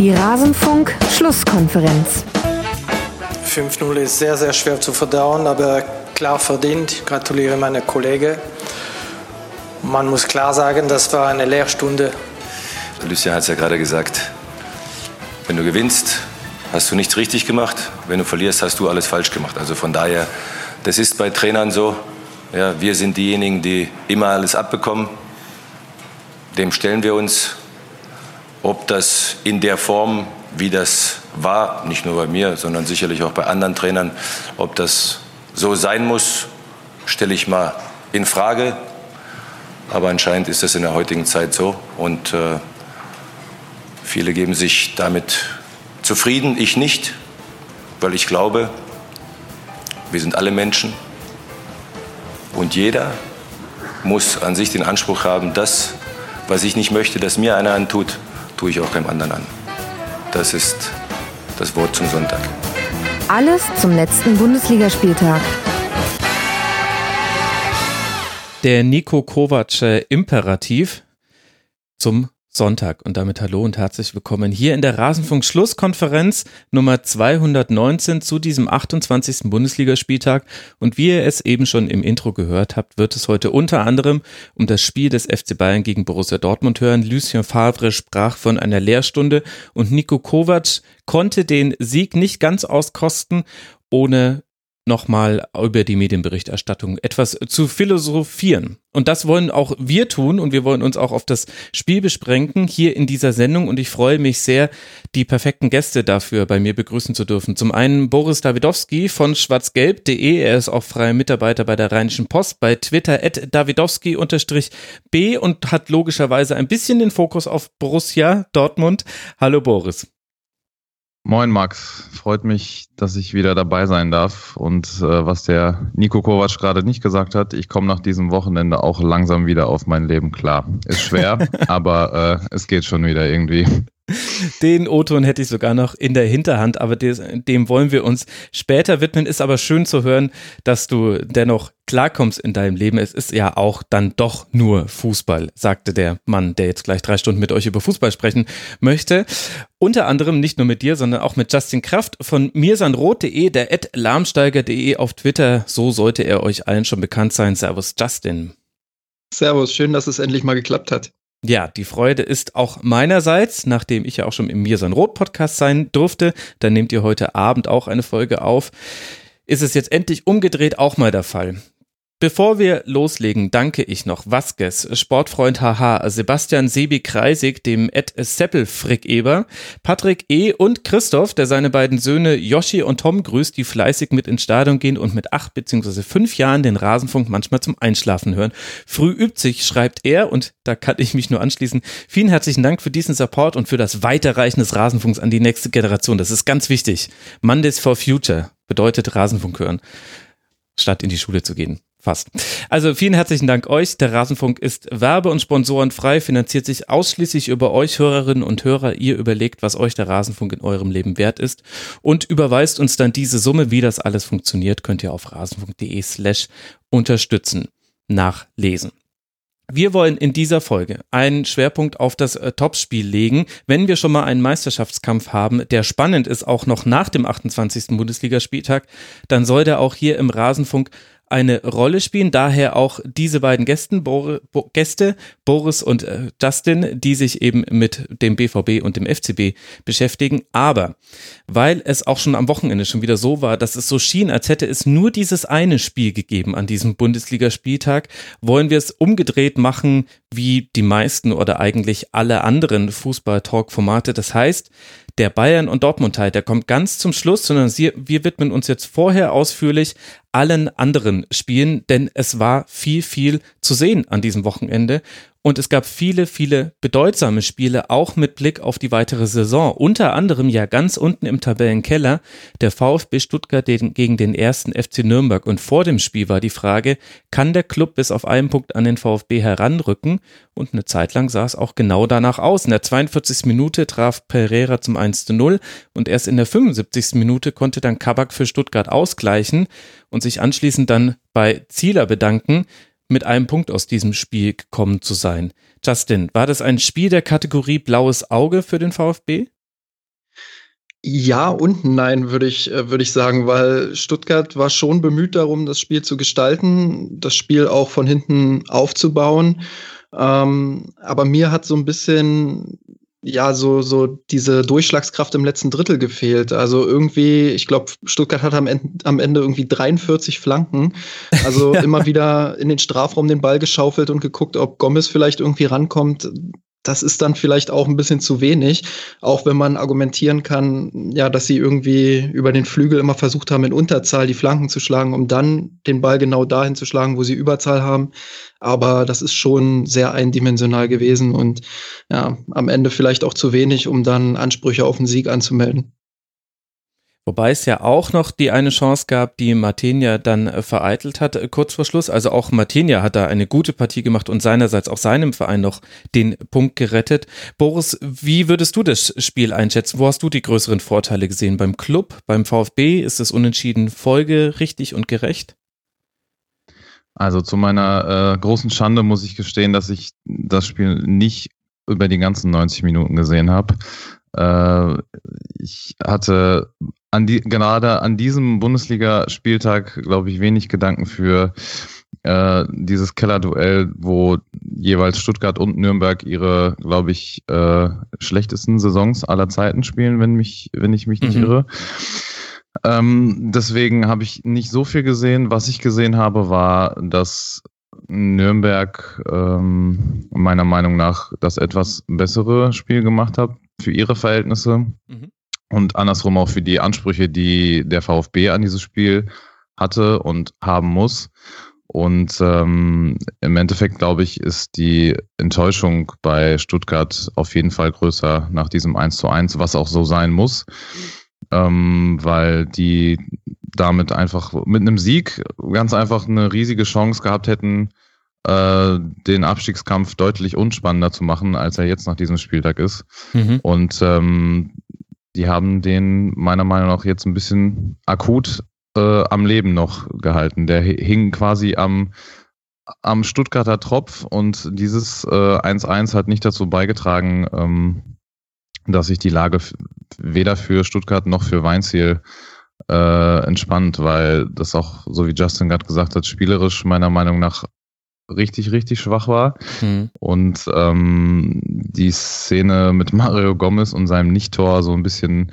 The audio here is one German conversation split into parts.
Die Rasenfunk-Schlusskonferenz. 5-0 ist sehr, sehr schwer zu verdauen, aber klar verdient. Ich gratuliere meine Kollegen. Man muss klar sagen, das war eine Lehrstunde. Lucia hat es ja gerade gesagt. Wenn du gewinnst, hast du nichts richtig gemacht. Wenn du verlierst, hast du alles falsch gemacht. Also von daher, das ist bei Trainern so. Ja, wir sind diejenigen, die immer alles abbekommen. Dem stellen wir uns. Ob das in der Form, wie das war, nicht nur bei mir, sondern sicherlich auch bei anderen Trainern, ob das so sein muss, stelle ich mal in Frage. Aber anscheinend ist das in der heutigen Zeit so und äh, viele geben sich damit zufrieden, ich nicht, weil ich glaube, wir sind alle Menschen und jeder muss an sich den Anspruch haben, das, was ich nicht möchte, dass mir einer antut, tue ich auch keinem anderen an. Das ist das Wort zum Sonntag. Alles zum letzten Bundesligaspieltag. Der Nico Kovac Imperativ zum Sonntag und damit hallo und herzlich willkommen hier in der Rasenfunk Schlusskonferenz Nummer 219 zu diesem 28. Bundesligaspieltag und wie ihr es eben schon im Intro gehört habt, wird es heute unter anderem um das Spiel des FC Bayern gegen Borussia Dortmund hören. Lucien Favre sprach von einer Lehrstunde und Nico Kovac konnte den Sieg nicht ganz auskosten, ohne nochmal über die Medienberichterstattung etwas zu philosophieren. Und das wollen auch wir tun und wir wollen uns auch auf das Spiel beschränken hier in dieser Sendung und ich freue mich sehr, die perfekten Gäste dafür bei mir begrüßen zu dürfen. Zum einen Boris Dawidowski von schwarzgelb.de, er ist auch freier Mitarbeiter bei der Rheinischen Post, bei Twitter at Dawidowski-B und hat logischerweise ein bisschen den Fokus auf Borussia Dortmund. Hallo Boris. Moin Max, freut mich, dass ich wieder dabei sein darf. Und äh, was der Nico Kovac gerade nicht gesagt hat, ich komme nach diesem Wochenende auch langsam wieder auf mein Leben klar. Ist schwer, aber äh, es geht schon wieder irgendwie. Den O-Ton hätte ich sogar noch in der Hinterhand, aber des, dem wollen wir uns später widmen. Ist aber schön zu hören, dass du dennoch klarkommst in deinem Leben. Es ist ja auch dann doch nur Fußball, sagte der Mann, der jetzt gleich drei Stunden mit euch über Fußball sprechen möchte. Unter anderem nicht nur mit dir, sondern auch mit Justin Kraft von mirsanrot.de, der at lahmsteiger.de auf Twitter. So sollte er euch allen schon bekannt sein. Servus, Justin. Servus, schön, dass es endlich mal geklappt hat. Ja, die Freude ist auch meinerseits, nachdem ich ja auch schon im Mir sein Rot Podcast sein durfte. Dann nehmt ihr heute Abend auch eine Folge auf. Ist es jetzt endlich umgedreht auch mal der Fall. Bevor wir loslegen, danke ich noch Vasquez, Sportfreund HH, Sebastian Sebi Kreisig, dem Ed Seppelfrick-Eber, Patrick E. und Christoph, der seine beiden Söhne Yoshi und Tom grüßt, die fleißig mit ins Stadion gehen und mit acht bzw. fünf Jahren den Rasenfunk manchmal zum Einschlafen hören. Früh übt sich, schreibt er, und da kann ich mich nur anschließen. Vielen herzlichen Dank für diesen Support und für das Weiterreichen des Rasenfunks an die nächste Generation. Das ist ganz wichtig. Mondays for Future bedeutet Rasenfunk hören, statt in die Schule zu gehen. Fast. Also vielen herzlichen Dank euch. Der Rasenfunk ist werbe- und sponsorenfrei, finanziert sich ausschließlich über euch Hörerinnen und Hörer. Ihr überlegt, was euch der Rasenfunk in eurem Leben wert ist und überweist uns dann diese Summe. Wie das alles funktioniert, könnt ihr auf rasenfunk.de slash unterstützen nachlesen. Wir wollen in dieser Folge einen Schwerpunkt auf das äh, Topspiel legen, wenn wir schon mal einen Meisterschaftskampf haben, der spannend ist, auch noch nach dem 28. Bundesligaspieltag, dann soll der auch hier im Rasenfunk eine Rolle spielen. Daher auch diese beiden Gästen, Bor Bo Gäste, Boris und äh, Justin, die sich eben mit dem BVB und dem FCB beschäftigen. Aber weil es auch schon am Wochenende schon wieder so war, dass es so schien, als hätte es nur dieses eine Spiel gegeben an diesem Bundesligaspieltag, wollen wir es umgedreht machen, wie die meisten oder eigentlich alle anderen Fußball-Talk-Formate. Das heißt, der Bayern- und Dortmund-Teil, der kommt ganz zum Schluss, sondern wir widmen uns jetzt vorher ausführlich allen anderen Spielen, denn es war viel, viel zu sehen an diesem Wochenende. Und es gab viele, viele bedeutsame Spiele, auch mit Blick auf die weitere Saison. Unter anderem ja ganz unten im Tabellenkeller der VfB Stuttgart gegen den ersten FC Nürnberg. Und vor dem Spiel war die Frage, kann der Club bis auf einen Punkt an den VfB heranrücken? Und eine Zeit lang sah es auch genau danach aus. In der 42. Minute traf Pereira zum 1 zu 0 und erst in der 75. Minute konnte dann Kabak für Stuttgart ausgleichen und sich anschließend dann bei Zieler bedanken, mit einem Punkt aus diesem Spiel gekommen zu sein. Justin, war das ein Spiel der Kategorie blaues Auge für den VfB? Ja und nein, würde ich, äh, würde ich sagen, weil Stuttgart war schon bemüht darum, das Spiel zu gestalten, das Spiel auch von hinten aufzubauen. Ähm, aber mir hat so ein bisschen ja, so, so diese Durchschlagskraft im letzten Drittel gefehlt. Also irgendwie, ich glaube, Stuttgart hat am Ende, am Ende irgendwie 43 Flanken. Also immer wieder in den Strafraum den Ball geschaufelt und geguckt, ob Gomez vielleicht irgendwie rankommt das ist dann vielleicht auch ein bisschen zu wenig, auch wenn man argumentieren kann, ja, dass sie irgendwie über den Flügel immer versucht haben, in Unterzahl die Flanken zu schlagen, um dann den Ball genau dahin zu schlagen, wo sie Überzahl haben. Aber das ist schon sehr eindimensional gewesen und ja, am Ende vielleicht auch zu wenig, um dann Ansprüche auf den Sieg anzumelden. Wobei es ja auch noch die eine Chance gab, die Martinia dann äh, vereitelt hat, äh, kurz vor Schluss. Also auch Martinia hat da eine gute Partie gemacht und seinerseits auch seinem Verein noch den Punkt gerettet. Boris, wie würdest du das Spiel einschätzen? Wo hast du die größeren Vorteile gesehen? Beim Club, beim VfB? Ist es unentschieden folgerichtig und gerecht? Also zu meiner äh, großen Schande muss ich gestehen, dass ich das Spiel nicht über die ganzen 90 Minuten gesehen habe. Äh, ich hatte an die, gerade an diesem Bundesligaspieltag, glaube ich, wenig Gedanken für äh, dieses Kellerduell, wo jeweils Stuttgart und Nürnberg ihre, glaube ich, äh, schlechtesten Saisons aller Zeiten spielen, wenn mich, wenn ich mich nicht mhm. irre. Ähm, deswegen habe ich nicht so viel gesehen. Was ich gesehen habe, war, dass Nürnberg ähm, meiner Meinung nach das etwas bessere Spiel gemacht hat für ihre Verhältnisse. Mhm und andersrum auch für die Ansprüche, die der VfB an dieses Spiel hatte und haben muss. Und ähm, im Endeffekt, glaube ich, ist die Enttäuschung bei Stuttgart auf jeden Fall größer nach diesem 1 zu 1, was auch so sein muss, ähm, weil die damit einfach mit einem Sieg ganz einfach eine riesige Chance gehabt hätten, äh, den Abstiegskampf deutlich unspannender zu machen, als er jetzt nach diesem Spieltag ist. Mhm. Und ähm, die haben den meiner Meinung nach jetzt ein bisschen akut äh, am Leben noch gehalten. Der hing quasi am, am Stuttgarter Tropf und dieses 1-1 äh, hat nicht dazu beigetragen, ähm, dass sich die Lage weder für Stuttgart noch für Weinziel äh, entspannt, weil das auch, so wie Justin gerade gesagt hat, spielerisch meiner Meinung nach richtig, richtig schwach war. Mhm. Und ähm, die Szene mit Mario Gomez und seinem Nichttor so ein bisschen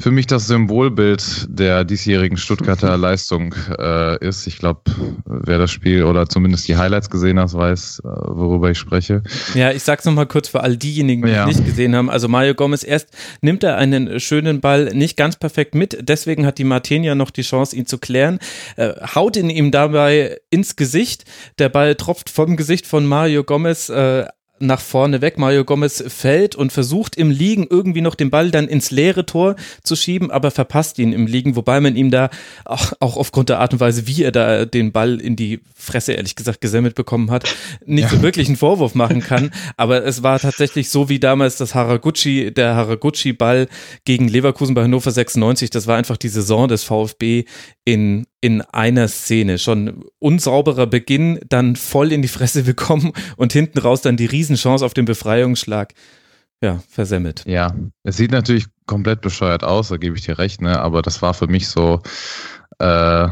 für mich das Symbolbild der diesjährigen Stuttgarter Leistung äh, ist. Ich glaube, wer das Spiel oder zumindest die Highlights gesehen hat, weiß, äh, worüber ich spreche. Ja, ich sag's nochmal kurz für all diejenigen, die ja. es nicht gesehen haben. Also Mario Gomez, erst nimmt er einen schönen Ball nicht ganz perfekt mit, deswegen hat die Martenia noch die Chance, ihn zu klären, äh, haut ihn ihm dabei ins Gesicht. Der Ball tropft vom Gesicht von Mario Gomez äh, nach vorne weg. Mario Gomez fällt und versucht im Liegen irgendwie noch den Ball dann ins leere Tor zu schieben, aber verpasst ihn im Liegen, wobei man ihm da auch, auch aufgrund der Art und Weise, wie er da den Ball in die Fresse, ehrlich gesagt, gesammelt bekommen hat, nicht ja. so wirklich einen Vorwurf machen kann. Aber es war tatsächlich so wie damals das Haraguchi, der Haraguchi-Ball gegen Leverkusen bei Hannover 96. Das war einfach die Saison des VfB in, in einer Szene. Schon unsauberer Beginn, dann voll in die Fresse bekommen und hinten raus dann die Riesenchance auf den Befreiungsschlag. Ja, versemmelt. Ja, es sieht natürlich komplett bescheuert aus, da gebe ich dir recht, ne? aber das war für mich so äh,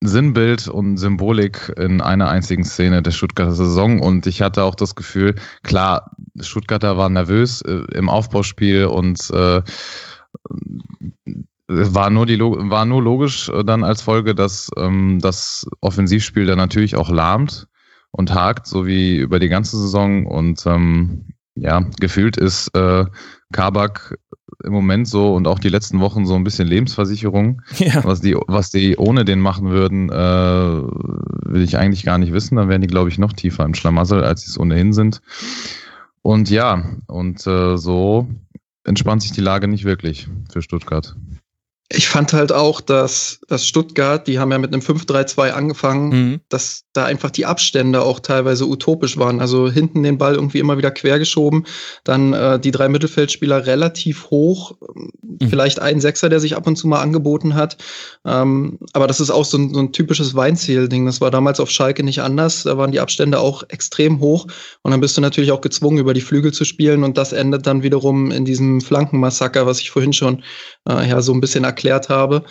Sinnbild und Symbolik in einer einzigen Szene der Stuttgarter Saison und ich hatte auch das Gefühl, klar, Stuttgarter waren nervös äh, im Aufbauspiel und äh, war nur die war nur logisch äh, dann als Folge, dass ähm, das Offensivspiel dann natürlich auch lahmt und hakt, so wie über die ganze Saison. Und ähm, ja, gefühlt ist äh, Kabak im Moment so und auch die letzten Wochen so ein bisschen Lebensversicherung. Ja. Was die, was die ohne den machen würden, äh, will ich eigentlich gar nicht wissen. Dann wären die, glaube ich, noch tiefer im Schlamassel, als sie es ohnehin sind. Und ja, und äh, so entspannt sich die Lage nicht wirklich für Stuttgart. Ich fand halt auch, dass, dass Stuttgart, die haben ja mit einem 5-3-2 angefangen, mhm. dass da einfach die Abstände auch teilweise utopisch waren. Also hinten den Ball irgendwie immer wieder quergeschoben, dann äh, die drei Mittelfeldspieler relativ hoch, mhm. vielleicht ein Sechser, der sich ab und zu mal angeboten hat. Ähm, aber das ist auch so ein, so ein typisches Weinziel-Ding. Das war damals auf Schalke nicht anders. Da waren die Abstände auch extrem hoch und dann bist du natürlich auch gezwungen, über die Flügel zu spielen und das endet dann wiederum in diesem Flankenmassaker, was ich vorhin schon äh, ja so ein bisschen erklärt habe.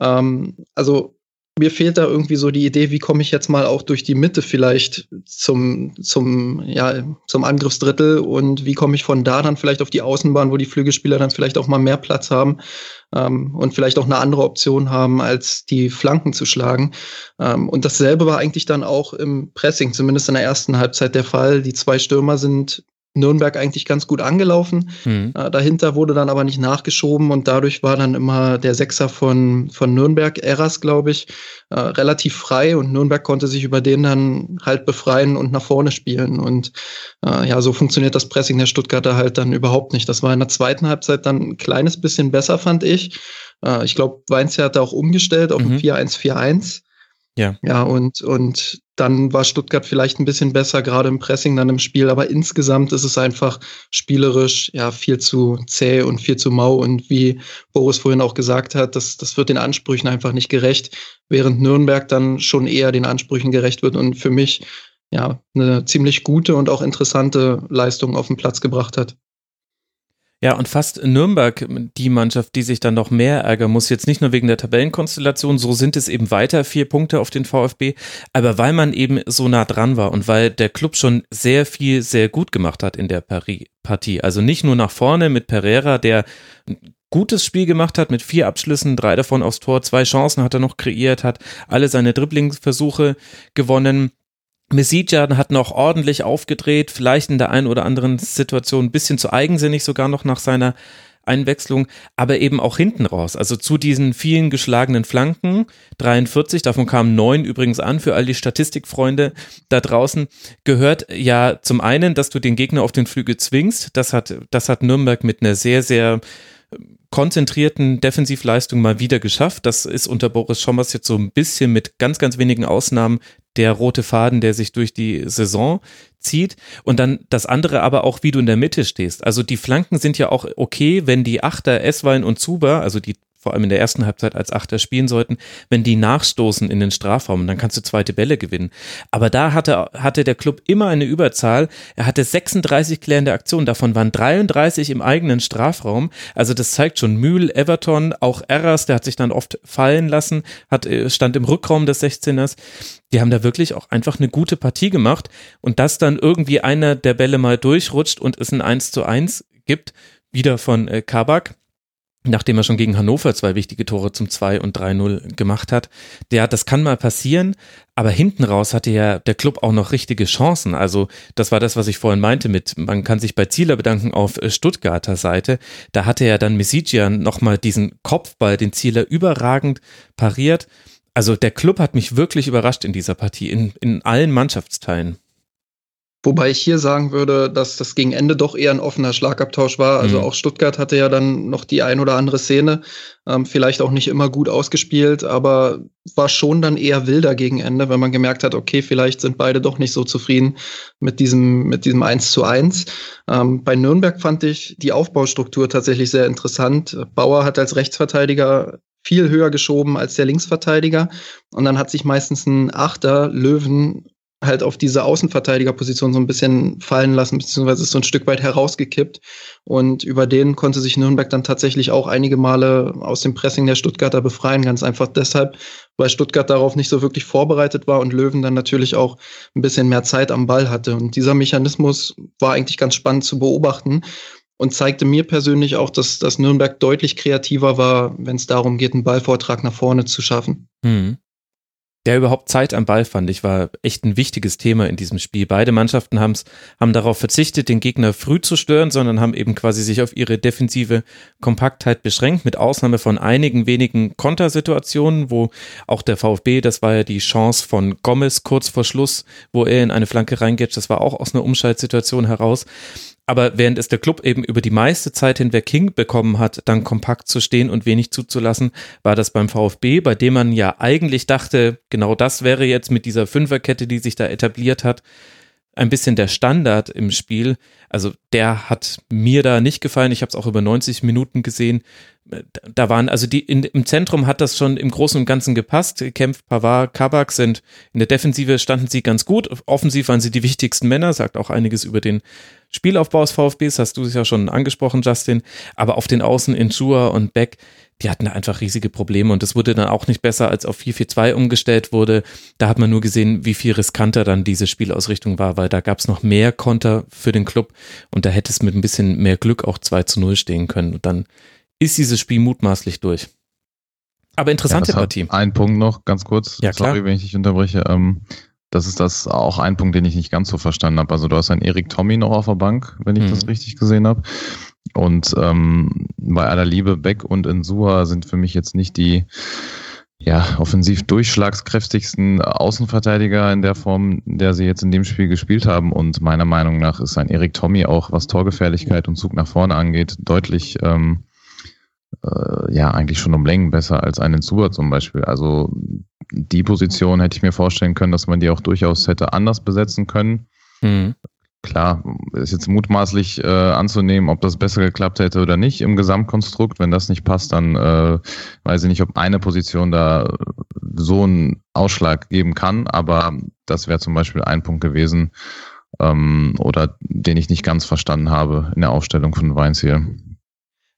Ähm, also mir fehlt da irgendwie so die Idee, wie komme ich jetzt mal auch durch die Mitte vielleicht zum, zum, ja, zum Angriffsdrittel und wie komme ich von da dann vielleicht auf die Außenbahn, wo die Flügelspieler dann vielleicht auch mal mehr Platz haben ähm, und vielleicht auch eine andere Option haben, als die Flanken zu schlagen. Ähm, und dasselbe war eigentlich dann auch im Pressing, zumindest in der ersten Halbzeit der Fall. Die zwei Stürmer sind Nürnberg eigentlich ganz gut angelaufen. Mhm. Äh, dahinter wurde dann aber nicht nachgeschoben und dadurch war dann immer der Sechser von, von Nürnberg, Eras, glaube ich, äh, relativ frei und Nürnberg konnte sich über den dann halt befreien und nach vorne spielen. Und äh, ja, so funktioniert das Pressing der Stuttgarter halt dann überhaupt nicht. Das war in der zweiten Halbzeit dann ein kleines bisschen besser, fand ich. Äh, ich glaube, Weinz hat da auch umgestellt auf mhm. ein 4-1-4-1. Ja. Ja, und, und dann war Stuttgart vielleicht ein bisschen besser, gerade im Pressing dann im Spiel, aber insgesamt ist es einfach spielerisch ja viel zu zäh und viel zu mau und wie Boris vorhin auch gesagt hat, das, das wird den Ansprüchen einfach nicht gerecht, während Nürnberg dann schon eher den Ansprüchen gerecht wird und für mich ja eine ziemlich gute und auch interessante Leistung auf den Platz gebracht hat. Ja, und fast Nürnberg die Mannschaft, die sich dann noch mehr ärgern muss, jetzt nicht nur wegen der Tabellenkonstellation, so sind es eben weiter vier Punkte auf den VfB, aber weil man eben so nah dran war und weil der Club schon sehr viel, sehr gut gemacht hat in der Partie. Also nicht nur nach vorne mit Pereira, der ein gutes Spiel gemacht hat mit vier Abschlüssen, drei davon aufs Tor, zwei Chancen hat er noch kreiert, hat alle seine Dribblingsversuche gewonnen. Messidjan hat noch ordentlich aufgedreht, vielleicht in der einen oder anderen Situation ein bisschen zu eigensinnig sogar noch nach seiner Einwechslung, aber eben auch hinten raus. Also zu diesen vielen geschlagenen Flanken, 43, davon kamen neun übrigens an für all die Statistikfreunde da draußen, gehört ja zum einen, dass du den Gegner auf den Flügel zwingst. Das hat, das hat Nürnberg mit einer sehr, sehr konzentrierten Defensivleistung mal wieder geschafft. Das ist unter Boris Schommers jetzt so ein bisschen mit ganz, ganz wenigen Ausnahmen der rote Faden, der sich durch die Saison zieht. Und dann das andere aber auch, wie du in der Mitte stehst. Also die Flanken sind ja auch okay, wenn die Achter Esswein und Zuber, also die vor allem in der ersten Halbzeit als Achter spielen sollten, wenn die nachstoßen in den Strafraum, dann kannst du zweite Bälle gewinnen. Aber da hatte, hatte der Club immer eine Überzahl. Er hatte 36 klärende Aktionen, davon waren 33 im eigenen Strafraum. Also das zeigt schon Mühl, Everton, auch Erras, der hat sich dann oft fallen lassen, hat, äh, stand im Rückraum des 16ers. Die haben da wirklich auch einfach eine gute Partie gemacht und dass dann irgendwie einer der Bälle mal durchrutscht und es ein 1 zu 1 gibt, wieder von äh, Kabak nachdem er schon gegen Hannover zwei wichtige Tore zum 2 und 3-0 gemacht hat. Der, das kann mal passieren, aber hinten raus hatte ja der Club auch noch richtige Chancen. Also das war das, was ich vorhin meinte mit, man kann sich bei Zieler bedanken auf äh, Stuttgarter Seite. Da hatte ja dann Mesigian nochmal diesen Kopfball, den Zieler überragend pariert. Also der Club hat mich wirklich überrascht in dieser Partie, in, in allen Mannschaftsteilen. Wobei ich hier sagen würde, dass das gegen Ende doch eher ein offener Schlagabtausch war. Also mhm. auch Stuttgart hatte ja dann noch die ein oder andere Szene, ähm, vielleicht auch nicht immer gut ausgespielt, aber war schon dann eher wilder gegen Ende, wenn man gemerkt hat, okay, vielleicht sind beide doch nicht so zufrieden mit diesem, mit diesem 1 zu 1. Ähm, bei Nürnberg fand ich die Aufbaustruktur tatsächlich sehr interessant. Bauer hat als Rechtsverteidiger viel höher geschoben als der Linksverteidiger. Und dann hat sich meistens ein Achter Löwen halt auf diese Außenverteidigerposition so ein bisschen fallen lassen, beziehungsweise ist so ein Stück weit herausgekippt. Und über den konnte sich Nürnberg dann tatsächlich auch einige Male aus dem Pressing der Stuttgarter befreien. Ganz einfach deshalb, weil Stuttgart darauf nicht so wirklich vorbereitet war und Löwen dann natürlich auch ein bisschen mehr Zeit am Ball hatte. Und dieser Mechanismus war eigentlich ganz spannend zu beobachten und zeigte mir persönlich auch, dass, dass Nürnberg deutlich kreativer war, wenn es darum geht, einen Ballvortrag nach vorne zu schaffen. Mhm der überhaupt Zeit am Ball fand ich, war echt ein wichtiges Thema in diesem Spiel. Beide Mannschaften haben's, haben darauf verzichtet, den Gegner früh zu stören, sondern haben eben quasi sich auf ihre defensive Kompaktheit beschränkt, mit Ausnahme von einigen wenigen Kontersituationen, wo auch der VfB, das war ja die Chance von Gomez kurz vor Schluss, wo er in eine Flanke reingeht, das war auch aus einer Umschaltsituation heraus. Aber während es der Club eben über die meiste Zeit hinweg hinbekommen hat, dann kompakt zu stehen und wenig zuzulassen, war das beim VfB, bei dem man ja eigentlich dachte, genau das wäre jetzt mit dieser Fünferkette, die sich da etabliert hat, ein bisschen der Standard im Spiel. Also der hat mir da nicht gefallen. Ich habe es auch über 90 Minuten gesehen. Da waren, also die in, im Zentrum hat das schon im Großen und Ganzen gepasst. Kempf, Pavard, Kabak sind in der Defensive standen sie ganz gut. Offensiv waren sie die wichtigsten Männer, sagt auch einiges über den Spielaufbau des VfBs, hast du es ja schon angesprochen, Justin. Aber auf den Außen in Schua und Beck, die hatten da einfach riesige Probleme und es wurde dann auch nicht besser, als auf 4-4-2 umgestellt wurde. Da hat man nur gesehen, wie viel riskanter dann diese Spielausrichtung war, weil da gab es noch mehr Konter für den Club und da hätte es mit ein bisschen mehr Glück auch 2 zu 0 stehen können und dann ist dieses Spiel mutmaßlich durch. Aber interessante ja, Partie. Ein Punkt noch, ganz kurz. Ja, klar. Sorry, wenn ich dich unterbreche. Ähm, das ist das auch ein Punkt, den ich nicht ganz so verstanden habe. Also du hast einen Erik Tommy noch auf der Bank, wenn ich mhm. das richtig gesehen habe. Und ähm, bei aller Liebe, Beck und Insua sind für mich jetzt nicht die ja, offensiv durchschlagskräftigsten Außenverteidiger in der Form, in der sie jetzt in dem Spiel gespielt haben. Und meiner Meinung nach ist ein Erik Tommy auch, was Torgefährlichkeit und Zug nach vorne angeht, deutlich ähm, äh, ja eigentlich schon um Längen besser als einen Insua zum Beispiel. Also die Position hätte ich mir vorstellen können, dass man die auch durchaus hätte anders besetzen können. Mhm klar, ist jetzt mutmaßlich äh, anzunehmen, ob das besser geklappt hätte oder nicht im Gesamtkonstrukt. Wenn das nicht passt, dann äh, weiß ich nicht, ob eine Position da so einen Ausschlag geben kann. Aber das wäre zum Beispiel ein Punkt gewesen, ähm, oder den ich nicht ganz verstanden habe in der Aufstellung von Weins hier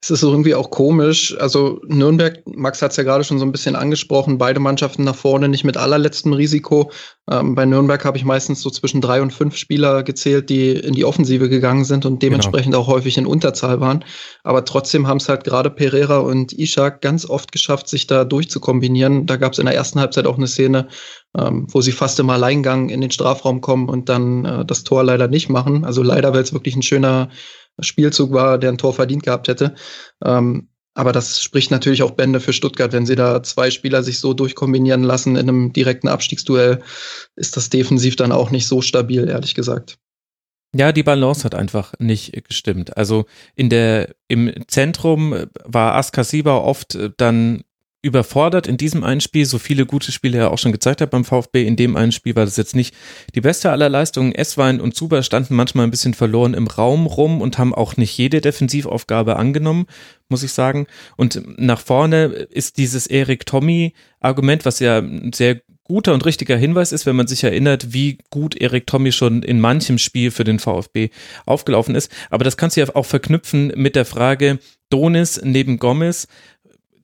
es ist irgendwie auch komisch. Also Nürnberg, Max hat es ja gerade schon so ein bisschen angesprochen, beide Mannschaften nach vorne nicht mit allerletztem Risiko. Ähm, bei Nürnberg habe ich meistens so zwischen drei und fünf Spieler gezählt, die in die Offensive gegangen sind und genau. dementsprechend genau. auch häufig in Unterzahl waren. Aber trotzdem haben es halt gerade Pereira und Ishak ganz oft geschafft, sich da durchzukombinieren. Da gab es in der ersten Halbzeit auch eine Szene, ähm, wo sie fast im Alleingang in den Strafraum kommen und dann äh, das Tor leider nicht machen. Also leider, weil es wirklich ein schöner Spielzug war, der ein Tor verdient gehabt hätte. Ähm, aber das spricht natürlich auch Bände für Stuttgart. Wenn sie da zwei Spieler sich so durchkombinieren lassen in einem direkten Abstiegsduell, ist das defensiv dann auch nicht so stabil, ehrlich gesagt. Ja, die Balance hat einfach nicht gestimmt. Also in der, im Zentrum war Askasiba oft dann überfordert in diesem einen Spiel, so viele gute Spiele er auch schon gezeigt hat beim VfB. In dem einen Spiel war das jetzt nicht die beste aller Leistungen. Esswein und Zuber standen manchmal ein bisschen verloren im Raum rum und haben auch nicht jede Defensivaufgabe angenommen, muss ich sagen. Und nach vorne ist dieses Erik Tommy Argument, was ja ein sehr guter und richtiger Hinweis ist, wenn man sich erinnert, wie gut Erik Tommy schon in manchem Spiel für den VfB aufgelaufen ist. Aber das kannst du ja auch verknüpfen mit der Frage, Donis neben Gomez,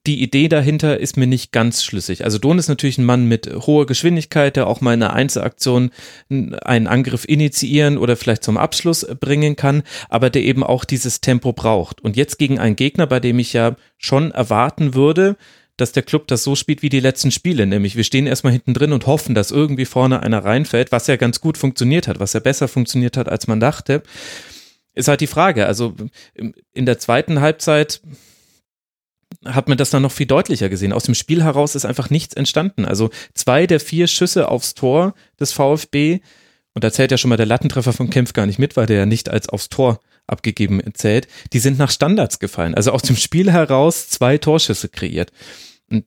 die Idee dahinter ist mir nicht ganz schlüssig. Also Don ist natürlich ein Mann mit hoher Geschwindigkeit, der auch mal in einer Einzelaktion einen Angriff initiieren oder vielleicht zum Abschluss bringen kann, aber der eben auch dieses Tempo braucht. Und jetzt gegen einen Gegner, bei dem ich ja schon erwarten würde, dass der Club das so spielt wie die letzten Spiele, nämlich wir stehen erstmal hinten drin und hoffen, dass irgendwie vorne einer reinfällt, was ja ganz gut funktioniert hat, was ja besser funktioniert hat, als man dachte. Ist halt die Frage. Also in der zweiten Halbzeit hat man das dann noch viel deutlicher gesehen. Aus dem Spiel heraus ist einfach nichts entstanden. Also zwei der vier Schüsse aufs Tor des VfB, und da zählt ja schon mal der Lattentreffer von Kempf gar nicht mit, weil der ja nicht als aufs Tor abgegeben zählt, die sind nach Standards gefallen. Also aus dem Spiel heraus zwei Torschüsse kreiert. Und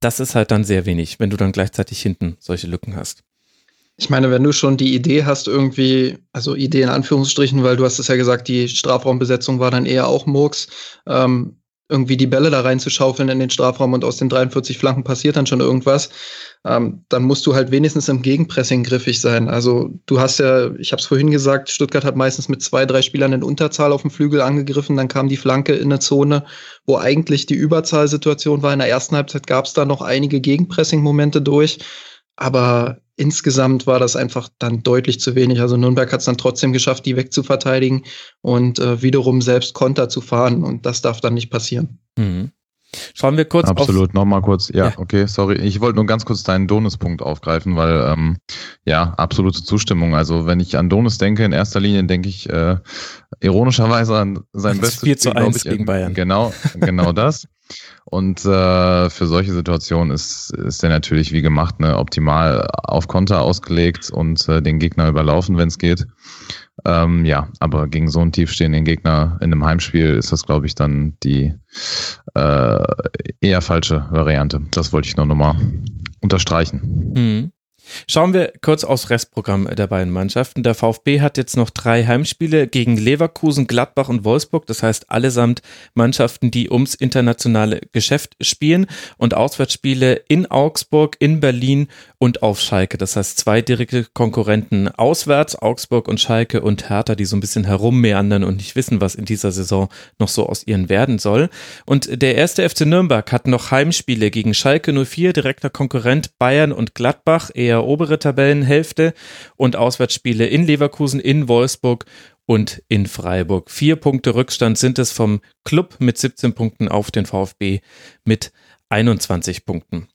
das ist halt dann sehr wenig, wenn du dann gleichzeitig hinten solche Lücken hast. Ich meine, wenn du schon die Idee hast, irgendwie, also Idee in Anführungsstrichen, weil du hast es ja gesagt, die Strafraumbesetzung war dann eher auch Murks, ähm, irgendwie die Bälle da reinzuschaufeln in den Strafraum und aus den 43 Flanken passiert dann schon irgendwas, ähm, dann musst du halt wenigstens im Gegenpressing griffig sein. Also du hast ja, ich habe es vorhin gesagt, Stuttgart hat meistens mit zwei, drei Spielern in Unterzahl auf dem Flügel angegriffen, dann kam die Flanke in eine Zone, wo eigentlich die Überzahlsituation war. In der ersten Halbzeit gab es da noch einige Gegenpressing-Momente durch, aber insgesamt war das einfach dann deutlich zu wenig. Also Nürnberg hat es dann trotzdem geschafft, die wegzuverteidigen und äh, wiederum selbst Konter zu fahren. Und das darf dann nicht passieren. Mhm. Schauen wir kurz Absolut, nochmal kurz. Ja, ja, okay, sorry. Ich wollte nur ganz kurz deinen Donis-Punkt aufgreifen, weil ähm, ja, absolute Zustimmung. Also wenn ich an Donis denke, in erster Linie denke ich äh, ironischerweise an sein bestes 4 zu 1 gegen Bayern. Genau, genau das. Und äh, für solche Situationen ist, ist der natürlich wie gemacht, ne, optimal auf Konter ausgelegt und äh, den Gegner überlaufen, wenn es geht. Ähm, ja, aber gegen so einen tiefstehenden Gegner in einem Heimspiel ist das, glaube ich, dann die äh, eher falsche Variante. Das wollte ich noch nochmal unterstreichen. Mhm. Schauen wir kurz aufs Restprogramm der beiden Mannschaften. Der VfB hat jetzt noch drei Heimspiele gegen Leverkusen, Gladbach und Wolfsburg. Das heißt allesamt Mannschaften, die ums internationale Geschäft spielen und Auswärtsspiele in Augsburg, in Berlin und auf Schalke. Das heißt zwei direkte Konkurrenten auswärts, Augsburg und Schalke und Hertha, die so ein bisschen herummeandern und nicht wissen, was in dieser Saison noch so aus ihren werden soll. Und der erste FC Nürnberg hat noch Heimspiele gegen Schalke 04, direkter Konkurrent Bayern und Gladbach, eher obere Tabellenhälfte und Auswärtsspiele in Leverkusen, in Wolfsburg und in Freiburg. Vier Punkte Rückstand sind es vom Club mit 17 Punkten auf den VfB mit 21 Punkten.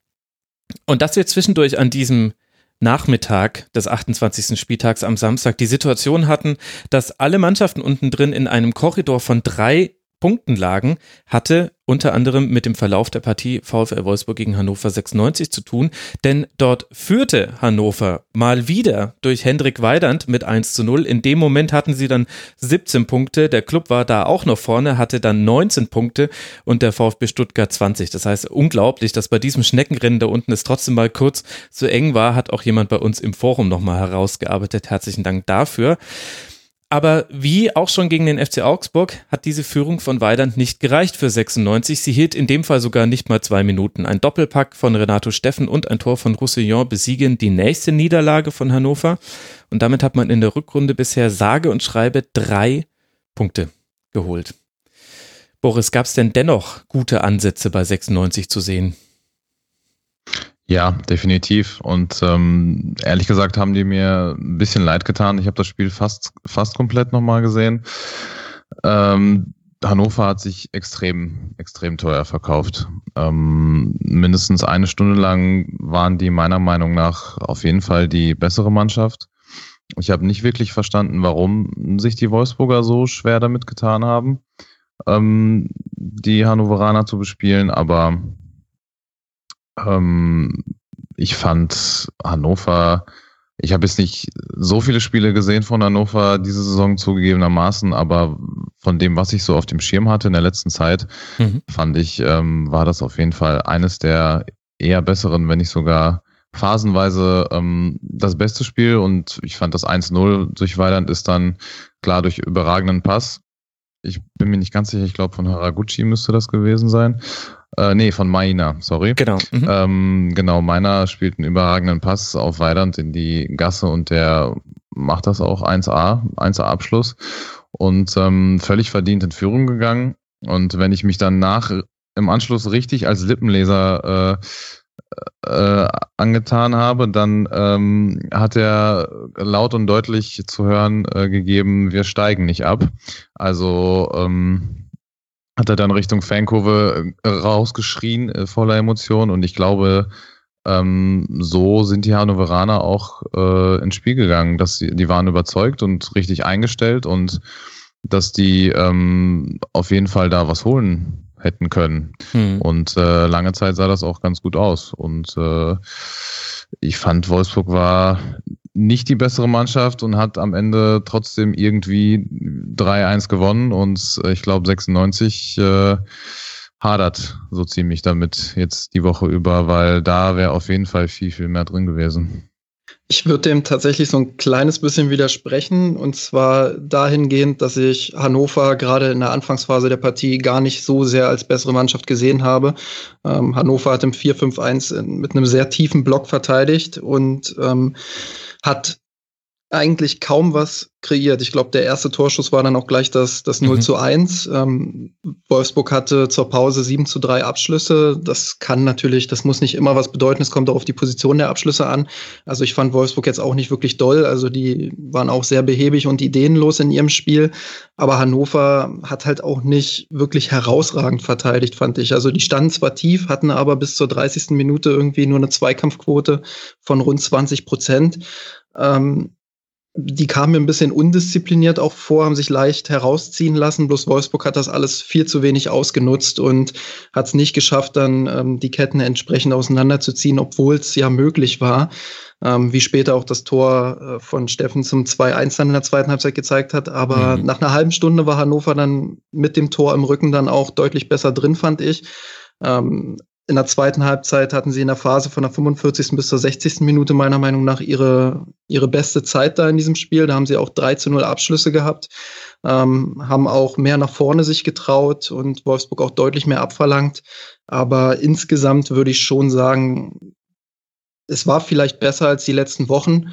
Und dass wir zwischendurch an diesem Nachmittag des 28. Spieltags am Samstag die Situation hatten, dass alle Mannschaften unten drin in einem Korridor von drei Punkten lagen, hatte unter anderem mit dem Verlauf der Partie VfL Wolfsburg gegen Hannover 96 zu tun, denn dort führte Hannover mal wieder durch Hendrik Weidand mit 1 zu 0. In dem Moment hatten sie dann 17 Punkte, der Club war da auch noch vorne, hatte dann 19 Punkte und der VfB Stuttgart 20. Das heißt, unglaublich, dass bei diesem Schneckenrennen da unten es trotzdem mal kurz so eng war, hat auch jemand bei uns im Forum nochmal herausgearbeitet. Herzlichen Dank dafür. Aber wie auch schon gegen den FC Augsburg hat diese Führung von Weidand nicht gereicht für 96. Sie hielt in dem Fall sogar nicht mal zwei Minuten. Ein Doppelpack von Renato Steffen und ein Tor von Roussillon besiegen die nächste Niederlage von Hannover. Und damit hat man in der Rückrunde bisher sage und schreibe drei Punkte geholt. Boris, gab es denn dennoch gute Ansätze bei 96 zu sehen? Ja, definitiv. Und ähm, ehrlich gesagt haben die mir ein bisschen leid getan. Ich habe das Spiel fast, fast komplett nochmal gesehen. Ähm, Hannover hat sich extrem, extrem teuer verkauft. Ähm, mindestens eine Stunde lang waren die meiner Meinung nach auf jeden Fall die bessere Mannschaft. Ich habe nicht wirklich verstanden, warum sich die Wolfsburger so schwer damit getan haben, ähm, die Hannoveraner zu bespielen, aber ähm, ich fand Hannover, ich habe jetzt nicht so viele Spiele gesehen von Hannover diese Saison zugegebenermaßen, aber von dem, was ich so auf dem Schirm hatte in der letzten Zeit, mhm. fand ich, ähm, war das auf jeden Fall eines der eher besseren, wenn nicht sogar phasenweise ähm, das beste Spiel und ich fand das 1-0 durch Weiland ist dann klar durch überragenden Pass. Ich bin mir nicht ganz sicher, ich glaube von Haraguchi müsste das gewesen sein. Äh, nee, von Maina, sorry. Genau. Mhm. Ähm, genau, Maina spielt einen überragenden Pass auf Weidand in die Gasse und der macht das auch 1A, 1A Abschluss und ähm, völlig verdient in Führung gegangen. Und wenn ich mich dann nach im Anschluss richtig als Lippenleser äh, äh, angetan habe, dann ähm, hat er laut und deutlich zu hören äh, gegeben, wir steigen nicht ab. Also ähm, hat er dann Richtung Fankurve äh, rausgeschrien, äh, voller Emotionen. Und ich glaube, ähm, so sind die Hannoveraner auch äh, ins Spiel gegangen, dass sie, die waren überzeugt und richtig eingestellt und dass die ähm, auf jeden Fall da was holen hätten können. Hm. Und äh, lange Zeit sah das auch ganz gut aus. Und äh, ich fand, Wolfsburg war nicht die bessere Mannschaft und hat am Ende trotzdem irgendwie 3-1 gewonnen und äh, ich glaube 96 äh, hadert so ziemlich damit jetzt die Woche über, weil da wäre auf jeden Fall viel, viel mehr drin gewesen. Ich würde dem tatsächlich so ein kleines bisschen widersprechen und zwar dahingehend, dass ich Hannover gerade in der Anfangsphase der Partie gar nicht so sehr als bessere Mannschaft gesehen habe. Ähm, Hannover hat im 4-5-1 mit einem sehr tiefen Block verteidigt und ähm, hat eigentlich kaum was kreiert. Ich glaube, der erste Torschuss war dann auch gleich das, das 0 mhm. zu 1. Ähm, Wolfsburg hatte zur Pause 7 zu 3 Abschlüsse. Das kann natürlich, das muss nicht immer was bedeuten. Es kommt auch auf die Position der Abschlüsse an. Also ich fand Wolfsburg jetzt auch nicht wirklich doll. Also die waren auch sehr behäbig und ideenlos in ihrem Spiel. Aber Hannover hat halt auch nicht wirklich herausragend verteidigt, fand ich. Also die standen zwar tief, hatten aber bis zur 30. Minute irgendwie nur eine Zweikampfquote von rund 20 Prozent. Ähm, die kamen mir ein bisschen undiszipliniert auch vor, haben sich leicht herausziehen lassen. Bloß Wolfsburg hat das alles viel zu wenig ausgenutzt und hat es nicht geschafft, dann ähm, die Ketten entsprechend auseinanderzuziehen, obwohl es ja möglich war. Ähm, wie später auch das Tor äh, von Steffen zum 2-1 dann in der zweiten Halbzeit gezeigt hat. Aber mhm. nach einer halben Stunde war Hannover dann mit dem Tor im Rücken dann auch deutlich besser drin, fand ich. Ähm, in der zweiten Halbzeit hatten sie in der Phase von der 45. bis zur 60. Minute meiner Meinung nach ihre, ihre beste Zeit da in diesem Spiel. Da haben sie auch 3 zu 0 Abschlüsse gehabt, ähm, haben auch mehr nach vorne sich getraut und Wolfsburg auch deutlich mehr abverlangt. Aber insgesamt würde ich schon sagen, es war vielleicht besser als die letzten Wochen,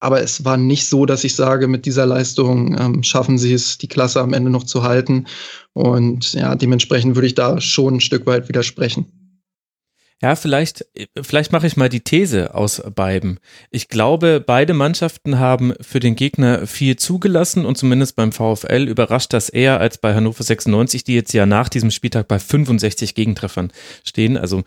aber es war nicht so, dass ich sage, mit dieser Leistung ähm, schaffen sie es, die Klasse am Ende noch zu halten. Und ja, dementsprechend würde ich da schon ein Stück weit widersprechen. Ja, vielleicht, vielleicht mache ich mal die These aus beiden. Ich glaube, beide Mannschaften haben für den Gegner viel zugelassen und zumindest beim VfL überrascht das eher als bei Hannover 96, die jetzt ja nach diesem Spieltag bei 65 Gegentreffern stehen. Also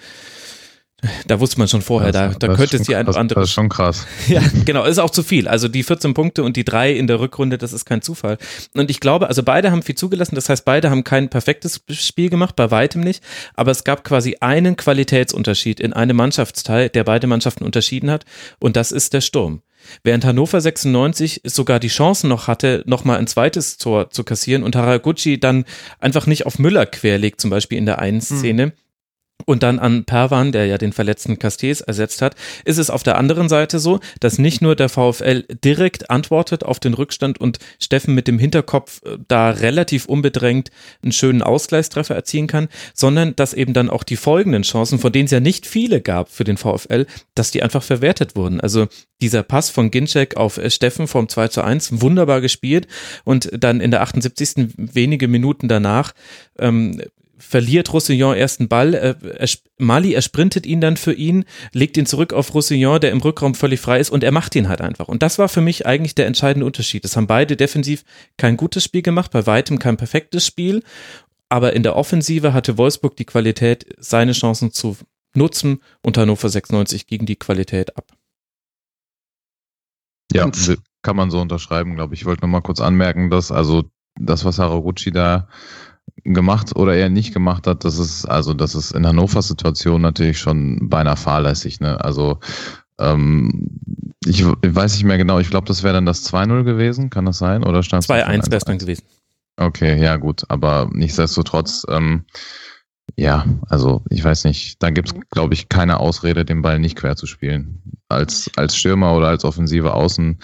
da wusste man schon vorher, das, da, da könnte es die ein oder andere. Das ist schon krass. Ja, genau, ist auch zu viel. Also die 14 Punkte und die drei in der Rückrunde, das ist kein Zufall. Und ich glaube, also beide haben viel zugelassen, das heißt, beide haben kein perfektes Spiel gemacht, bei weitem nicht. Aber es gab quasi einen Qualitätsunterschied in einem Mannschaftsteil, der beide Mannschaften unterschieden hat. Und das ist der Sturm. Während Hannover 96 sogar die Chancen noch hatte, nochmal ein zweites Tor zu kassieren und Haraguchi dann einfach nicht auf Müller querlegt, zum Beispiel in der einen hm. Szene, mhm und dann an Perwan, der ja den verletzten Castells ersetzt hat, ist es auf der anderen Seite so, dass nicht nur der VfL direkt antwortet auf den Rückstand und Steffen mit dem Hinterkopf äh, da relativ unbedrängt einen schönen Ausgleichstreffer erzielen kann, sondern dass eben dann auch die folgenden Chancen, von denen es ja nicht viele gab für den VfL, dass die einfach verwertet wurden. Also dieser Pass von Ginczek auf äh, Steffen vom 2 zu 1, wunderbar gespielt und dann in der 78. wenige Minuten danach ähm, verliert Roussillon ersten Ball. Äh, er, Mali, er sprintet ihn dann für ihn, legt ihn zurück auf Roussillon, der im Rückraum völlig frei ist und er macht ihn halt einfach. Und das war für mich eigentlich der entscheidende Unterschied. Es haben beide defensiv kein gutes Spiel gemacht, bei weitem kein perfektes Spiel. Aber in der Offensive hatte Wolfsburg die Qualität, seine Chancen zu nutzen und Hannover 96 gegen die Qualität ab. Ja, kann man so unterschreiben, glaube ich. Ich wollte nur mal kurz anmerken, dass also das, was Haraguchi da gemacht oder eher nicht gemacht hat, das ist, also das ist in Hannovers Situation natürlich schon beinahe fahrlässig. Ne? Also ähm, ich, ich weiß nicht mehr genau, ich glaube, das wäre dann das 2-0 gewesen, kann das sein? Oder stand 2-1 wäre es dann gewesen. Okay, ja gut, aber nichtsdestotrotz, ähm, ja, also ich weiß nicht, da gibt es, glaube ich, keine Ausrede, den Ball nicht quer zu spielen. Als, als Stürmer oder als offensive Außen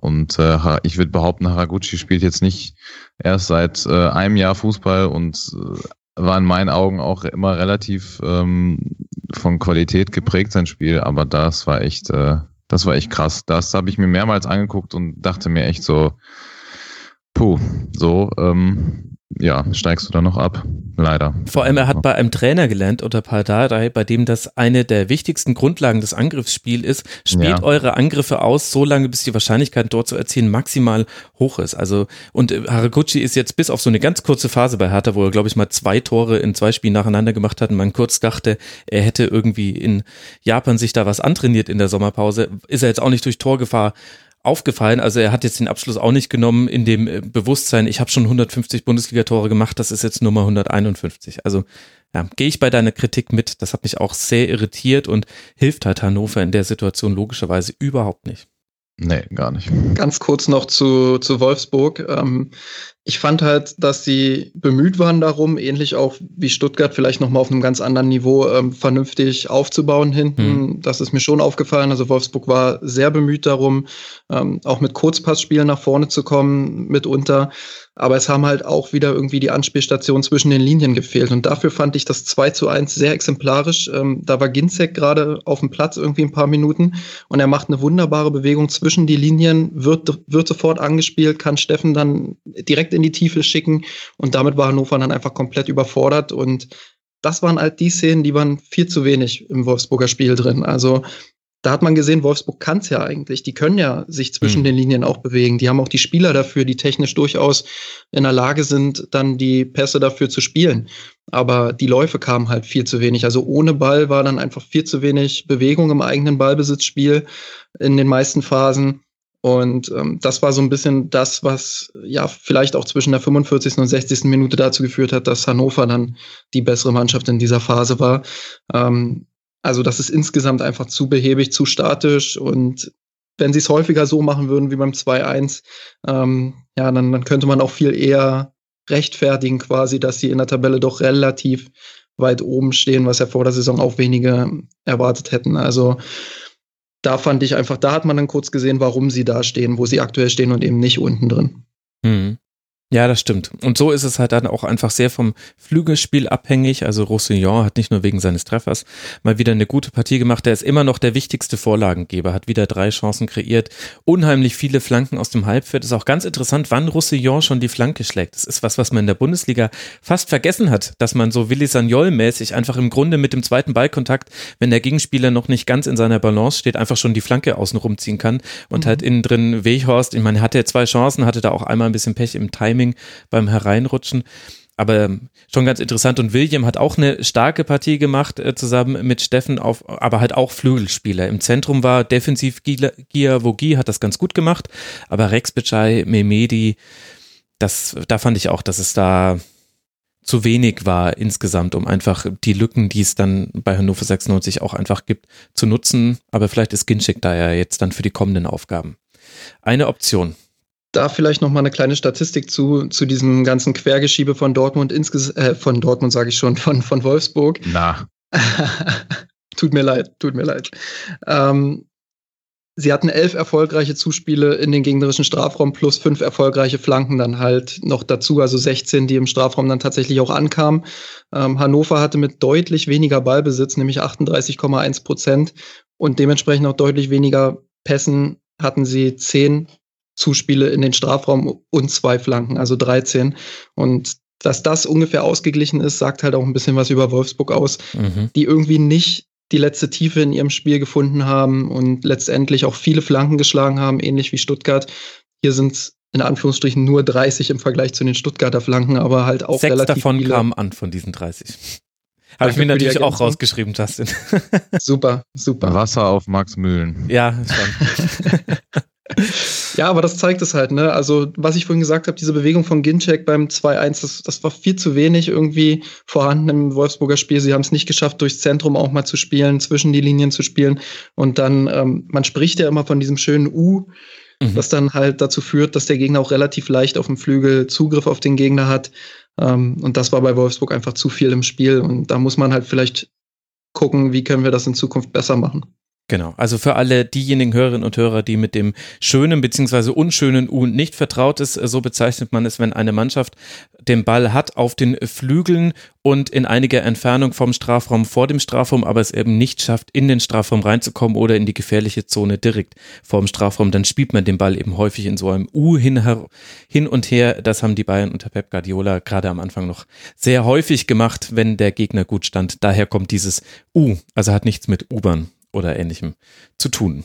und äh, ich würde behaupten, Haraguchi spielt jetzt nicht erst seit äh, einem Jahr Fußball und äh, war in meinen Augen auch immer relativ ähm, von Qualität geprägt sein Spiel, aber das war echt, äh, das war echt krass. Das habe ich mir mehrmals angeguckt und dachte mir echt so, puh, so, ähm, ja, steigst du da noch ab. Leider. Vor allem, er hat bei einem Trainer gelernt unter Pardadei, bei dem das eine der wichtigsten Grundlagen des Angriffsspiels ist. Spielt ja. eure Angriffe aus, so lange, bis die Wahrscheinlichkeit, dort zu erzielen, maximal hoch ist. Also, und äh, Haraguchi ist jetzt bis auf so eine ganz kurze Phase bei Hertha, wo er, glaube ich, mal zwei Tore in zwei Spielen nacheinander gemacht hat und man kurz dachte, er hätte irgendwie in Japan sich da was antrainiert in der Sommerpause, ist er jetzt auch nicht durch Torgefahr aufgefallen. Also er hat jetzt den Abschluss auch nicht genommen in dem äh, Bewusstsein, ich habe schon 150 Bundesligatore gemacht, das ist jetzt Nummer 151. Also ja, gehe ich bei deiner Kritik mit. Das hat mich auch sehr irritiert und hilft halt Hannover in der Situation logischerweise überhaupt nicht. Nee, gar nicht. Ganz kurz noch zu, zu Wolfsburg. Ähm, ich fand halt, dass sie bemüht waren darum, ähnlich auch wie Stuttgart, vielleicht nochmal auf einem ganz anderen Niveau ähm, vernünftig aufzubauen hinten. Mhm. Das ist mir schon aufgefallen. Also Wolfsburg war sehr bemüht darum, ähm, auch mit Kurzpassspielen nach vorne zu kommen, mitunter. Aber es haben halt auch wieder irgendwie die Anspielstationen zwischen den Linien gefehlt. Und dafür fand ich das 2 zu 1 sehr exemplarisch. Ähm, da war Ginzek gerade auf dem Platz irgendwie ein paar Minuten und er macht eine wunderbare Bewegung zwischen die Linien, wird, wird sofort angespielt, kann Steffen dann direkt in die Tiefe schicken und damit war Hannover dann einfach komplett überfordert und das waren halt die Szenen, die waren viel zu wenig im Wolfsburger Spiel drin. Also da hat man gesehen, Wolfsburg kann es ja eigentlich. Die können ja sich zwischen mhm. den Linien auch bewegen. Die haben auch die Spieler dafür, die technisch durchaus in der Lage sind, dann die Pässe dafür zu spielen. Aber die Läufe kamen halt viel zu wenig. Also ohne Ball war dann einfach viel zu wenig Bewegung im eigenen Ballbesitzspiel in den meisten Phasen. Und ähm, das war so ein bisschen das, was ja vielleicht auch zwischen der 45. und 60. Minute dazu geführt hat, dass Hannover dann die bessere Mannschaft in dieser Phase war. Ähm, also das ist insgesamt einfach zu behäbig, zu statisch und wenn sie es häufiger so machen würden wie beim 2-1, ähm, ja, dann, dann könnte man auch viel eher rechtfertigen quasi, dass sie in der Tabelle doch relativ weit oben stehen, was ja vor der Saison auch wenige erwartet hätten. Also da fand ich einfach, da hat man dann kurz gesehen, warum sie da stehen, wo sie aktuell stehen und eben nicht unten drin. Mhm. Ja, das stimmt. Und so ist es halt dann auch einfach sehr vom Flügelspiel abhängig. Also Roussillon hat nicht nur wegen seines Treffers mal wieder eine gute Partie gemacht. Er ist immer noch der wichtigste Vorlagengeber, hat wieder drei Chancen kreiert, unheimlich viele Flanken aus dem Halbfeld. Ist auch ganz interessant, wann Roussillon schon die Flanke schlägt. Das ist was, was man in der Bundesliga fast vergessen hat, dass man so Willi Sagnol-mäßig einfach im Grunde mit dem zweiten Ballkontakt, wenn der Gegenspieler noch nicht ganz in seiner Balance steht, einfach schon die Flanke außen rumziehen kann und mhm. halt innen drin Weghorst. Ich meine, er hatte zwei Chancen, hatte da auch einmal ein bisschen Pech im Timing Timing beim Hereinrutschen. Aber schon ganz interessant. Und William hat auch eine starke Partie gemacht, äh, zusammen mit Steffen, auf, aber halt auch Flügelspieler. Im Zentrum war defensiv Gia Vogi, hat das ganz gut gemacht. Aber Rex Bicai, Memedi, das, da fand ich auch, dass es da zu wenig war insgesamt, um einfach die Lücken, die es dann bei Hannover 96 auch einfach gibt, zu nutzen. Aber vielleicht ist Ginczek da ja jetzt dann für die kommenden Aufgaben. Eine Option da vielleicht noch mal eine kleine Statistik zu, zu diesem ganzen Quergeschiebe von Dortmund insges äh, von Dortmund sage ich schon, von, von Wolfsburg. Na. tut mir leid, tut mir leid. Ähm, sie hatten elf erfolgreiche Zuspiele in den gegnerischen Strafraum plus fünf erfolgreiche Flanken dann halt noch dazu, also 16, die im Strafraum dann tatsächlich auch ankamen. Ähm, Hannover hatte mit deutlich weniger Ballbesitz, nämlich 38,1 Prozent und dementsprechend auch deutlich weniger Pässen hatten sie zehn Zuspiele in den Strafraum und zwei Flanken, also 13. Und dass das ungefähr ausgeglichen ist, sagt halt auch ein bisschen was über Wolfsburg aus, mhm. die irgendwie nicht die letzte Tiefe in ihrem Spiel gefunden haben und letztendlich auch viele Flanken geschlagen haben, ähnlich wie Stuttgart. Hier sind es in Anführungsstrichen nur 30 im Vergleich zu den Stuttgarter Flanken, aber halt auch Sechs relativ davon viele. kamen an von diesen 30. Habe ich mir natürlich auch rausgeschrieben, Justin. super, super. Wasser auf Max Mühlen. Ja, schon. Ja, aber das zeigt es halt, ne? Also, was ich vorhin gesagt habe, diese Bewegung von Ginczek beim 2-1, das, das war viel zu wenig irgendwie vorhanden im Wolfsburger Spiel. Sie haben es nicht geschafft, durchs Zentrum auch mal zu spielen, zwischen die Linien zu spielen. Und dann, ähm, man spricht ja immer von diesem schönen U, mhm. das dann halt dazu führt, dass der Gegner auch relativ leicht auf dem Flügel Zugriff auf den Gegner hat. Ähm, und das war bei Wolfsburg einfach zu viel im Spiel. Und da muss man halt vielleicht gucken, wie können wir das in Zukunft besser machen. Genau, also für alle diejenigen Hörerinnen und Hörer, die mit dem schönen bzw. unschönen U nicht vertraut ist, so bezeichnet man es, wenn eine Mannschaft den Ball hat auf den Flügeln und in einiger Entfernung vom Strafraum vor dem Strafraum, aber es eben nicht schafft, in den Strafraum reinzukommen oder in die gefährliche Zone direkt vor dem Strafraum, dann spielt man den Ball eben häufig in so einem U hin, hin und her. Das haben die Bayern unter Pep Guardiola gerade am Anfang noch sehr häufig gemacht, wenn der Gegner gut stand. Daher kommt dieses U, also hat nichts mit U-Bahn oder ähnlichem zu tun.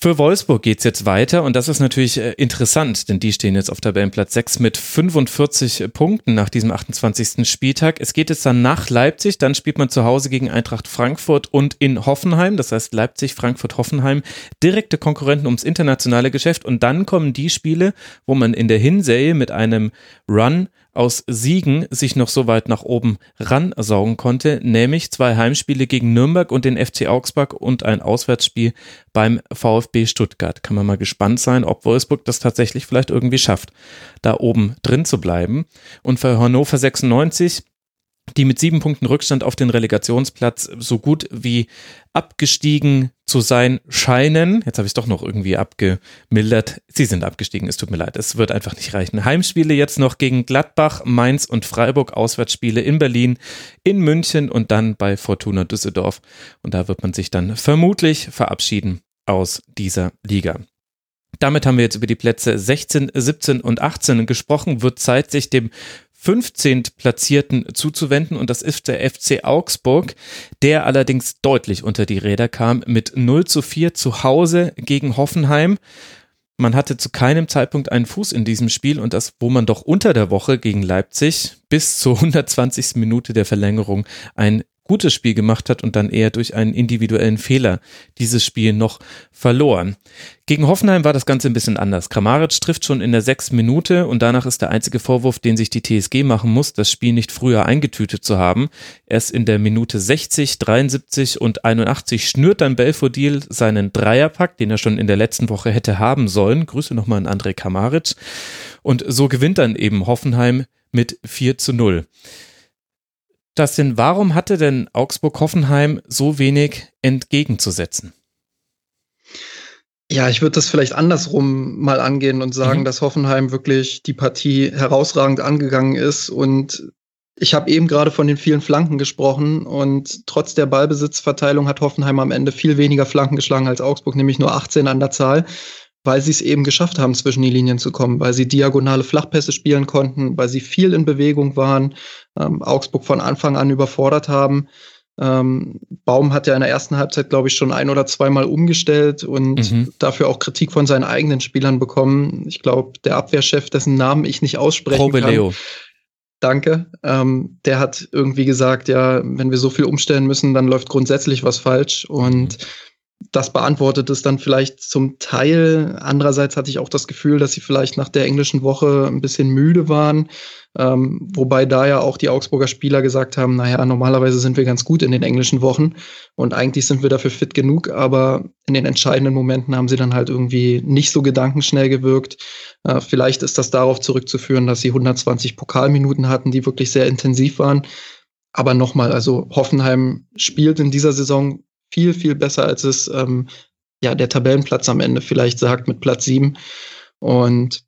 Für Wolfsburg geht es jetzt weiter und das ist natürlich äh, interessant, denn die stehen jetzt auf Tabellenplatz 6 mit 45 Punkten nach diesem 28. Spieltag. Es geht jetzt dann nach Leipzig, dann spielt man zu Hause gegen Eintracht Frankfurt und in Hoffenheim, das heißt Leipzig, Frankfurt, Hoffenheim, direkte Konkurrenten ums internationale Geschäft und dann kommen die Spiele, wo man in der Hinserie mit einem Run aus Siegen sich noch so weit nach oben ransaugen konnte, nämlich zwei Heimspiele gegen Nürnberg und den FC Augsburg und ein Auswärtsspiel beim VfB Stuttgart. Kann man mal gespannt sein, ob Wolfsburg das tatsächlich vielleicht irgendwie schafft, da oben drin zu bleiben. Und für Hannover 96 die mit sieben Punkten Rückstand auf den Relegationsplatz so gut wie abgestiegen zu sein scheinen. Jetzt habe ich es doch noch irgendwie abgemildert. Sie sind abgestiegen, es tut mir leid, es wird einfach nicht reichen. Heimspiele jetzt noch gegen Gladbach, Mainz und Freiburg, Auswärtsspiele in Berlin, in München und dann bei Fortuna Düsseldorf. Und da wird man sich dann vermutlich verabschieden aus dieser Liga. Damit haben wir jetzt über die Plätze 16, 17 und 18 gesprochen. Wird Zeit, sich dem 15. Platzierten zuzuwenden und das ist der FC Augsburg, der allerdings deutlich unter die Räder kam mit 0 zu 4 zu Hause gegen Hoffenheim. Man hatte zu keinem Zeitpunkt einen Fuß in diesem Spiel und das, wo man doch unter der Woche gegen Leipzig bis zur 120. Minute der Verlängerung ein gutes Spiel gemacht hat und dann eher durch einen individuellen Fehler dieses Spiel noch verloren. Gegen Hoffenheim war das Ganze ein bisschen anders. Kramaric trifft schon in der sechsten Minute und danach ist der einzige Vorwurf, den sich die TSG machen muss, das Spiel nicht früher eingetütet zu haben. Erst in der Minute 60, 73 und 81 schnürt dann Belfodil seinen Dreierpack, den er schon in der letzten Woche hätte haben sollen. Grüße nochmal an André Kramaric. Und so gewinnt dann eben Hoffenheim mit 4 zu 0. Dustin, warum hatte denn Augsburg-Hoffenheim so wenig entgegenzusetzen? Ja, ich würde das vielleicht andersrum mal angehen und sagen, mhm. dass Hoffenheim wirklich die Partie herausragend angegangen ist. Und ich habe eben gerade von den vielen Flanken gesprochen. Und trotz der Ballbesitzverteilung hat Hoffenheim am Ende viel weniger Flanken geschlagen als Augsburg, nämlich nur 18 an der Zahl, weil sie es eben geschafft haben, zwischen die Linien zu kommen, weil sie diagonale Flachpässe spielen konnten, weil sie viel in Bewegung waren, ähm, Augsburg von Anfang an überfordert haben. Ähm, Baum hat ja in der ersten Halbzeit, glaube ich, schon ein oder zweimal umgestellt und mhm. dafür auch Kritik von seinen eigenen Spielern bekommen. Ich glaube, der Abwehrchef, dessen Namen ich nicht aussprechen Probe kann. Danke. Ähm, der hat irgendwie gesagt, ja, wenn wir so viel umstellen müssen, dann läuft grundsätzlich was falsch. Und mhm das beantwortet es dann vielleicht zum Teil. Andererseits hatte ich auch das Gefühl, dass sie vielleicht nach der englischen Woche ein bisschen müde waren. Ähm, wobei da ja auch die Augsburger Spieler gesagt haben, naja, normalerweise sind wir ganz gut in den englischen Wochen und eigentlich sind wir dafür fit genug, aber in den entscheidenden Momenten haben sie dann halt irgendwie nicht so gedankenschnell gewirkt. Äh, vielleicht ist das darauf zurückzuführen, dass sie 120 Pokalminuten hatten, die wirklich sehr intensiv waren. Aber nochmal, also Hoffenheim spielt in dieser Saison viel, viel besser, als es ähm, ja der Tabellenplatz am Ende vielleicht sagt mit Platz 7. Und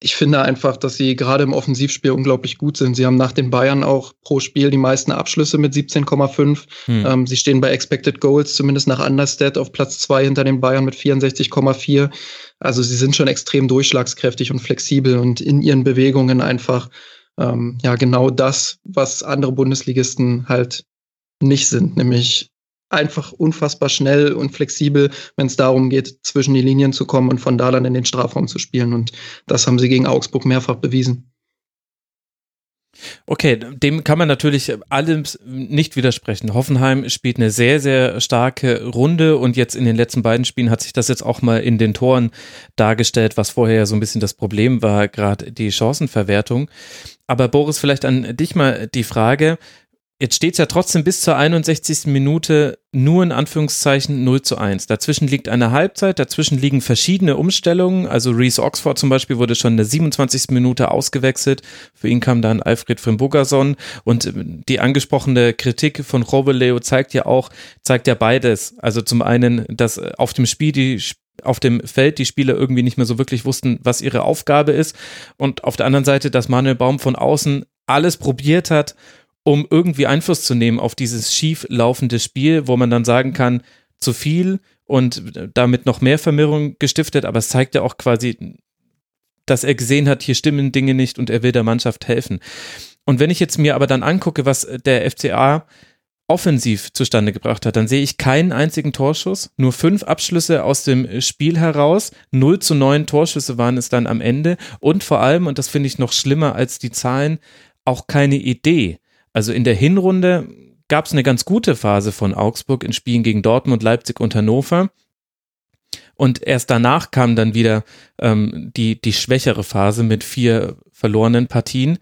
ich finde einfach, dass sie gerade im Offensivspiel unglaublich gut sind. Sie haben nach den Bayern auch pro Spiel die meisten Abschlüsse mit 17,5. Hm. Ähm, sie stehen bei Expected Goals, zumindest nach Understat, auf Platz 2 hinter den Bayern mit 64,4. Also sie sind schon extrem durchschlagskräftig und flexibel und in ihren Bewegungen einfach ähm, ja genau das, was andere Bundesligisten halt nicht sind, nämlich einfach unfassbar schnell und flexibel, wenn es darum geht, zwischen die Linien zu kommen und von da dann in den Strafraum zu spielen. Und das haben sie gegen Augsburg mehrfach bewiesen. Okay, dem kann man natürlich allem nicht widersprechen. Hoffenheim spielt eine sehr, sehr starke Runde und jetzt in den letzten beiden Spielen hat sich das jetzt auch mal in den Toren dargestellt, was vorher ja so ein bisschen das Problem war, gerade die Chancenverwertung. Aber Boris, vielleicht an dich mal die Frage, Jetzt steht es ja trotzdem bis zur 61. Minute nur in Anführungszeichen 0 zu 1. Dazwischen liegt eine Halbzeit, dazwischen liegen verschiedene Umstellungen. Also Reese Oxford zum Beispiel wurde schon in der 27. Minute ausgewechselt. Für ihn kam dann Alfred Frimburgerson. Und die angesprochene Kritik von Robeleo zeigt ja auch, zeigt ja beides. Also zum einen, dass auf dem Spiel die auf dem Feld die Spieler irgendwie nicht mehr so wirklich wussten, was ihre Aufgabe ist. Und auf der anderen Seite, dass Manuel Baum von außen alles probiert hat, um irgendwie Einfluss zu nehmen auf dieses schief laufende Spiel, wo man dann sagen kann, zu viel und damit noch mehr Verwirrung gestiftet, aber es zeigt ja auch quasi, dass er gesehen hat, hier stimmen Dinge nicht und er will der Mannschaft helfen. Und wenn ich jetzt mir aber dann angucke, was der FCA offensiv zustande gebracht hat, dann sehe ich keinen einzigen Torschuss, nur fünf Abschlüsse aus dem Spiel heraus, 0 zu 9 Torschüsse waren es dann am Ende und vor allem, und das finde ich noch schlimmer als die Zahlen, auch keine Idee. Also in der Hinrunde gab es eine ganz gute Phase von Augsburg in Spielen gegen Dortmund, Leipzig und Hannover. Und erst danach kam dann wieder ähm, die, die schwächere Phase mit vier verlorenen Partien.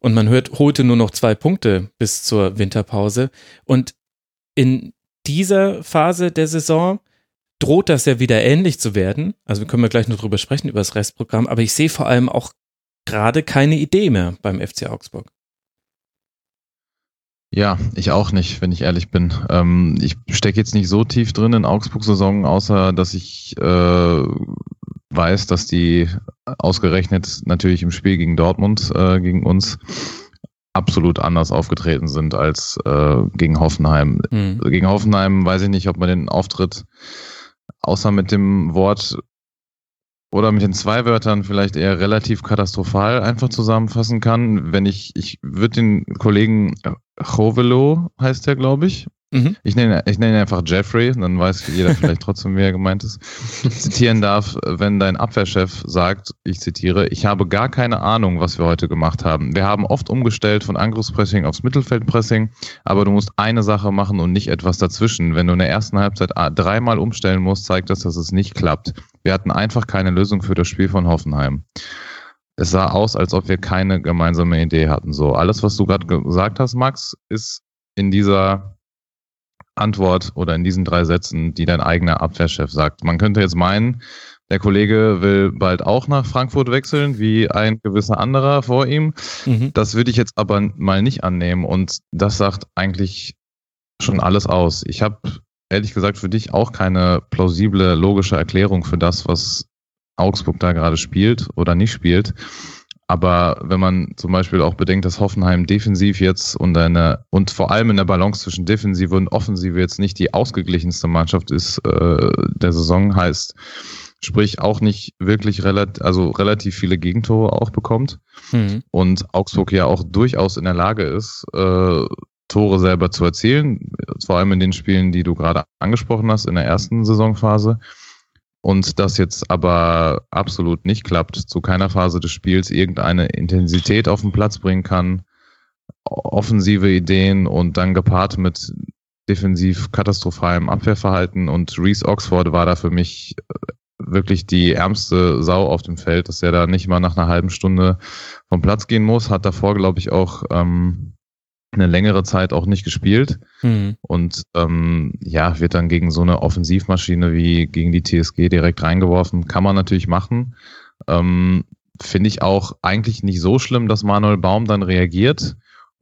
Und man hört, holte nur noch zwei Punkte bis zur Winterpause. Und in dieser Phase der Saison droht das ja wieder ähnlich zu werden. Also können wir gleich noch drüber sprechen, über das Restprogramm. Aber ich sehe vor allem auch gerade keine Idee mehr beim FC Augsburg. Ja, ich auch nicht, wenn ich ehrlich bin. Ähm, ich stecke jetzt nicht so tief drin in Augsburg-Saison, außer dass ich äh, weiß, dass die ausgerechnet natürlich im Spiel gegen Dortmund, äh, gegen uns, absolut anders aufgetreten sind als äh, gegen Hoffenheim. Mhm. Gegen Hoffenheim weiß ich nicht, ob man den Auftritt außer mit dem Wort oder mit den zwei Wörtern vielleicht eher relativ katastrophal einfach zusammenfassen kann. Wenn ich, ich würde den Kollegen Chovelo heißt der, glaube ich, mhm. ich nenne ich nenn ihn einfach Jeffrey, dann weiß jeder vielleicht trotzdem, wer gemeint ist, zitieren darf, wenn dein Abwehrchef sagt, ich zitiere, ich habe gar keine Ahnung, was wir heute gemacht haben. Wir haben oft umgestellt von Angriffspressing aufs Mittelfeldpressing, aber du musst eine Sache machen und nicht etwas dazwischen. Wenn du in der ersten Halbzeit dreimal umstellen musst, zeigt das, dass es nicht klappt. Wir hatten einfach keine Lösung für das Spiel von Hoffenheim es sah aus, als ob wir keine gemeinsame Idee hatten. So, alles, was du gerade gesagt hast, Max, ist in dieser Antwort oder in diesen drei Sätzen, die dein eigener Abwehrchef sagt. Man könnte jetzt meinen, der Kollege will bald auch nach Frankfurt wechseln, wie ein gewisser anderer vor ihm. Mhm. Das würde ich jetzt aber mal nicht annehmen. Und das sagt eigentlich schon alles aus. Ich habe ehrlich gesagt für dich auch keine plausible, logische Erklärung für das, was Augsburg da gerade spielt oder nicht spielt. Aber wenn man zum Beispiel auch bedenkt, dass Hoffenheim defensiv jetzt und eine und vor allem in der Balance zwischen Defensive und Offensive jetzt nicht die ausgeglichenste Mannschaft ist äh, der Saison, heißt, sprich auch nicht wirklich relativ, also relativ viele Gegentore auch bekommt. Mhm. Und Augsburg ja auch durchaus in der Lage ist, äh, Tore selber zu erzielen, vor allem in den Spielen, die du gerade angesprochen hast, in der ersten Saisonphase und das jetzt aber absolut nicht klappt, zu keiner Phase des Spiels irgendeine Intensität auf den Platz bringen kann, offensive Ideen und dann gepaart mit defensiv katastrophalem Abwehrverhalten. Und Reese Oxford war da für mich äh, wirklich die ärmste Sau auf dem Feld, dass er da nicht mal nach einer halben Stunde vom Platz gehen muss, hat davor, glaube ich, auch ähm, eine längere Zeit auch nicht gespielt mhm. und ähm, ja, wird dann gegen so eine Offensivmaschine wie gegen die TSG direkt reingeworfen. Kann man natürlich machen. Ähm, Finde ich auch eigentlich nicht so schlimm, dass Manuel Baum dann reagiert.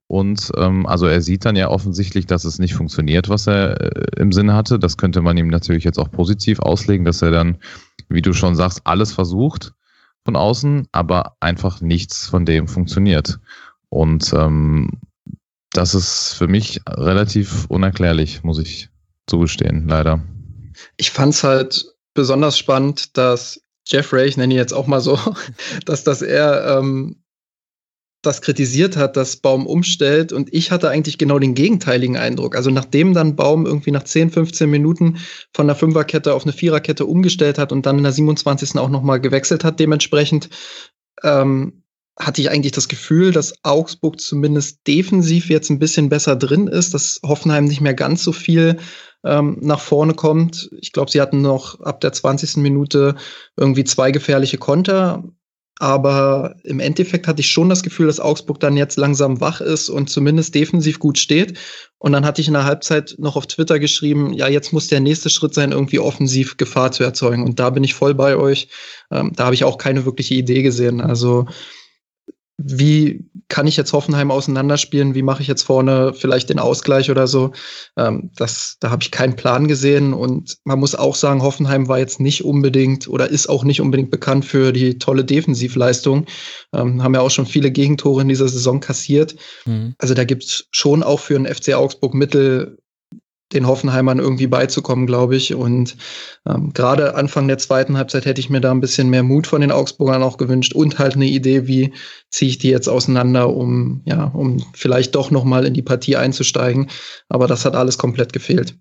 Und ähm, also er sieht dann ja offensichtlich, dass es nicht funktioniert, was er äh, im Sinne hatte. Das könnte man ihm natürlich jetzt auch positiv auslegen, dass er dann, wie du schon sagst, alles versucht von außen, aber einfach nichts von dem funktioniert. Und ähm, das ist für mich relativ unerklärlich, muss ich zugestehen, leider. Ich fand es halt besonders spannend, dass Jeffrey, ich nenne ihn jetzt auch mal so, dass, dass er ähm, das kritisiert hat, dass Baum umstellt und ich hatte eigentlich genau den gegenteiligen Eindruck. Also nachdem dann Baum irgendwie nach 10, 15 Minuten von der Fünferkette auf eine Viererkette umgestellt hat und dann in der 27. auch nochmal gewechselt hat, dementsprechend ähm, hatte ich eigentlich das Gefühl, dass Augsburg zumindest defensiv jetzt ein bisschen besser drin ist, dass Hoffenheim nicht mehr ganz so viel ähm, nach vorne kommt. Ich glaube, sie hatten noch ab der 20. Minute irgendwie zwei gefährliche Konter. Aber im Endeffekt hatte ich schon das Gefühl, dass Augsburg dann jetzt langsam wach ist und zumindest defensiv gut steht. Und dann hatte ich in der Halbzeit noch auf Twitter geschrieben, ja, jetzt muss der nächste Schritt sein, irgendwie offensiv Gefahr zu erzeugen. Und da bin ich voll bei euch. Ähm, da habe ich auch keine wirkliche Idee gesehen. Also wie kann ich jetzt Hoffenheim auseinanderspielen, wie mache ich jetzt vorne vielleicht den Ausgleich oder so. Ähm, das, da habe ich keinen Plan gesehen und man muss auch sagen, Hoffenheim war jetzt nicht unbedingt oder ist auch nicht unbedingt bekannt für die tolle Defensivleistung. Ähm, haben ja auch schon viele Gegentore in dieser Saison kassiert. Mhm. Also da gibt es schon auch für einen FC Augsburg Mittel, den Hoffenheimern irgendwie beizukommen, glaube ich. Und ähm, gerade Anfang der zweiten Halbzeit hätte ich mir da ein bisschen mehr Mut von den Augsburgern auch gewünscht und halt eine Idee, wie ziehe ich die jetzt auseinander, um ja, um vielleicht doch noch mal in die Partie einzusteigen. Aber das hat alles komplett gefehlt.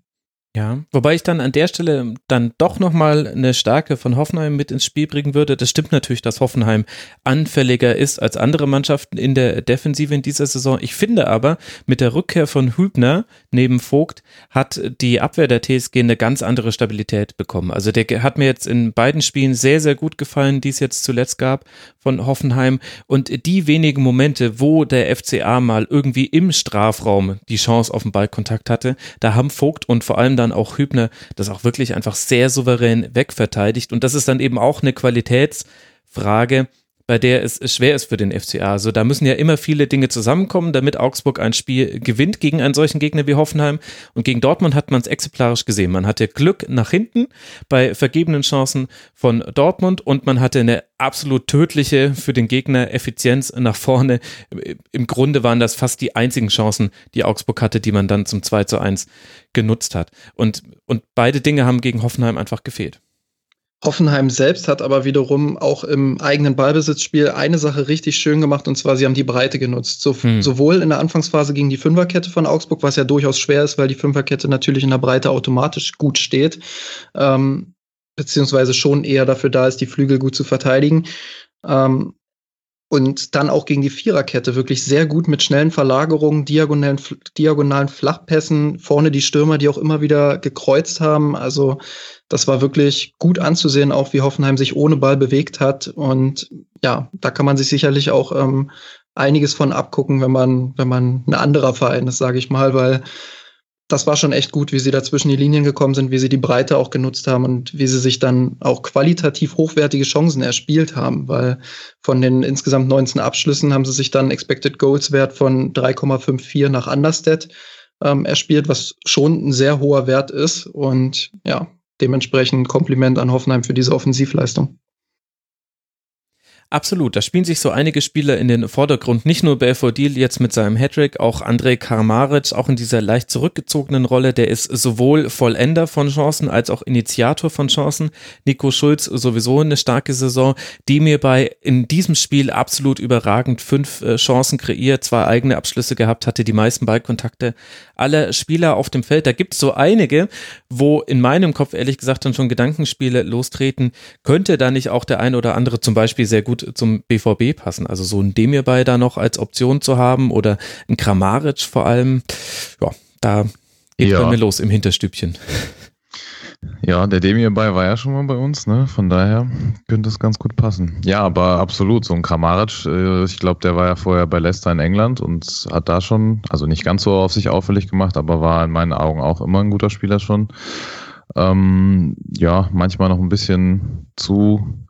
Ja, wobei ich dann an der Stelle dann doch nochmal eine Stärke von Hoffenheim mit ins Spiel bringen würde. Das stimmt natürlich, dass Hoffenheim anfälliger ist als andere Mannschaften in der Defensive in dieser Saison. Ich finde aber, mit der Rückkehr von Hübner neben Vogt hat die Abwehr der TSG eine ganz andere Stabilität bekommen. Also der hat mir jetzt in beiden Spielen sehr, sehr gut gefallen, die es jetzt zuletzt gab von Hoffenheim. Und die wenigen Momente, wo der FCA mal irgendwie im Strafraum die Chance auf den Ballkontakt hatte, da haben Vogt und vor allem dann auch Hübner das auch wirklich einfach sehr souverän wegverteidigt. Und das ist dann eben auch eine Qualitätsfrage, bei der es schwer ist für den FCA. Also da müssen ja immer viele Dinge zusammenkommen, damit Augsburg ein Spiel gewinnt gegen einen solchen Gegner wie Hoffenheim. Und gegen Dortmund hat man es exemplarisch gesehen. Man hatte Glück nach hinten bei vergebenen Chancen von Dortmund und man hatte eine absolut tödliche für den Gegner Effizienz nach vorne. Im Grunde waren das fast die einzigen Chancen, die Augsburg hatte, die man dann zum 2 zu 1 genutzt hat. Und, und beide Dinge haben gegen Hoffenheim einfach gefehlt. Hoffenheim selbst hat aber wiederum auch im eigenen Ballbesitzspiel eine Sache richtig schön gemacht, und zwar sie haben die Breite genutzt. So, hm. Sowohl in der Anfangsphase gegen die Fünferkette von Augsburg, was ja durchaus schwer ist, weil die Fünferkette natürlich in der Breite automatisch gut steht, ähm, beziehungsweise schon eher dafür da ist, die Flügel gut zu verteidigen. Ähm, und dann auch gegen die Viererkette wirklich sehr gut mit schnellen Verlagerungen, diagonalen, diagonalen Flachpässen, vorne die Stürmer, die auch immer wieder gekreuzt haben. Also das war wirklich gut anzusehen, auch wie Hoffenheim sich ohne Ball bewegt hat. Und ja, da kann man sich sicherlich auch ähm, einiges von abgucken, wenn man, wenn man ein anderer Verein ist, sage ich mal, weil das war schon echt gut, wie sie da zwischen die Linien gekommen sind, wie sie die Breite auch genutzt haben und wie sie sich dann auch qualitativ hochwertige Chancen erspielt haben, weil von den insgesamt 19 Abschlüssen haben sie sich dann Expected Goals Wert von 3,54 nach Understat ähm, erspielt, was schon ein sehr hoher Wert ist und ja, dementsprechend Kompliment an Hoffenheim für diese Offensivleistung. Absolut, da spielen sich so einige Spieler in den Vordergrund. Nicht nur Belfodil jetzt mit seinem Hattrick, auch Andrej Karmaric, auch in dieser leicht zurückgezogenen Rolle. Der ist sowohl Vollender von Chancen als auch Initiator von Chancen. Nico Schulz sowieso eine starke Saison, die mir bei in diesem Spiel absolut überragend fünf äh, Chancen kreiert, zwei eigene Abschlüsse gehabt hatte, die meisten Ballkontakte aller Spieler auf dem Feld. Da gibt es so einige, wo in meinem Kopf ehrlich gesagt dann schon Gedankenspiele lostreten. Könnte da nicht auch der ein oder andere zum Beispiel sehr gut zum BVB passen. Also so ein Demirbay da noch als Option zu haben oder ein Kramaric vor allem. Ja, da geht ja. bei mir los im Hinterstübchen. Ja, der Demirbay war ja schon mal bei uns, ne? Von daher könnte es ganz gut passen. Ja, aber absolut, so ein Kramaric, äh, ich glaube, der war ja vorher bei Leicester in England und hat da schon, also nicht ganz so auf sich auffällig gemacht, aber war in meinen Augen auch immer ein guter Spieler schon. Ähm, ja, manchmal noch ein bisschen zu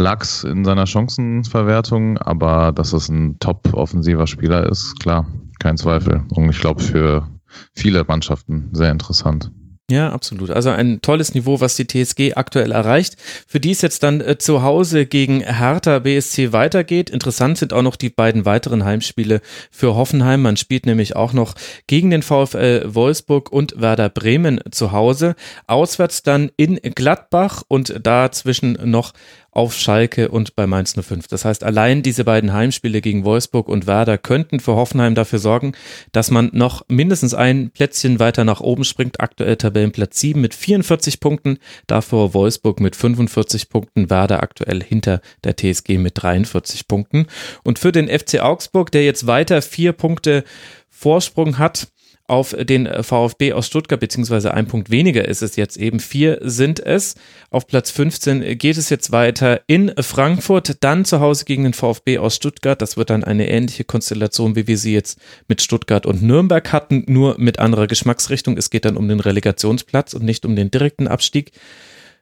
lax in seiner Chancenverwertung, aber dass es ein top-offensiver Spieler ist, klar, kein Zweifel. Und ich glaube für viele Mannschaften sehr interessant. Ja, absolut. Also ein tolles Niveau, was die TSG aktuell erreicht. Für die es jetzt dann äh, zu Hause gegen Hertha BSC weitergeht. Interessant sind auch noch die beiden weiteren Heimspiele für Hoffenheim. Man spielt nämlich auch noch gegen den VfL Wolfsburg und Werder Bremen zu Hause. Auswärts dann in Gladbach und dazwischen noch auf Schalke und bei Mainz 05. Das heißt, allein diese beiden Heimspiele gegen Wolfsburg und Werder könnten für Hoffenheim dafür sorgen, dass man noch mindestens ein Plätzchen weiter nach oben springt. Aktuell Tabellenplatz 7 mit 44 Punkten, davor Wolfsburg mit 45 Punkten, Werder aktuell hinter der TSG mit 43 Punkten. Und für den FC Augsburg, der jetzt weiter vier Punkte Vorsprung hat, auf den VfB aus Stuttgart, beziehungsweise ein Punkt weniger ist es jetzt eben. Vier sind es. Auf Platz 15 geht es jetzt weiter in Frankfurt, dann zu Hause gegen den VfB aus Stuttgart. Das wird dann eine ähnliche Konstellation, wie wir sie jetzt mit Stuttgart und Nürnberg hatten, nur mit anderer Geschmacksrichtung. Es geht dann um den Relegationsplatz und nicht um den direkten Abstieg.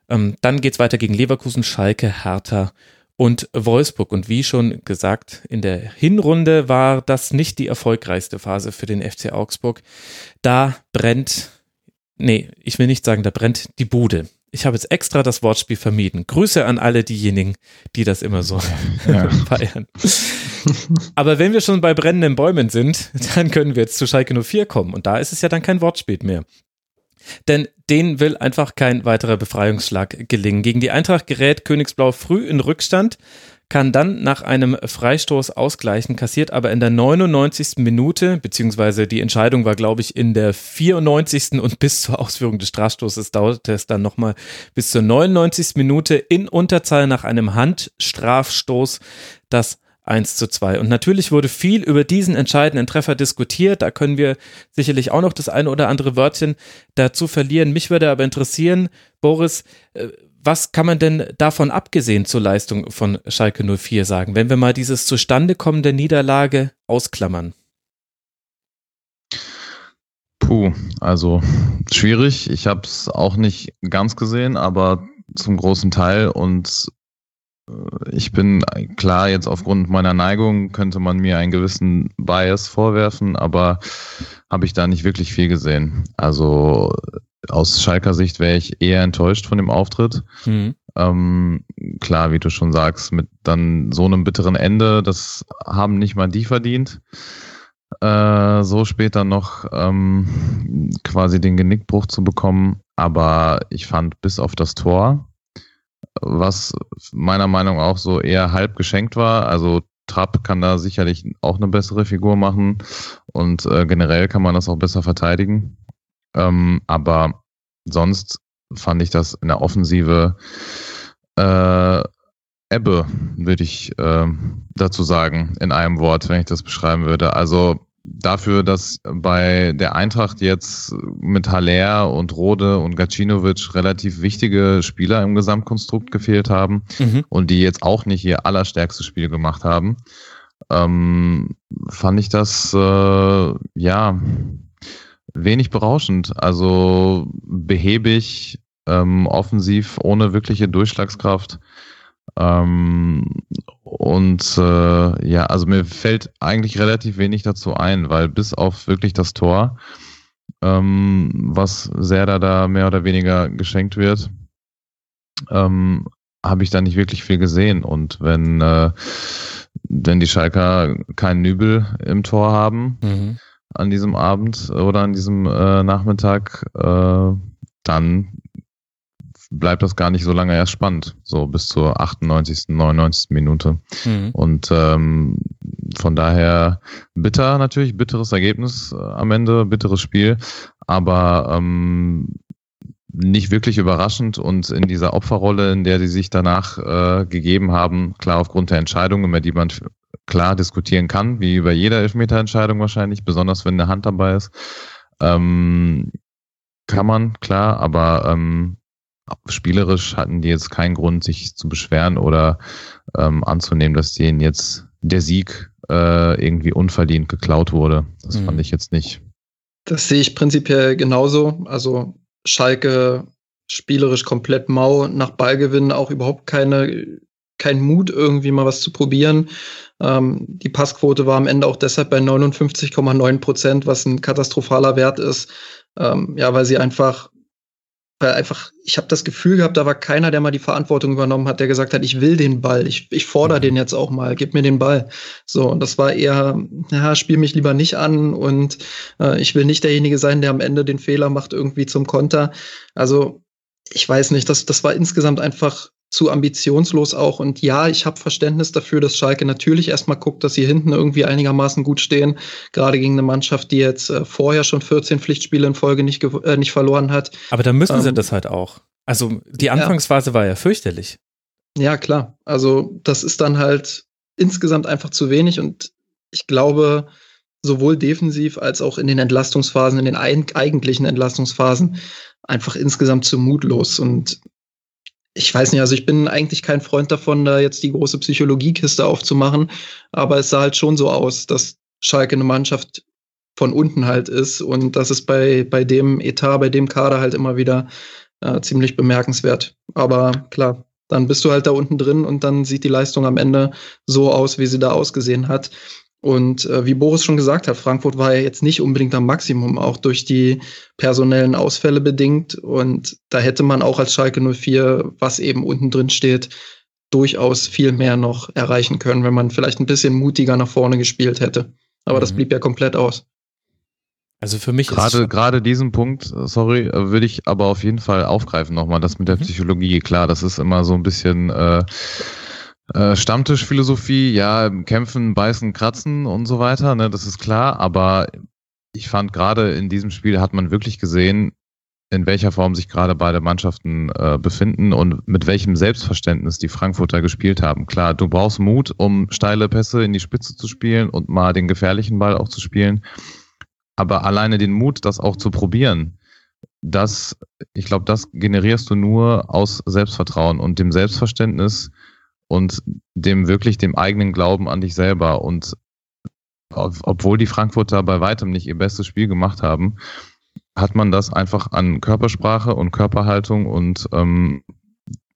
Ähm, dann geht es weiter gegen Leverkusen, Schalke, Hertha und Wolfsburg. Und wie schon gesagt, in der Hinrunde war das nicht die erfolgreichste Phase für den FC Augsburg. Da brennt, nee, ich will nicht sagen, da brennt die Bude. Ich habe jetzt extra das Wortspiel vermieden. Grüße an alle diejenigen, die das immer so ja. feiern. Aber wenn wir schon bei brennenden Bäumen sind, dann können wir jetzt zu Schalke 04 kommen. Und da ist es ja dann kein Wortspiel mehr. Denn denen will einfach kein weiterer Befreiungsschlag gelingen. Gegen die Eintracht gerät Königsblau früh in Rückstand, kann dann nach einem Freistoß ausgleichen, kassiert aber in der 99. Minute, beziehungsweise die Entscheidung war, glaube ich, in der 94. und bis zur Ausführung des Strafstoßes dauerte es dann nochmal bis zur 99. Minute in Unterzahl nach einem Handstrafstoß das 1 zu 2. Und natürlich wurde viel über diesen entscheidenden Treffer diskutiert. Da können wir sicherlich auch noch das eine oder andere Wörtchen dazu verlieren. Mich würde aber interessieren, Boris, äh, was kann man denn davon abgesehen zur Leistung von Schalke 04 sagen, wenn wir mal dieses Zustandekommen der Niederlage ausklammern? Puh, also schwierig. Ich habe es auch nicht ganz gesehen, aber zum großen Teil und ich bin klar, jetzt aufgrund meiner Neigung könnte man mir einen gewissen Bias vorwerfen, aber habe ich da nicht wirklich viel gesehen. Also aus Schalker Sicht wäre ich eher enttäuscht von dem Auftritt. Mhm. Ähm, klar, wie du schon sagst, mit dann so einem bitteren Ende, das haben nicht mal die verdient. Äh, so später noch ähm, quasi den Genickbruch zu bekommen. Aber ich fand bis auf das Tor was meiner Meinung nach auch so eher halb geschenkt war. Also Trapp kann da sicherlich auch eine bessere Figur machen und äh, generell kann man das auch besser verteidigen. Ähm, aber sonst fand ich das in der Offensive äh, Ebbe, würde ich äh, dazu sagen, in einem Wort, wenn ich das beschreiben würde. Also dafür, dass bei der Eintracht jetzt mit Haller und Rode und Gacinovic relativ wichtige Spieler im Gesamtkonstrukt gefehlt haben mhm. und die jetzt auch nicht ihr allerstärkstes Spiel gemacht haben, ähm, fand ich das äh, ja wenig berauschend. Also behäbig, ähm, offensiv, ohne wirkliche Durchschlagskraft. Ähm, und äh, ja, also mir fällt eigentlich relativ wenig dazu ein, weil bis auf wirklich das Tor, ähm, was Serda da mehr oder weniger geschenkt wird, ähm, habe ich da nicht wirklich viel gesehen. Und wenn, äh, wenn die Schalker keinen Nübel im Tor haben mhm. an diesem Abend oder an diesem äh, Nachmittag, äh, dann bleibt das gar nicht so lange erst spannend, so bis zur 98., 99. Minute. Mhm. Und ähm, von daher bitter natürlich, bitteres Ergebnis äh, am Ende, bitteres Spiel, aber ähm, nicht wirklich überraschend und in dieser Opferrolle, in der sie sich danach äh, gegeben haben, klar aufgrund der Entscheidungen, über die man klar diskutieren kann, wie über jede Elfmeterentscheidung wahrscheinlich, besonders wenn eine Hand dabei ist, ähm, kann man, klar, aber ähm, spielerisch hatten die jetzt keinen Grund, sich zu beschweren oder ähm, anzunehmen, dass denen jetzt der Sieg äh, irgendwie unverdient geklaut wurde. Das mhm. fand ich jetzt nicht. Das sehe ich prinzipiell genauso. Also Schalke spielerisch komplett mau nach Ballgewinn, auch überhaupt keine, kein Mut, irgendwie mal was zu probieren. Ähm, die Passquote war am Ende auch deshalb bei 59,9 Prozent, was ein katastrophaler Wert ist. Ähm, ja, weil sie einfach weil einfach, ich habe das Gefühl gehabt, da war keiner, der mal die Verantwortung übernommen hat, der gesagt hat, ich will den Ball, ich, ich fordere mhm. den jetzt auch mal, gib mir den Ball. So, und das war eher, ja, spiel mich lieber nicht an und äh, ich will nicht derjenige sein, der am Ende den Fehler macht, irgendwie zum Konter. Also, ich weiß nicht, das, das war insgesamt einfach zu ambitionslos auch. Und ja, ich habe Verständnis dafür, dass Schalke natürlich erstmal guckt, dass sie hinten irgendwie einigermaßen gut stehen. Gerade gegen eine Mannschaft, die jetzt äh, vorher schon 14 Pflichtspiele in Folge nicht, äh, nicht verloren hat. Aber da müssen ähm, sie das halt auch. Also die Anfangsphase ja. war ja fürchterlich. Ja, klar. Also das ist dann halt insgesamt einfach zu wenig. Und ich glaube, sowohl defensiv als auch in den Entlastungsphasen, in den eigentlichen Entlastungsphasen, einfach insgesamt zu mutlos. Und ich weiß nicht, also ich bin eigentlich kein Freund davon, da jetzt die große Psychologiekiste aufzumachen, aber es sah halt schon so aus, dass Schalke eine Mannschaft von unten halt ist und das ist bei, bei dem Etat, bei dem Kader halt immer wieder äh, ziemlich bemerkenswert. Aber klar, dann bist du halt da unten drin und dann sieht die Leistung am Ende so aus, wie sie da ausgesehen hat. Und äh, wie Boris schon gesagt hat, Frankfurt war ja jetzt nicht unbedingt am Maximum, auch durch die personellen Ausfälle bedingt. Und da hätte man auch als Schalke 04, was eben unten drin steht, durchaus viel mehr noch erreichen können, wenn man vielleicht ein bisschen mutiger nach vorne gespielt hätte. Aber mhm. das blieb ja komplett aus. Also für mich gerade gerade diesen Punkt, sorry, würde ich aber auf jeden Fall aufgreifen nochmal, das mit der mhm. Psychologie. Klar, das ist immer so ein bisschen äh, äh, Stammtischphilosophie, ja, kämpfen, beißen, kratzen und so weiter, ne, das ist klar, aber ich fand gerade in diesem Spiel hat man wirklich gesehen, in welcher Form sich gerade beide Mannschaften äh, befinden und mit welchem Selbstverständnis die Frankfurter gespielt haben. Klar, du brauchst Mut, um steile Pässe in die Spitze zu spielen und mal den gefährlichen Ball auch zu spielen. Aber alleine den Mut, das auch zu probieren, das, ich glaube, das generierst du nur aus Selbstvertrauen und dem Selbstverständnis, und dem wirklich dem eigenen Glauben an dich selber. Und obwohl die Frankfurter bei weitem nicht ihr bestes Spiel gemacht haben, hat man das einfach an Körpersprache und Körperhaltung und ähm,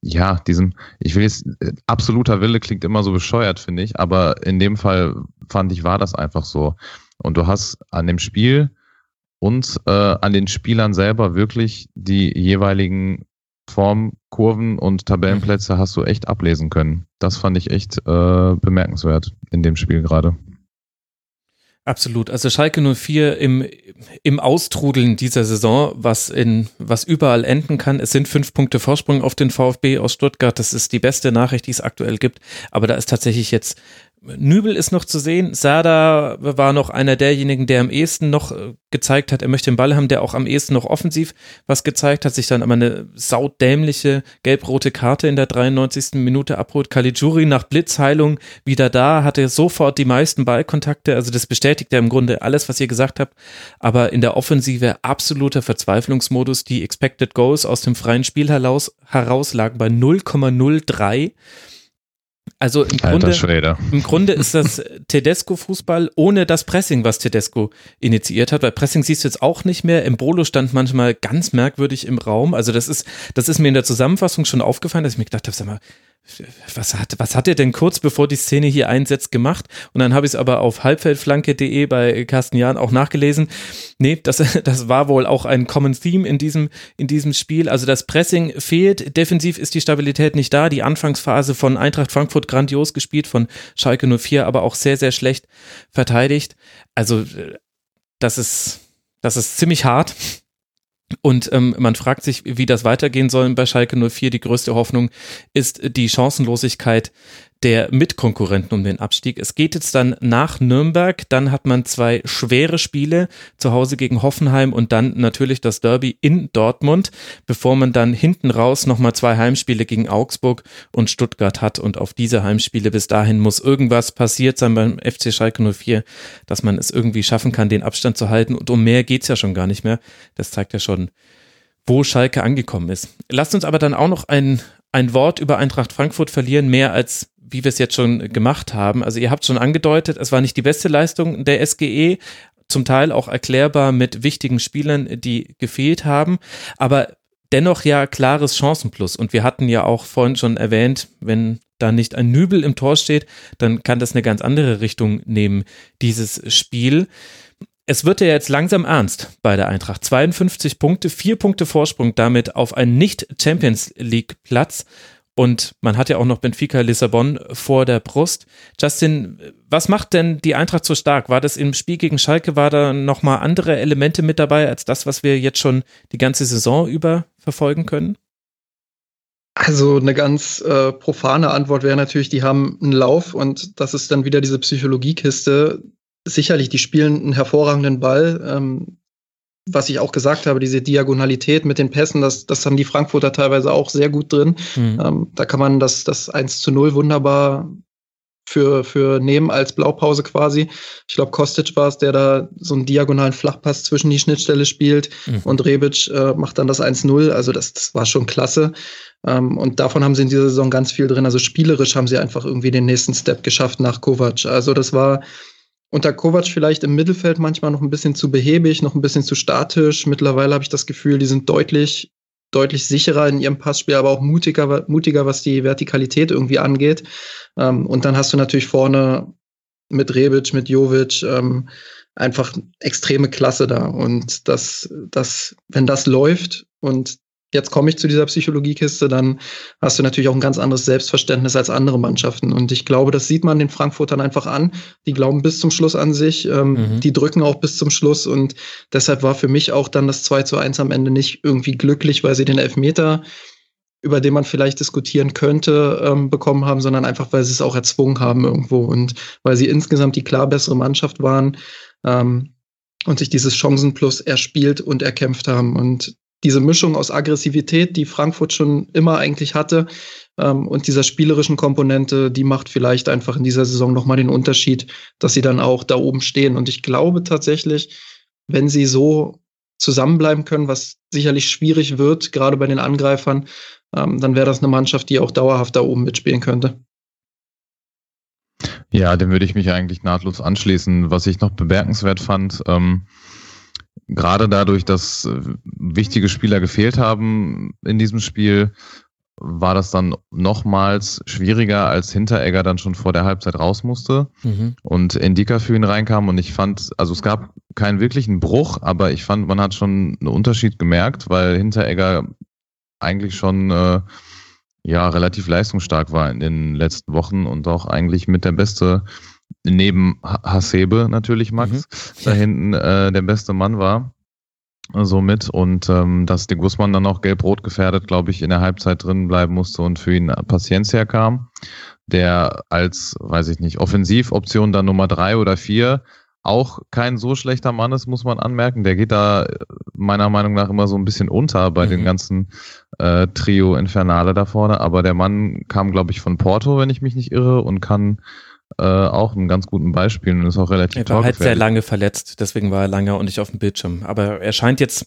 ja, diesem, ich will jetzt, absoluter Wille klingt immer so bescheuert, finde ich, aber in dem Fall fand ich, war das einfach so. Und du hast an dem Spiel und äh, an den Spielern selber wirklich die jeweiligen Form, Kurven und Tabellenplätze hast du echt ablesen können. Das fand ich echt äh, bemerkenswert in dem Spiel gerade. Absolut. Also Schalke 04 im, im Austrudeln dieser Saison, was in, was überall enden kann. Es sind fünf Punkte Vorsprung auf den VfB aus Stuttgart. Das ist die beste Nachricht, die es aktuell gibt. Aber da ist tatsächlich jetzt Nübel ist noch zu sehen. Sada war noch einer derjenigen, der am ehesten noch äh, gezeigt hat, er möchte den Ball haben, der auch am ehesten noch offensiv was gezeigt hat, sich dann aber eine saudämliche gelb-rote Karte in der 93. Minute abholt. Caligiuri nach Blitzheilung wieder da, hatte sofort die meisten Ballkontakte. Also das bestätigt ja im Grunde alles, was ihr gesagt habt. Aber in der Offensive absoluter Verzweiflungsmodus. Die Expected Goals aus dem freien Spiel heraus, heraus lagen bei 0,03. Also im Grunde, im Grunde ist das Tedesco-Fußball ohne das Pressing, was Tedesco initiiert hat, weil Pressing siehst du jetzt auch nicht mehr. Embolo stand manchmal ganz merkwürdig im Raum. Also das ist, das ist mir in der Zusammenfassung schon aufgefallen, dass ich mir gedacht habe, sag mal, was hat, was hat er denn kurz bevor die Szene hier einsetzt gemacht? Und dann habe ich es aber auf halbfeldflanke.de bei Carsten Jahn auch nachgelesen. Nee, das, das war wohl auch ein Common Theme in diesem, in diesem Spiel. Also das Pressing fehlt, defensiv ist die Stabilität nicht da. Die Anfangsphase von Eintracht Frankfurt grandios gespielt, von Schalke 04 aber auch sehr, sehr schlecht verteidigt. Also das ist, das ist ziemlich hart. Und ähm, man fragt sich, wie das weitergehen soll bei Schalke 04. Die größte Hoffnung ist die Chancenlosigkeit der Mitkonkurrenten um den Abstieg. Es geht jetzt dann nach Nürnberg, dann hat man zwei schwere Spiele zu Hause gegen Hoffenheim und dann natürlich das Derby in Dortmund, bevor man dann hinten raus nochmal zwei Heimspiele gegen Augsburg und Stuttgart hat und auf diese Heimspiele bis dahin muss irgendwas passiert sein beim FC Schalke 04, dass man es irgendwie schaffen kann, den Abstand zu halten und um mehr geht's ja schon gar nicht mehr. Das zeigt ja schon, wo Schalke angekommen ist. Lasst uns aber dann auch noch ein, ein Wort über Eintracht Frankfurt verlieren, mehr als wie wir es jetzt schon gemacht haben. Also ihr habt schon angedeutet, es war nicht die beste Leistung der SGE, zum Teil auch erklärbar mit wichtigen Spielern, die gefehlt haben, aber dennoch ja klares Chancenplus. Und wir hatten ja auch vorhin schon erwähnt, wenn da nicht ein Nübel im Tor steht, dann kann das eine ganz andere Richtung nehmen, dieses Spiel. Es wird ja jetzt langsam ernst bei der Eintracht. 52 Punkte, vier Punkte Vorsprung damit auf einen Nicht-Champions League-Platz. Und man hat ja auch noch Benfica Lissabon vor der Brust. Justin, was macht denn die Eintracht so stark? War das im Spiel gegen Schalke, war da nochmal andere Elemente mit dabei als das, was wir jetzt schon die ganze Saison über verfolgen können? Also eine ganz äh, profane Antwort wäre natürlich, die haben einen Lauf und das ist dann wieder diese Psychologiekiste. Sicherlich, die spielen einen hervorragenden Ball. Ähm, was ich auch gesagt habe, diese Diagonalität mit den Pässen, das, das haben die Frankfurter teilweise auch sehr gut drin. Mhm. Ähm, da kann man das, das 1 zu 0 wunderbar für, für nehmen als Blaupause quasi. Ich glaube, Kostic war es, der da so einen diagonalen Flachpass zwischen die Schnittstelle spielt mhm. und Rebic äh, macht dann das 1-0. Also das, das war schon klasse. Ähm, und davon haben sie in dieser Saison ganz viel drin. Also spielerisch haben sie einfach irgendwie den nächsten Step geschafft nach Kovac. Also das war unter Kovac vielleicht im Mittelfeld manchmal noch ein bisschen zu behäbig, noch ein bisschen zu statisch. Mittlerweile habe ich das Gefühl, die sind deutlich, deutlich sicherer in ihrem Passspiel, aber auch mutiger, mutiger was die Vertikalität irgendwie angeht. Ähm, und dann hast du natürlich vorne mit Rebic, mit Jovic ähm, einfach extreme Klasse da. Und das, das, wenn das läuft und jetzt komme ich zu dieser Psychologiekiste, dann hast du natürlich auch ein ganz anderes Selbstverständnis als andere Mannschaften. Und ich glaube, das sieht man den Frankfurtern einfach an. Die glauben bis zum Schluss an sich, ähm, mhm. die drücken auch bis zum Schluss. Und deshalb war für mich auch dann das 2 zu 1 am Ende nicht irgendwie glücklich, weil sie den Elfmeter, über den man vielleicht diskutieren könnte, ähm, bekommen haben, sondern einfach, weil sie es auch erzwungen haben irgendwo und weil sie insgesamt die klar bessere Mannschaft waren. Ähm, und sich dieses Chancenplus erspielt und erkämpft haben. Und diese Mischung aus Aggressivität, die Frankfurt schon immer eigentlich hatte, ähm, und dieser spielerischen Komponente, die macht vielleicht einfach in dieser Saison nochmal den Unterschied, dass sie dann auch da oben stehen. Und ich glaube tatsächlich, wenn sie so zusammenbleiben können, was sicherlich schwierig wird, gerade bei den Angreifern, ähm, dann wäre das eine Mannschaft, die auch dauerhaft da oben mitspielen könnte. Ja, dem würde ich mich eigentlich nahtlos anschließen. Was ich noch bemerkenswert fand, ähm, gerade dadurch, dass äh, wichtige Spieler gefehlt haben in diesem Spiel, war das dann nochmals schwieriger, als Hinteregger dann schon vor der Halbzeit raus musste mhm. und Indika für ihn reinkam. Und ich fand, also es gab keinen wirklichen Bruch, aber ich fand, man hat schon einen Unterschied gemerkt, weil Hinteregger eigentlich schon äh, ja relativ leistungsstark war in den letzten Wochen und auch eigentlich mit der beste neben Hasebe natürlich Max, mhm. da hinten äh, der beste Mann war. Somit und ähm, dass de Guzman dann auch gelb-rot gefährdet, glaube ich, in der Halbzeit drin bleiben musste und für ihn Paciencia kam, der als, weiß ich nicht, Offensivoption dann Nummer drei oder vier auch kein so schlechter Mann ist, muss man anmerken. Der geht da meiner Meinung nach immer so ein bisschen unter bei mhm. den ganzen äh, Trio Infernale da vorne. Aber der Mann kam, glaube ich, von Porto, wenn ich mich nicht irre, und kann äh, auch einen ganz guten Beispiel und ist auch relativ Er war halt sehr lange verletzt, deswegen war er lange und nicht auf dem Bildschirm. Aber er scheint jetzt,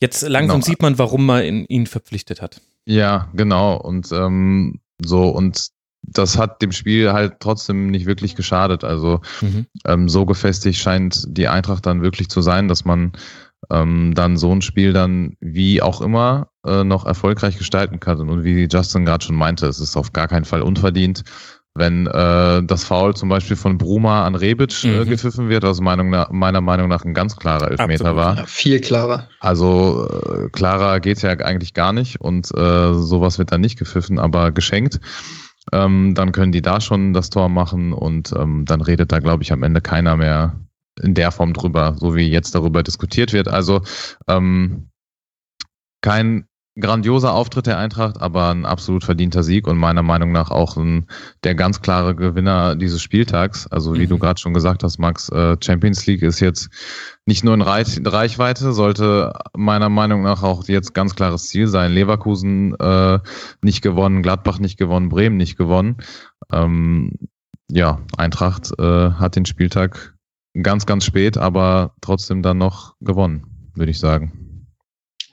jetzt langsam genau. sieht man, warum man ihn verpflichtet hat. Ja, genau. Und ähm, so, und das hat dem Spiel halt trotzdem nicht wirklich geschadet. Also mhm. ähm, so gefestigt scheint die Eintracht dann wirklich zu sein, dass man ähm, dann so ein Spiel dann wie auch immer äh, noch erfolgreich gestalten kann. Und wie Justin gerade schon meinte, es ist auf gar keinen Fall unverdient, wenn äh, das Foul zum Beispiel von Bruma an Rebic äh, mhm. gepfiffen wird, was Meinung nach, meiner Meinung nach ein ganz klarer Elfmeter Absolut. war. Ja, viel klarer. Also äh, klarer geht's ja eigentlich gar nicht und äh, sowas wird dann nicht gepfiffen, aber geschenkt ähm, dann können die da schon das Tor machen und ähm, dann redet da, glaube ich, am Ende keiner mehr in der Form drüber, so wie jetzt darüber diskutiert wird. Also ähm, kein grandioser Auftritt der Eintracht, aber ein absolut verdienter Sieg und meiner Meinung nach auch ein, der ganz klare Gewinner dieses Spieltags. Also wie mhm. du gerade schon gesagt hast, Max, äh, Champions League ist jetzt nicht nur in Reich, Reichweite, sollte meiner Meinung nach auch jetzt ganz klares Ziel sein. Leverkusen äh, nicht gewonnen, Gladbach nicht gewonnen, Bremen nicht gewonnen. Ähm, ja, Eintracht äh, hat den Spieltag ganz, ganz spät, aber trotzdem dann noch gewonnen, würde ich sagen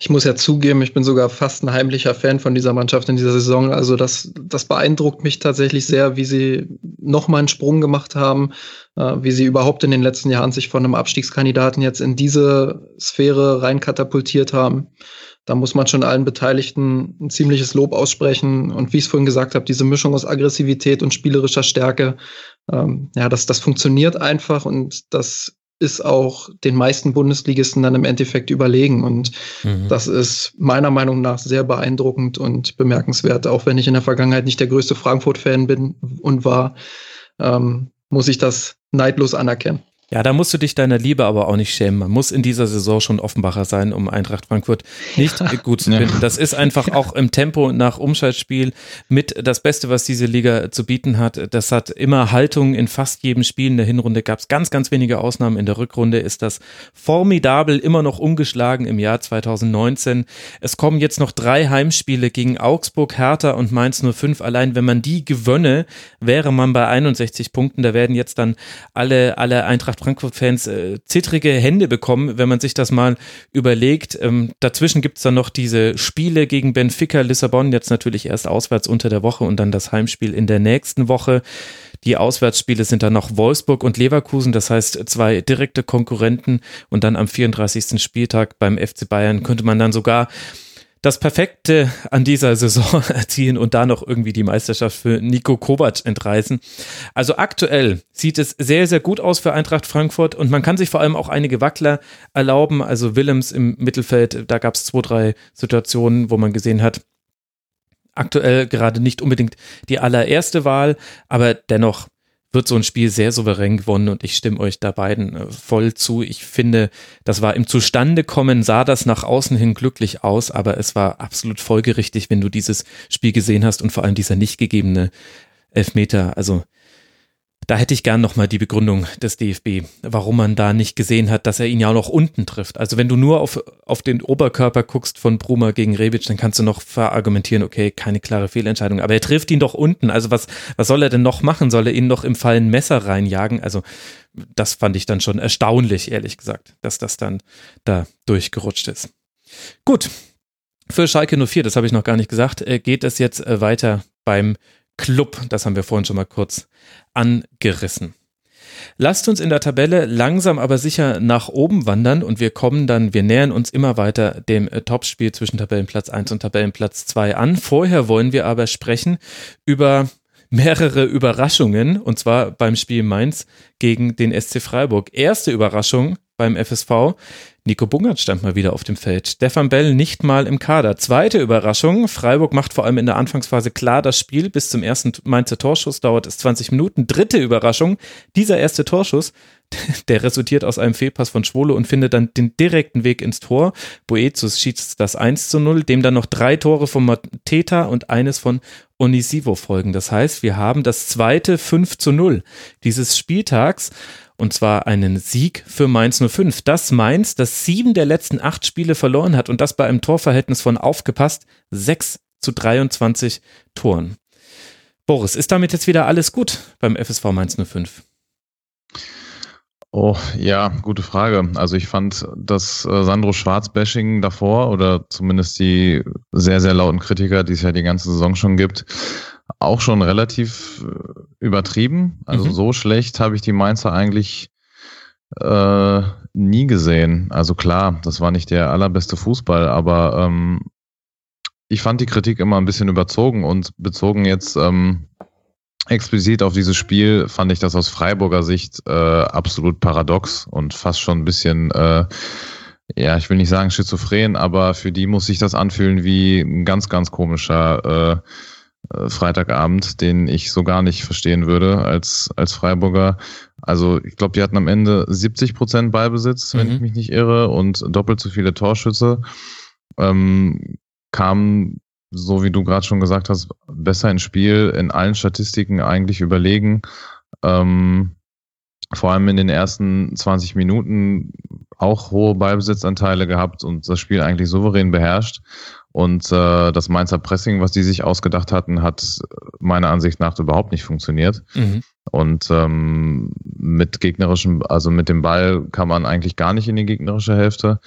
ich muss ja zugeben, ich bin sogar fast ein heimlicher Fan von dieser Mannschaft in dieser Saison. Also das, das beeindruckt mich tatsächlich sehr, wie sie nochmal einen Sprung gemacht haben, äh, wie sie überhaupt in den letzten Jahren sich von einem Abstiegskandidaten jetzt in diese Sphäre rein katapultiert haben. Da muss man schon allen Beteiligten ein ziemliches Lob aussprechen. Und wie ich es vorhin gesagt habe, diese Mischung aus Aggressivität und spielerischer Stärke, ähm, ja, das, das funktioniert einfach und das ist auch den meisten Bundesligisten dann im Endeffekt überlegen. Und mhm. das ist meiner Meinung nach sehr beeindruckend und bemerkenswert. Auch wenn ich in der Vergangenheit nicht der größte Frankfurt-Fan bin und war, ähm, muss ich das neidlos anerkennen. Ja, da musst du dich deiner Liebe aber auch nicht schämen. Man muss in dieser Saison schon Offenbacher sein, um Eintracht Frankfurt nicht gut zu finden. Das ist einfach auch im Tempo nach Umschaltspiel mit das Beste, was diese Liga zu bieten hat. Das hat immer Haltung in fast jedem Spiel. In der Hinrunde gab es ganz, ganz wenige Ausnahmen. In der Rückrunde ist das formidabel immer noch umgeschlagen im Jahr 2019. Es kommen jetzt noch drei Heimspiele gegen Augsburg, Hertha und Mainz 05. Allein wenn man die gewönne, wäre man bei 61 Punkten. Da werden jetzt dann alle, alle Eintracht Frankfurt-Fans äh, zittrige Hände bekommen, wenn man sich das mal überlegt. Ähm, dazwischen gibt es dann noch diese Spiele gegen Benfica, Lissabon, jetzt natürlich erst auswärts unter der Woche und dann das Heimspiel in der nächsten Woche. Die Auswärtsspiele sind dann noch Wolfsburg und Leverkusen, das heißt zwei direkte Konkurrenten und dann am 34. Spieltag beim FC Bayern könnte man dann sogar das Perfekte an dieser Saison erzielen und da noch irgendwie die Meisterschaft für Nico Kovac entreißen. Also aktuell sieht es sehr, sehr gut aus für Eintracht Frankfurt und man kann sich vor allem auch einige Wackler erlauben. Also Willems im Mittelfeld, da gab es zwei, drei Situationen, wo man gesehen hat, aktuell gerade nicht unbedingt die allererste Wahl, aber dennoch wird so ein Spiel sehr souverän gewonnen und ich stimme euch da beiden äh, voll zu. Ich finde, das war im Zustandekommen, sah das nach außen hin glücklich aus, aber es war absolut folgerichtig, wenn du dieses Spiel gesehen hast und vor allem dieser nicht gegebene Elfmeter. Also da hätte ich gern nochmal die Begründung des DFB, warum man da nicht gesehen hat, dass er ihn ja auch noch unten trifft. Also wenn du nur auf, auf den Oberkörper guckst von Bruma gegen Rebic, dann kannst du noch verargumentieren, okay, keine klare Fehlentscheidung. Aber er trifft ihn doch unten. Also was, was soll er denn noch machen? Soll er ihn noch im Fall ein Messer reinjagen? Also das fand ich dann schon erstaunlich, ehrlich gesagt, dass das dann da durchgerutscht ist. Gut. Für Schalke 04, das habe ich noch gar nicht gesagt, äh, geht es jetzt äh, weiter beim Club. Das haben wir vorhin schon mal kurz angerissen. Lasst uns in der Tabelle langsam aber sicher nach oben wandern und wir kommen dann, wir nähern uns immer weiter dem äh, Topspiel zwischen Tabellenplatz 1 und Tabellenplatz 2 an. Vorher wollen wir aber sprechen über mehrere Überraschungen und zwar beim Spiel Mainz gegen den SC Freiburg. Erste Überraschung beim FSV. Nico Bungert stand mal wieder auf dem Feld. Stefan Bell nicht mal im Kader. Zweite Überraschung. Freiburg macht vor allem in der Anfangsphase klar das Spiel. Bis zum ersten Mainzer Torschuss dauert es 20 Minuten. Dritte Überraschung. Dieser erste Torschuss, der resultiert aus einem Fehlpass von Schwole und findet dann den direkten Weg ins Tor. Boetius schießt das 1 zu 0, dem dann noch drei Tore von Mateta und eines von Onisivo folgen. Das heißt, wir haben das zweite 5 zu 0 dieses Spieltags und zwar einen Sieg für Mainz 05. Das Mainz, das sieben der letzten acht Spiele verloren hat und das bei einem Torverhältnis von aufgepasst 6 zu 23 Toren. Boris, ist damit jetzt wieder alles gut beim FSV Mainz 05? Oh, ja, gute Frage. Also ich fand das äh, Sandro Schwarz-Bashing davor oder zumindest die sehr, sehr lauten Kritiker, die es ja die ganze Saison schon gibt, auch schon relativ äh, übertrieben. Also mhm. so schlecht habe ich die Mainzer eigentlich äh, nie gesehen. Also klar, das war nicht der allerbeste Fußball, aber ähm, ich fand die Kritik immer ein bisschen überzogen und bezogen jetzt ähm, explizit auf dieses Spiel fand ich das aus Freiburger Sicht äh, absolut paradox und fast schon ein bisschen äh, ja, ich will nicht sagen schizophren, aber für die muss sich das anfühlen wie ein ganz, ganz komischer äh, äh, Freitagabend, den ich so gar nicht verstehen würde als, als Freiburger. Also ich glaube, die hatten am Ende 70 Prozent Ballbesitz, wenn mhm. ich mich nicht irre, und doppelt so viele Torschütze. Ähm, kamen, so wie du gerade schon gesagt hast, besser ins Spiel, in allen Statistiken eigentlich überlegen. Ähm, vor allem in den ersten 20 Minuten auch hohe Ballbesitzanteile gehabt und das Spiel eigentlich souverän beherrscht. Und äh, das Mainzer Pressing, was die sich ausgedacht hatten, hat meiner Ansicht nach überhaupt nicht funktioniert. Mhm. Und ähm, mit gegnerischem, also mit dem Ball kann man eigentlich gar nicht in die gegnerische Hälfte.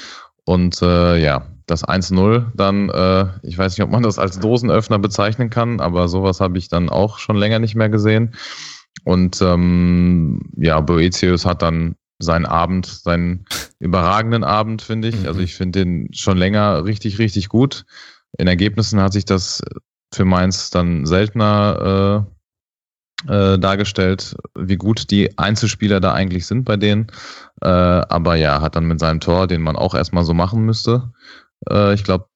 Und äh, ja, das 1-0 dann, äh, ich weiß nicht, ob man das als Dosenöffner bezeichnen kann, aber sowas habe ich dann auch schon länger nicht mehr gesehen. Und ähm, ja, Boetius hat dann seinen Abend, seinen überragenden Abend, finde ich. Also mhm. Also ich finde den schon länger richtig, richtig gut. In Ergebnissen hat sich das für Mainz dann seltener äh, äh, dargestellt, wie gut die Einzelspieler da eigentlich sind bei denen. Äh, aber ja, hat dann mit seinem Tor, den man auch erstmal so machen müsste. Äh, ich glaube,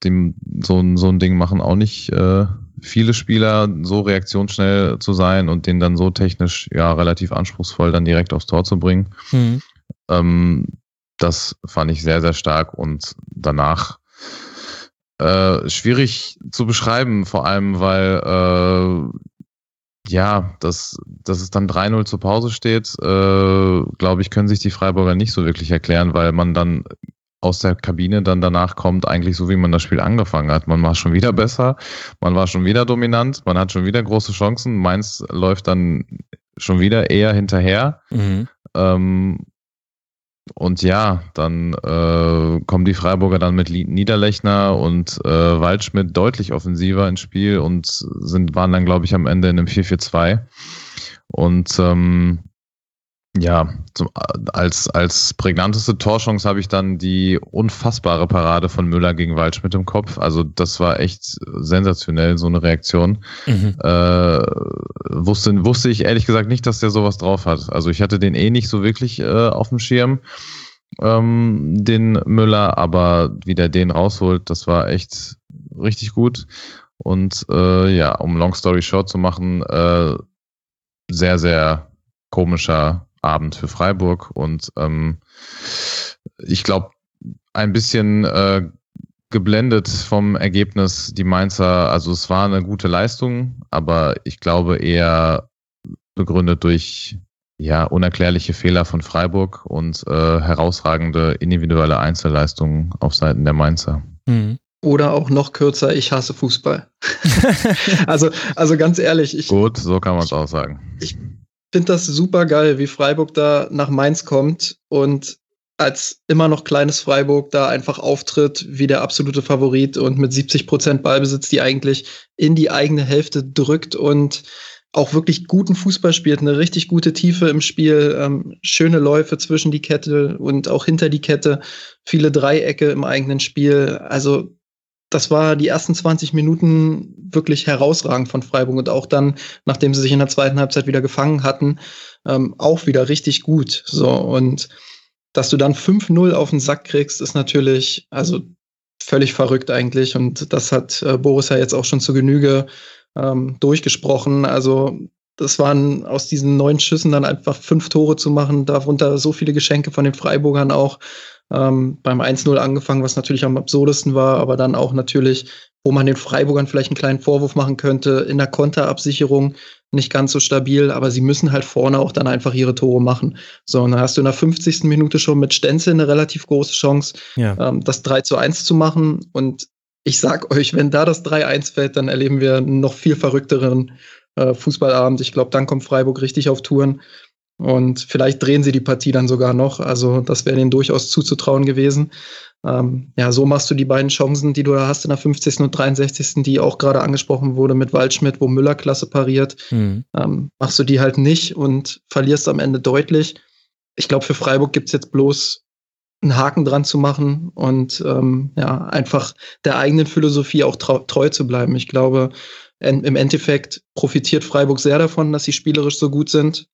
so, so ein Ding machen auch nicht äh, viele Spieler, so reaktionsschnell zu sein und den dann so technisch ja relativ anspruchsvoll dann direkt aufs Tor zu bringen. Mhm. Ähm, das fand ich sehr, sehr stark und danach äh, schwierig zu beschreiben, vor allem weil äh, ja, dass, dass es dann 3-0 zur Pause steht, äh, glaube ich, können sich die Freiburger nicht so wirklich erklären, weil man dann aus der Kabine dann danach kommt, eigentlich so wie man das Spiel angefangen hat. Man war schon wieder besser, man war schon wieder dominant, man hat schon wieder große Chancen. Mainz läuft dann schon wieder eher hinterher. Mhm. Ähm, und ja, dann äh, kommen die Freiburger dann mit Niederlechner und äh, Waldschmidt deutlich offensiver ins Spiel und sind, waren dann, glaube ich, am Ende in einem 4-4-2. Und ähm, ja, zum, als, als prägnanteste Torchance habe ich dann die unfassbare Parade von Müller gegen Waldschmidt im Kopf. Also das war echt sensationell, so eine Reaktion. Mhm. Äh, wusste, wusste ich ehrlich gesagt nicht, dass der sowas drauf hat. Also ich hatte den eh nicht so wirklich äh, auf dem Schirm, ähm, den Müller, aber wie der den rausholt, das war echt richtig gut. Und äh, ja, um Long Story Short zu machen, äh, sehr, sehr komischer Abend für Freiburg und ähm, ich glaube, ein bisschen äh, geblendet vom Ergebnis die Mainzer, also es war eine gute Leistung, aber ich glaube eher begründet durch ja unerklärliche Fehler von Freiburg und äh, herausragende individuelle Einzelleistungen auf Seiten der Mainzer. Mhm. Oder auch noch kürzer, ich hasse Fußball. also, also ganz ehrlich, ich. Gut, so kann man es auch sagen. Ich finde das super geil, wie Freiburg da nach Mainz kommt und als immer noch kleines Freiburg da einfach auftritt wie der absolute Favorit und mit 70 Prozent Ballbesitz die eigentlich in die eigene Hälfte drückt und auch wirklich guten Fußball spielt, eine richtig gute Tiefe im Spiel, ähm, schöne Läufe zwischen die Kette und auch hinter die Kette, viele Dreiecke im eigenen Spiel. Also das war die ersten 20 Minuten wirklich herausragend von Freiburg und auch dann, nachdem sie sich in der zweiten Halbzeit wieder gefangen hatten, ähm, auch wieder richtig gut. So und dass du dann 5-0 auf den Sack kriegst, ist natürlich, also völlig verrückt eigentlich. Und das hat äh, Boris ja jetzt auch schon zu Genüge ähm, durchgesprochen. Also das waren aus diesen neun Schüssen dann einfach fünf Tore zu machen, darunter so viele Geschenke von den Freiburgern auch. Ähm, beim 1-0 angefangen, was natürlich am absurdesten war, aber dann auch natürlich, wo man den Freiburgern vielleicht einen kleinen Vorwurf machen könnte, in der Konterabsicherung nicht ganz so stabil, aber sie müssen halt vorne auch dann einfach ihre Tore machen. So, und dann hast du in der 50. Minute schon mit Stenzel eine relativ große Chance, ja. ähm, das 3 zu 1 zu machen. Und ich sag euch, wenn da das 3-1 fällt, dann erleben wir einen noch viel verrückteren äh, Fußballabend. Ich glaube, dann kommt Freiburg richtig auf Touren. Und vielleicht drehen sie die Partie dann sogar noch. Also das wäre ihnen durchaus zuzutrauen gewesen. Ähm, ja, so machst du die beiden Chancen, die du da hast in der 50. und 63., die auch gerade angesprochen wurde mit Waldschmidt, wo Müller klasse pariert, mhm. ähm, machst du die halt nicht und verlierst am Ende deutlich. Ich glaube, für Freiburg gibt's jetzt bloß einen Haken dran zu machen und ähm, ja, einfach der eigenen Philosophie auch treu zu bleiben. Ich glaube, im Endeffekt profitiert Freiburg sehr davon, dass sie spielerisch so gut sind.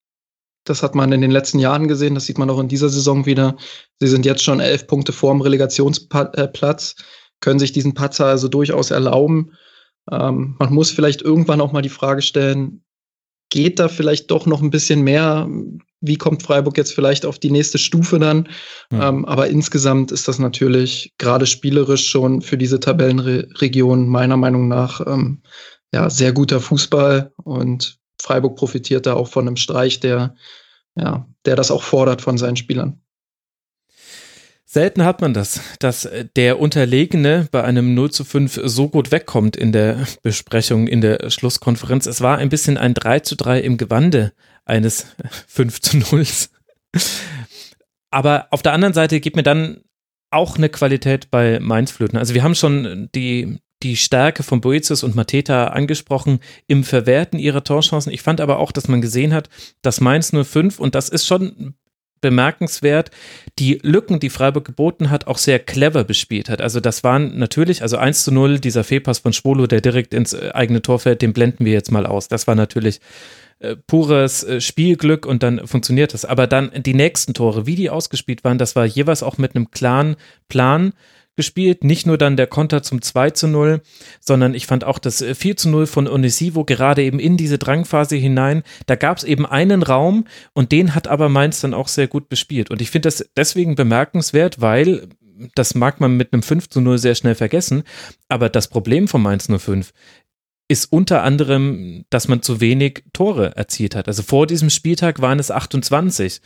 Das hat man in den letzten Jahren gesehen, das sieht man auch in dieser Saison wieder. Sie sind jetzt schon elf Punkte vor dem Relegationsplatz, können sich diesen Patzer also durchaus erlauben. Ähm, man muss vielleicht irgendwann auch mal die Frage stellen, geht da vielleicht doch noch ein bisschen mehr? Wie kommt Freiburg jetzt vielleicht auf die nächste Stufe dann? Ja. Ähm, aber insgesamt ist das natürlich gerade spielerisch schon für diese Tabellenregion meiner Meinung nach ähm, ja, sehr guter Fußball und Freiburg profitiert da auch von einem Streich, der, ja, der das auch fordert von seinen Spielern. Selten hat man das, dass der Unterlegene bei einem 0 zu 5 so gut wegkommt in der Besprechung, in der Schlusskonferenz. Es war ein bisschen ein 3 zu 3 im Gewande eines 5 zu 0. Aber auf der anderen Seite gibt mir dann auch eine Qualität bei Mainz flöten. Also wir haben schon die die Stärke von Boetius und Mateta angesprochen im Verwerten ihrer Torchancen. Ich fand aber auch, dass man gesehen hat, dass Mainz 05 und das ist schon bemerkenswert, die Lücken, die Freiburg geboten hat, auch sehr clever bespielt hat. Also das waren natürlich, also 1 zu 0, dieser Fehlpass von Schwolo, der direkt ins äh, eigene Tor fällt, den blenden wir jetzt mal aus. Das war natürlich äh, pures äh, Spielglück und dann funktioniert das. Aber dann die nächsten Tore, wie die ausgespielt waren, das war jeweils auch mit einem klaren Plan gespielt. Nicht nur dann der Konter zum 2 zu 0, sondern ich fand auch das 4 äh, zu 0 von Onisivo gerade eben in diese Drangphase hinein. Da gab es eben einen Raum und den hat aber Mainz dann auch sehr gut bespielt. Und ich finde das deswegen bemerkenswert, weil das mag man mit einem 5 zu 0 sehr schnell vergessen, aber das Problem von Mainz 05 ist unter anderem, dass man zu wenig Tore erzielt hat. Also vor diesem Spieltag waren es 28.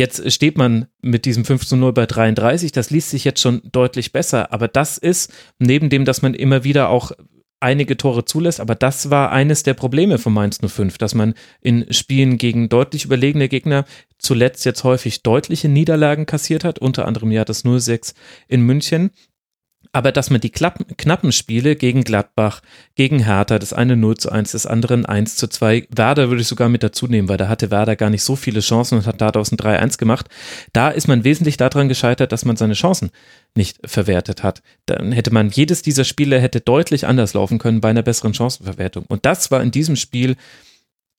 Jetzt steht man mit diesem 5 zu 0 bei 33. Das liest sich jetzt schon deutlich besser. Aber das ist, neben dem, dass man immer wieder auch einige Tore zulässt, aber das war eines der Probleme von Mainz 05, dass man in Spielen gegen deutlich überlegene Gegner zuletzt jetzt häufig deutliche Niederlagen kassiert hat, unter anderem ja das 0-6 in München aber dass man die knappen Spiele gegen Gladbach, gegen Hertha, das eine 0 zu 1, das andere 1 zu 2, Werder würde ich sogar mit dazu nehmen, weil da hatte Werder gar nicht so viele Chancen und hat daraus ein 3-1 gemacht. Da ist man wesentlich daran gescheitert, dass man seine Chancen nicht verwertet hat. Dann hätte man jedes dieser Spiele hätte deutlich anders laufen können bei einer besseren Chancenverwertung. Und das war in diesem Spiel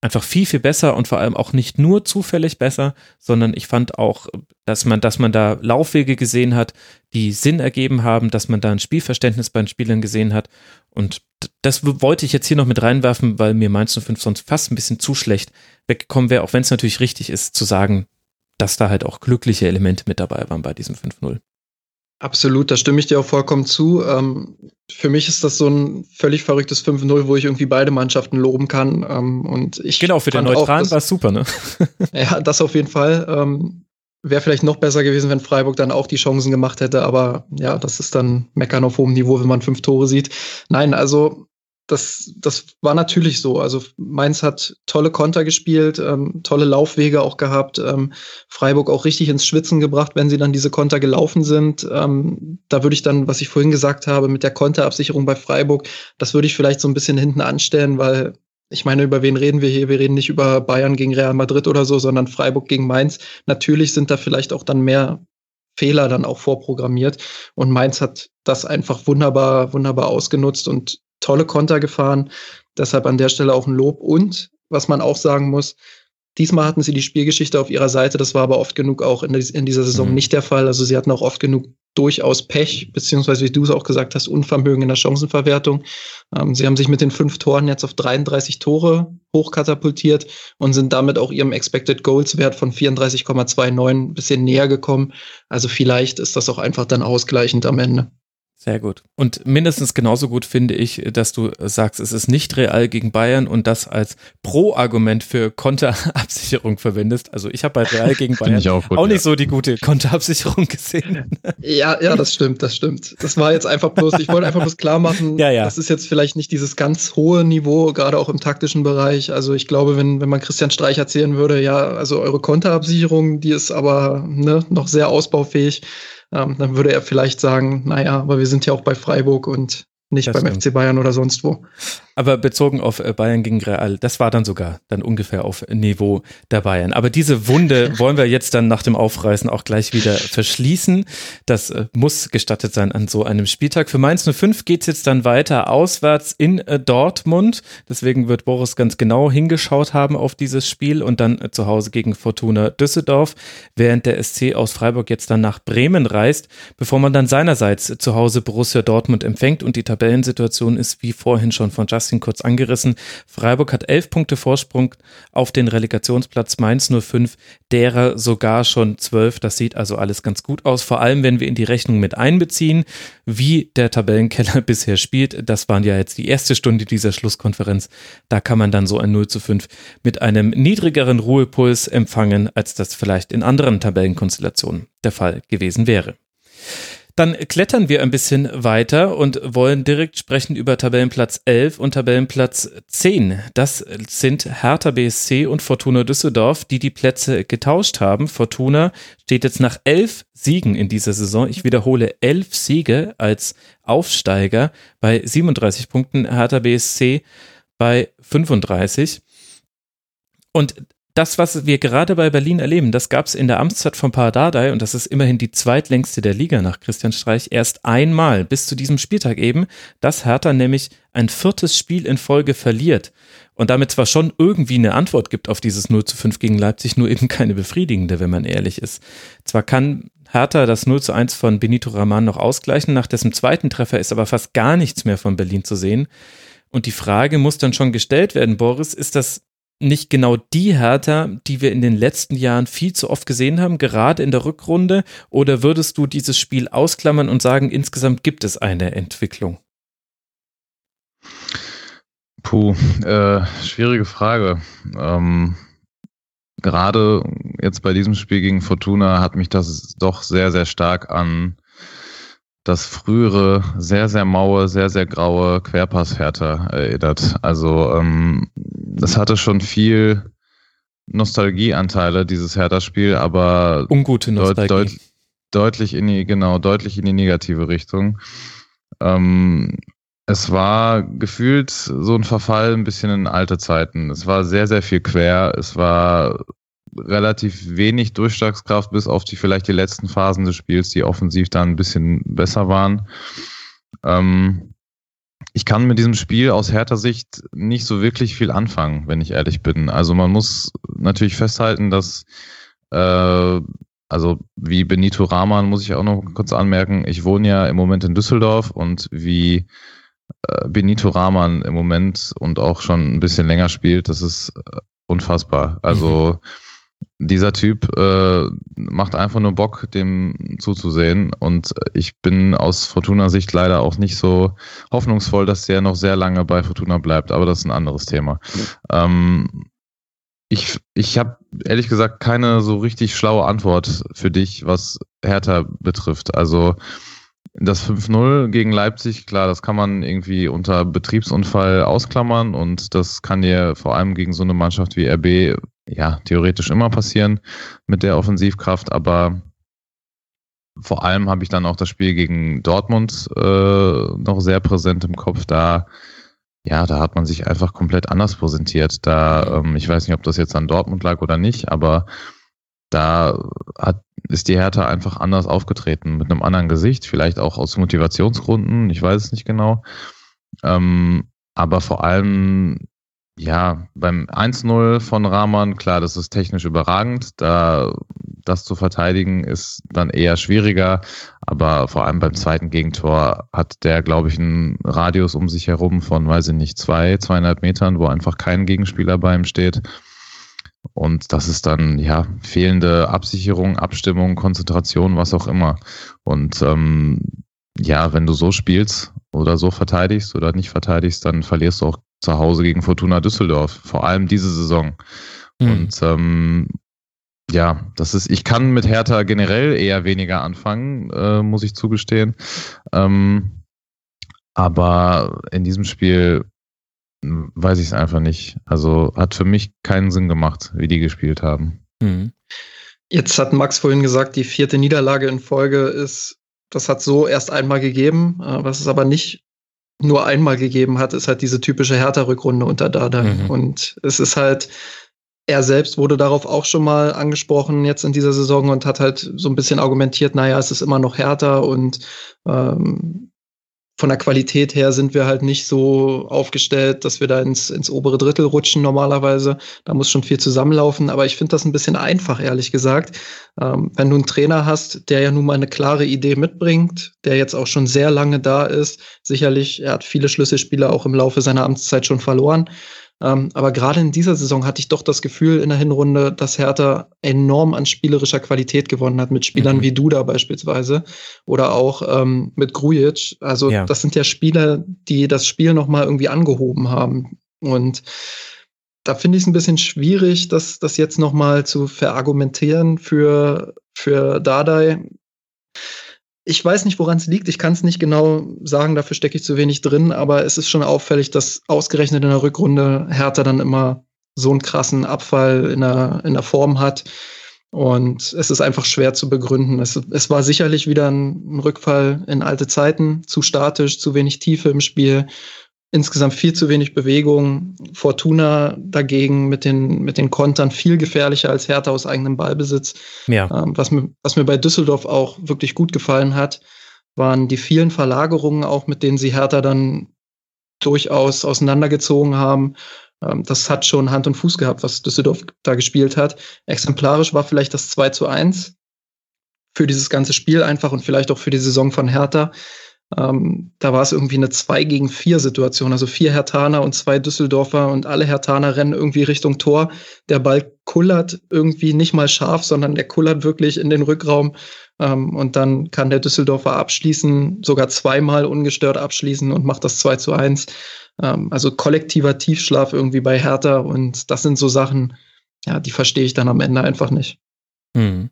einfach viel, viel besser und vor allem auch nicht nur zufällig besser, sondern ich fand auch, dass man, dass man da Laufwege gesehen hat, die Sinn ergeben haben, dass man da ein Spielverständnis bei den Spielern gesehen hat. Und das wollte ich jetzt hier noch mit reinwerfen, weil mir Mainz 05 sonst fast ein bisschen zu schlecht weggekommen wäre, auch wenn es natürlich richtig ist zu sagen, dass da halt auch glückliche Elemente mit dabei waren bei diesem 5-0. Absolut, da stimme ich dir auch vollkommen zu. Ähm, für mich ist das so ein völlig verrücktes 5-0, wo ich irgendwie beide Mannschaften loben kann. Ähm, und ich genau, für den Neutralen war es super, ne? ja, das auf jeden Fall. Ähm, Wäre vielleicht noch besser gewesen, wenn Freiburg dann auch die Chancen gemacht hätte, aber ja, das ist dann Meckern auf hohem Niveau, wenn man fünf Tore sieht. Nein, also das, das war natürlich so. Also Mainz hat tolle Konter gespielt, ähm, tolle Laufwege auch gehabt, ähm, Freiburg auch richtig ins Schwitzen gebracht, wenn sie dann diese Konter gelaufen sind. Ähm, da würde ich dann, was ich vorhin gesagt habe, mit der Konterabsicherung bei Freiburg, das würde ich vielleicht so ein bisschen hinten anstellen, weil ich meine, über wen reden wir hier? Wir reden nicht über Bayern gegen Real Madrid oder so, sondern Freiburg gegen Mainz. Natürlich sind da vielleicht auch dann mehr Fehler dann auch vorprogrammiert. Und Mainz hat das einfach wunderbar, wunderbar ausgenutzt und tolle Konter gefahren. Deshalb an der Stelle auch ein Lob. Und was man auch sagen muss, Diesmal hatten sie die Spielgeschichte auf ihrer Seite, das war aber oft genug auch in, in dieser Saison mhm. nicht der Fall. Also sie hatten auch oft genug durchaus Pech, beziehungsweise wie du es auch gesagt hast, Unvermögen in der Chancenverwertung. Ähm, sie haben sich mit den fünf Toren jetzt auf 33 Tore hochkatapultiert und sind damit auch ihrem Expected Goals Wert von 34,29 ein bisschen näher gekommen. Also vielleicht ist das auch einfach dann ausgleichend am Ende. Sehr gut. Und mindestens genauso gut finde ich, dass du sagst, es ist nicht real gegen Bayern und das als Pro-Argument für Konterabsicherung verwendest. Also ich habe bei Real gegen Bayern auch, gut, auch, nicht ja. so die gute Konterabsicherung gesehen. Ja, ja, das stimmt, das stimmt. Das war jetzt einfach bloß, ich wollte einfach bloß klar machen, ja, ja. das ist jetzt vielleicht nicht dieses ganz hohe Niveau, gerade auch im taktischen Bereich. Also ich glaube, wenn, wenn man Christian Streich erzählen würde, ja, also eure Konterabsicherung, die ist aber ne, noch sehr ausbaufähig ähm, dann würde er vielleicht sagen, naja, aber wir sind ja auch bei Freiburg und nicht das beim stimmt. FC Bayern oder sonst wo. Aber bezogen auf äh, Bayern gegen Real, das war dann sogar dann ungefähr auf Niveau der Bayern. Aber diese Wunde wollen wir jetzt dann nach dem Aufreißen auch gleich wieder verschließen. Das äh, muss gestattet sein an so einem Spieltag. Für Mainz 05 geht es jetzt dann weiter auswärts in äh, Dortmund. Deswegen wird Boris ganz genau hingeschaut haben auf dieses Spiel und dann zu Hause gegen Fortuna Düsseldorf, während der SC aus Freiburg jetzt dann nach Bremen reist, bevor man dann seinerseits zu Hause Borussia Dortmund empfängt und die Tabellensituation ist wie vorhin schon von Justin kurz angerissen. Freiburg hat elf Punkte Vorsprung auf den Relegationsplatz, Mainz nur fünf, derer sogar schon zwölf. Das sieht also alles ganz gut aus, vor allem wenn wir in die Rechnung mit einbeziehen, wie der Tabellenkeller bisher spielt. Das waren ja jetzt die erste Stunde dieser Schlusskonferenz. Da kann man dann so ein 0 zu 5 mit einem niedrigeren Ruhepuls empfangen, als das vielleicht in anderen Tabellenkonstellationen der Fall gewesen wäre. Dann klettern wir ein bisschen weiter und wollen direkt sprechen über Tabellenplatz 11 und Tabellenplatz 10. Das sind Hertha BSC und Fortuna Düsseldorf, die die Plätze getauscht haben. Fortuna steht jetzt nach elf Siegen in dieser Saison. Ich wiederhole, elf Siege als Aufsteiger bei 37 Punkten. Hertha BSC bei 35. Und das, was wir gerade bei Berlin erleben, das gab es in der Amtszeit von Pardadei und das ist immerhin die zweitlängste der Liga nach Christian Streich erst einmal bis zu diesem Spieltag eben, dass Hertha nämlich ein viertes Spiel in Folge verliert und damit zwar schon irgendwie eine Antwort gibt auf dieses 0 zu 5 gegen Leipzig, nur eben keine befriedigende, wenn man ehrlich ist. Zwar kann Hertha das 0 zu 1 von Benito Raman noch ausgleichen, nach dessen zweiten Treffer ist aber fast gar nichts mehr von Berlin zu sehen. Und die Frage muss dann schon gestellt werden, Boris, ist das nicht genau die Hertha, die wir in den letzten Jahren viel zu oft gesehen haben, gerade in der Rückrunde? Oder würdest du dieses Spiel ausklammern und sagen, insgesamt gibt es eine Entwicklung? Puh, äh, schwierige Frage. Ähm, gerade jetzt bei diesem Spiel gegen Fortuna hat mich das doch sehr, sehr stark an das frühere, sehr, sehr maue, sehr, sehr graue Querpasshertha erinnert. Also ähm, das hatte schon viel Nostalgieanteile, dieses Hertha-Spiel, aber ungute Nostalgie. Deut, deut, deutlich in die, genau, deutlich in die negative Richtung. Ähm, es war gefühlt so ein Verfall ein bisschen in alte Zeiten. Es war sehr, sehr viel quer. Es war relativ wenig Durchschlagskraft, bis auf die vielleicht die letzten Phasen des Spiels, die offensiv dann ein bisschen besser waren. Ähm, ich kann mit diesem Spiel aus härter Sicht nicht so wirklich viel anfangen, wenn ich ehrlich bin. Also man muss natürlich festhalten, dass äh, also wie Benito Rahman muss ich auch noch kurz anmerken, ich wohne ja im Moment in Düsseldorf und wie äh, Benito Rahman im Moment und auch schon ein bisschen länger spielt, das ist äh, unfassbar. Also mhm dieser Typ äh, macht einfach nur Bock, dem zuzusehen. Und ich bin aus Fortuna-Sicht leider auch nicht so hoffnungsvoll, dass der noch sehr lange bei Fortuna bleibt. Aber das ist ein anderes Thema. Ähm, ich ich habe ehrlich gesagt keine so richtig schlaue Antwort für dich, was Hertha betrifft. Also das 5-0 gegen Leipzig, klar, das kann man irgendwie unter Betriebsunfall ausklammern und das kann dir vor allem gegen so eine Mannschaft wie RB ja, theoretisch immer passieren mit der Offensivkraft, aber vor allem habe ich dann auch das Spiel gegen Dortmund äh, noch sehr präsent im Kopf. Da, ja, da hat man sich einfach komplett anders präsentiert. Da, ähm, ich weiß nicht, ob das jetzt an Dortmund lag oder nicht, aber da hat, ist die Hertha einfach anders aufgetreten, mit einem anderen Gesicht, vielleicht auch aus Motivationsgründen, ich weiß es nicht genau. Ähm, aber vor allem ja, beim 1-0 von Rahman, klar, das ist technisch überragend. Da das zu verteidigen ist dann eher schwieriger. Aber vor allem beim zweiten Gegentor hat der, glaube ich, einen Radius um sich herum von, weiß ich nicht, zwei, zweieinhalb Metern, wo einfach kein Gegenspieler bei ihm steht. Und das ist dann, ja, fehlende Absicherung, Abstimmung, Konzentration, was auch immer. Und ähm, ja, wenn du so spielst oder so verteidigst oder nicht verteidigst, dann verlierst du auch zu Hause gegen Fortuna Düsseldorf, vor allem diese Saison. Mhm. Und ähm, ja, das ist, ich kann mit Hertha generell eher weniger anfangen, äh, muss ich zugestehen. Ähm, aber in diesem Spiel weiß ich es einfach nicht. Also hat für mich keinen Sinn gemacht, wie die gespielt haben. Mhm. Jetzt hat Max vorhin gesagt, die vierte Niederlage in Folge ist, das hat so erst einmal gegeben, äh, was es aber nicht nur einmal gegeben hat, ist halt diese typische Hertha-Rückrunde unter Dada. Mhm. Und es ist halt, er selbst wurde darauf auch schon mal angesprochen jetzt in dieser Saison und hat halt so ein bisschen argumentiert, naja, es ist immer noch härter und ähm, von der Qualität her sind wir halt nicht so aufgestellt, dass wir da ins, ins obere Drittel rutschen normalerweise. Da muss schon viel zusammenlaufen. Aber ich finde das ein bisschen einfach, ehrlich gesagt. Ähm, wenn du einen Trainer hast, der ja nun mal eine klare Idee mitbringt, der jetzt auch schon sehr lange da ist, sicherlich, er hat viele Schlüsselspieler auch im Laufe seiner Amtszeit schon verloren. Ähm, aber gerade in dieser Saison hatte ich doch das Gefühl in der Hinrunde, dass Hertha enorm an spielerischer Qualität gewonnen hat, mit Spielern mhm. wie Duda beispielsweise oder auch ähm, mit Grujic. Also ja. das sind ja Spieler, die das Spiel nochmal irgendwie angehoben haben. Und da finde ich es ein bisschen schwierig, das, das jetzt nochmal zu verargumentieren für, für Dardai ich weiß nicht, woran es liegt. Ich kann es nicht genau sagen, dafür stecke ich zu wenig drin, aber es ist schon auffällig, dass ausgerechnet in der Rückrunde Hertha dann immer so einen krassen Abfall in der, in der Form hat. Und es ist einfach schwer zu begründen. Es, es war sicherlich wieder ein, ein Rückfall in alte Zeiten, zu statisch, zu wenig Tiefe im Spiel insgesamt viel zu wenig Bewegung. Fortuna dagegen mit den, mit den Kontern viel gefährlicher als Hertha aus eigenem Ballbesitz. Ja. Ähm, was, mir, was mir bei Düsseldorf auch wirklich gut gefallen hat, waren die vielen Verlagerungen, auch mit denen sie Hertha dann durchaus auseinandergezogen haben. Ähm, das hat schon Hand und Fuß gehabt, was Düsseldorf da gespielt hat. Exemplarisch war vielleicht das 2 zu 1 für dieses ganze Spiel einfach und vielleicht auch für die Saison von Hertha. Ähm, da war es irgendwie eine 2 gegen 4 Situation, also vier Hertaner und zwei Düsseldorfer und alle Hertaner rennen irgendwie Richtung Tor. Der Ball kullert irgendwie nicht mal scharf, sondern der kullert wirklich in den Rückraum. Ähm, und dann kann der Düsseldorfer abschließen, sogar zweimal ungestört abschließen und macht das 2 zu 1. Ähm, also kollektiver Tiefschlaf irgendwie bei Hertha und das sind so Sachen, ja, die verstehe ich dann am Ende einfach nicht. Hm.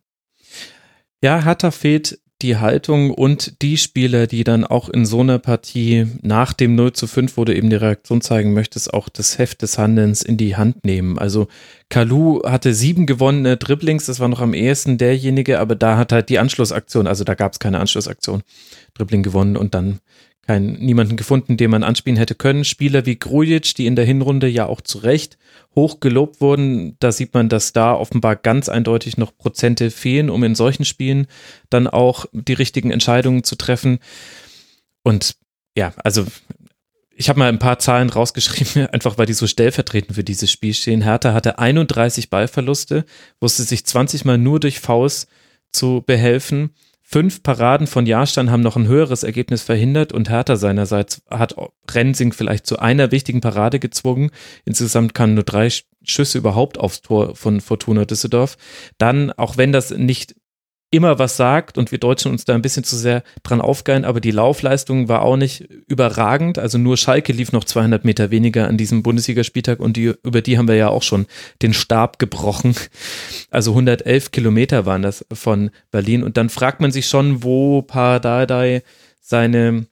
Ja, Hertha fehlt die Haltung und die Spieler, die dann auch in so einer Partie nach dem 0 zu 5, wo du eben die Reaktion zeigen möchtest, auch das Heft des Handelns in die Hand nehmen. Also Kalu hatte sieben gewonnene Dribblings, das war noch am ehesten derjenige, aber da hat halt die Anschlussaktion, also da gab es keine Anschlussaktion, Dribbling gewonnen und dann kein, niemanden gefunden, den man anspielen hätte können. Spieler wie Grujic, die in der Hinrunde ja auch zu Recht hoch gelobt wurden, da sieht man, dass da offenbar ganz eindeutig noch Prozente fehlen, um in solchen Spielen dann auch die richtigen Entscheidungen zu treffen. Und ja, also ich habe mal ein paar Zahlen rausgeschrieben, einfach weil die so stellvertretend für dieses Spiel stehen. Hertha hatte 31 Ballverluste, wusste sich 20 Mal nur durch Faust zu behelfen Fünf Paraden von Jahrstein haben noch ein höheres Ergebnis verhindert und Hertha seinerseits hat Rensing vielleicht zu einer wichtigen Parade gezwungen. Insgesamt kamen nur drei Schüsse überhaupt aufs Tor von Fortuna Düsseldorf. Dann, auch wenn das nicht immer was sagt und wir Deutschen uns da ein bisschen zu sehr dran aufgeilen, aber die Laufleistung war auch nicht überragend. Also nur Schalke lief noch 200 Meter weniger an diesem Bundesligaspieltag und die, über die haben wir ja auch schon den Stab gebrochen. Also 111 Kilometer waren das von Berlin und dann fragt man sich schon, wo Pardadei seine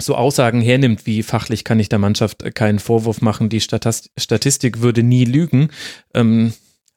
so Aussagen hernimmt, wie fachlich kann ich der Mannschaft keinen Vorwurf machen, die Statistik würde nie lügen. Ähm,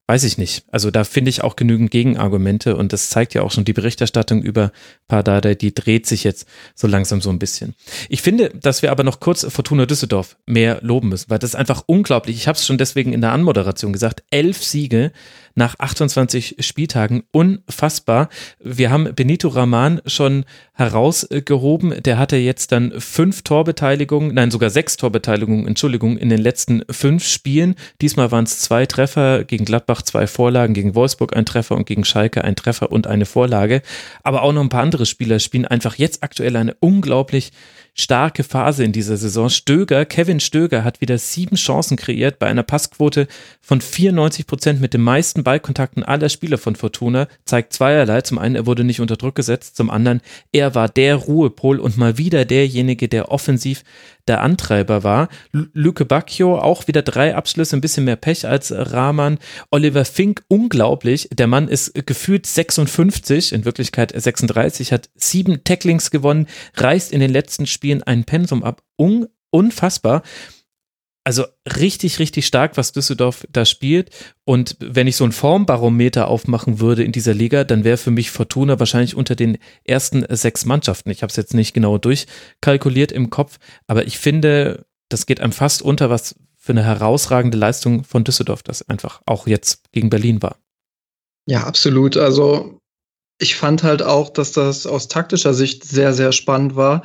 weiß ich nicht. Also da finde ich auch genügend Gegenargumente und das zeigt ja auch schon die Berichterstattung über Pardada, die dreht sich jetzt so langsam so ein bisschen. Ich finde, dass wir aber noch kurz Fortuna Düsseldorf mehr loben müssen, weil das ist einfach unglaublich. Ich habe es schon deswegen in der Anmoderation gesagt. Elf Siege nach 28 Spieltagen. Unfassbar. Wir haben Benito Raman schon herausgehoben. Der hatte jetzt dann fünf Torbeteiligungen, nein, sogar sechs Torbeteiligungen, Entschuldigung, in den letzten fünf Spielen. Diesmal waren es zwei Treffer, gegen Gladbach zwei Vorlagen, gegen Wolfsburg ein Treffer und gegen Schalke ein Treffer und eine Vorlage. Aber auch noch ein paar andere Spieler spielen einfach jetzt aktuell eine unglaublich starke Phase in dieser Saison. Stöger, Kevin Stöger hat wieder sieben Chancen kreiert bei einer Passquote von 94 Prozent mit den meisten Ballkontakten aller Spieler von Fortuna. Zeigt zweierlei. Zum einen, er wurde nicht unter Druck gesetzt. Zum anderen, er war der Ruhepol und mal wieder derjenige, der offensiv der Antreiber war. Luke Bacchio auch wieder drei Abschlüsse, ein bisschen mehr Pech als Rahman. Oliver Fink, unglaublich. Der Mann ist gefühlt 56, in Wirklichkeit 36, hat sieben Tacklings gewonnen, reißt in den letzten Spielen ein Pensum ab. Un unfassbar. Also richtig, richtig stark, was Düsseldorf da spielt. Und wenn ich so ein Formbarometer aufmachen würde in dieser Liga, dann wäre für mich Fortuna wahrscheinlich unter den ersten sechs Mannschaften. Ich habe es jetzt nicht genau durchkalkuliert im Kopf, aber ich finde, das geht einem fast unter, was für eine herausragende Leistung von Düsseldorf das einfach auch jetzt gegen Berlin war. Ja, absolut. Also ich fand halt auch, dass das aus taktischer Sicht sehr, sehr spannend war.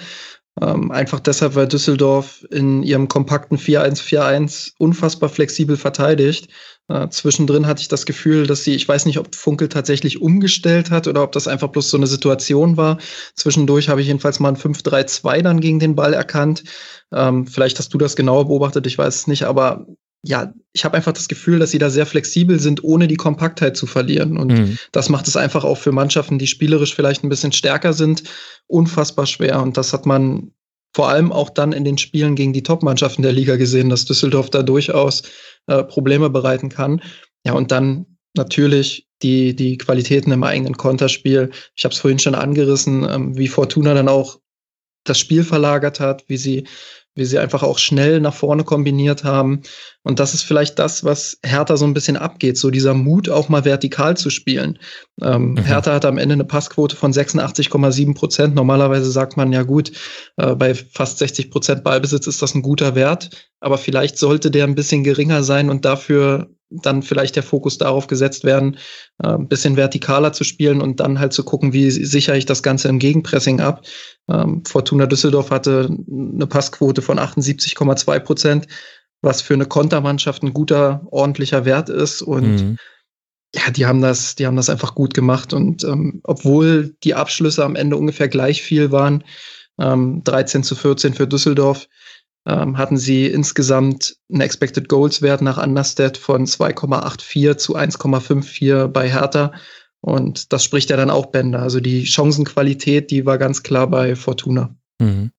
Ähm, einfach deshalb, weil Düsseldorf in ihrem kompakten 4-1-4-1 unfassbar flexibel verteidigt. Äh, zwischendrin hatte ich das Gefühl, dass sie, ich weiß nicht, ob Funkel tatsächlich umgestellt hat oder ob das einfach bloß so eine Situation war. Zwischendurch habe ich jedenfalls mal ein 5-3-2 dann gegen den Ball erkannt. Ähm, vielleicht hast du das genauer beobachtet, ich weiß es nicht, aber ja, ich habe einfach das Gefühl, dass sie da sehr flexibel sind, ohne die Kompaktheit zu verlieren. Und mhm. das macht es einfach auch für Mannschaften, die spielerisch vielleicht ein bisschen stärker sind, unfassbar schwer. Und das hat man vor allem auch dann in den Spielen gegen die Top-Mannschaften der Liga gesehen, dass Düsseldorf da durchaus äh, Probleme bereiten kann. Ja, und dann natürlich die, die Qualitäten im eigenen Konterspiel. Ich habe es vorhin schon angerissen, ähm, wie Fortuna dann auch das Spiel verlagert hat, wie sie wie sie einfach auch schnell nach vorne kombiniert haben. Und das ist vielleicht das, was Hertha so ein bisschen abgeht, so dieser Mut, auch mal vertikal zu spielen. Ähm, mhm. Hertha hat am Ende eine Passquote von 86,7 Prozent. Normalerweise sagt man ja gut, äh, bei fast 60 Prozent Ballbesitz ist das ein guter Wert, aber vielleicht sollte der ein bisschen geringer sein und dafür dann vielleicht der Fokus darauf gesetzt werden, äh, ein bisschen vertikaler zu spielen und dann halt zu gucken, wie sichere ich das Ganze im Gegenpressing ab. Ähm, Fortuna Düsseldorf hatte eine Passquote von 78,2 Prozent, was für eine Kontermannschaft ein guter, ordentlicher Wert ist und mhm. Ja, die haben das, die haben das einfach gut gemacht und ähm, obwohl die Abschlüsse am Ende ungefähr gleich viel waren, ähm, 13 zu 14 für Düsseldorf, ähm, hatten sie insgesamt einen Expected Goals Wert nach Understat von 2,84 zu 1,54 bei Hertha. Und das spricht ja dann auch Bänder. Also die Chancenqualität, die war ganz klar bei Fortuna. Mhm.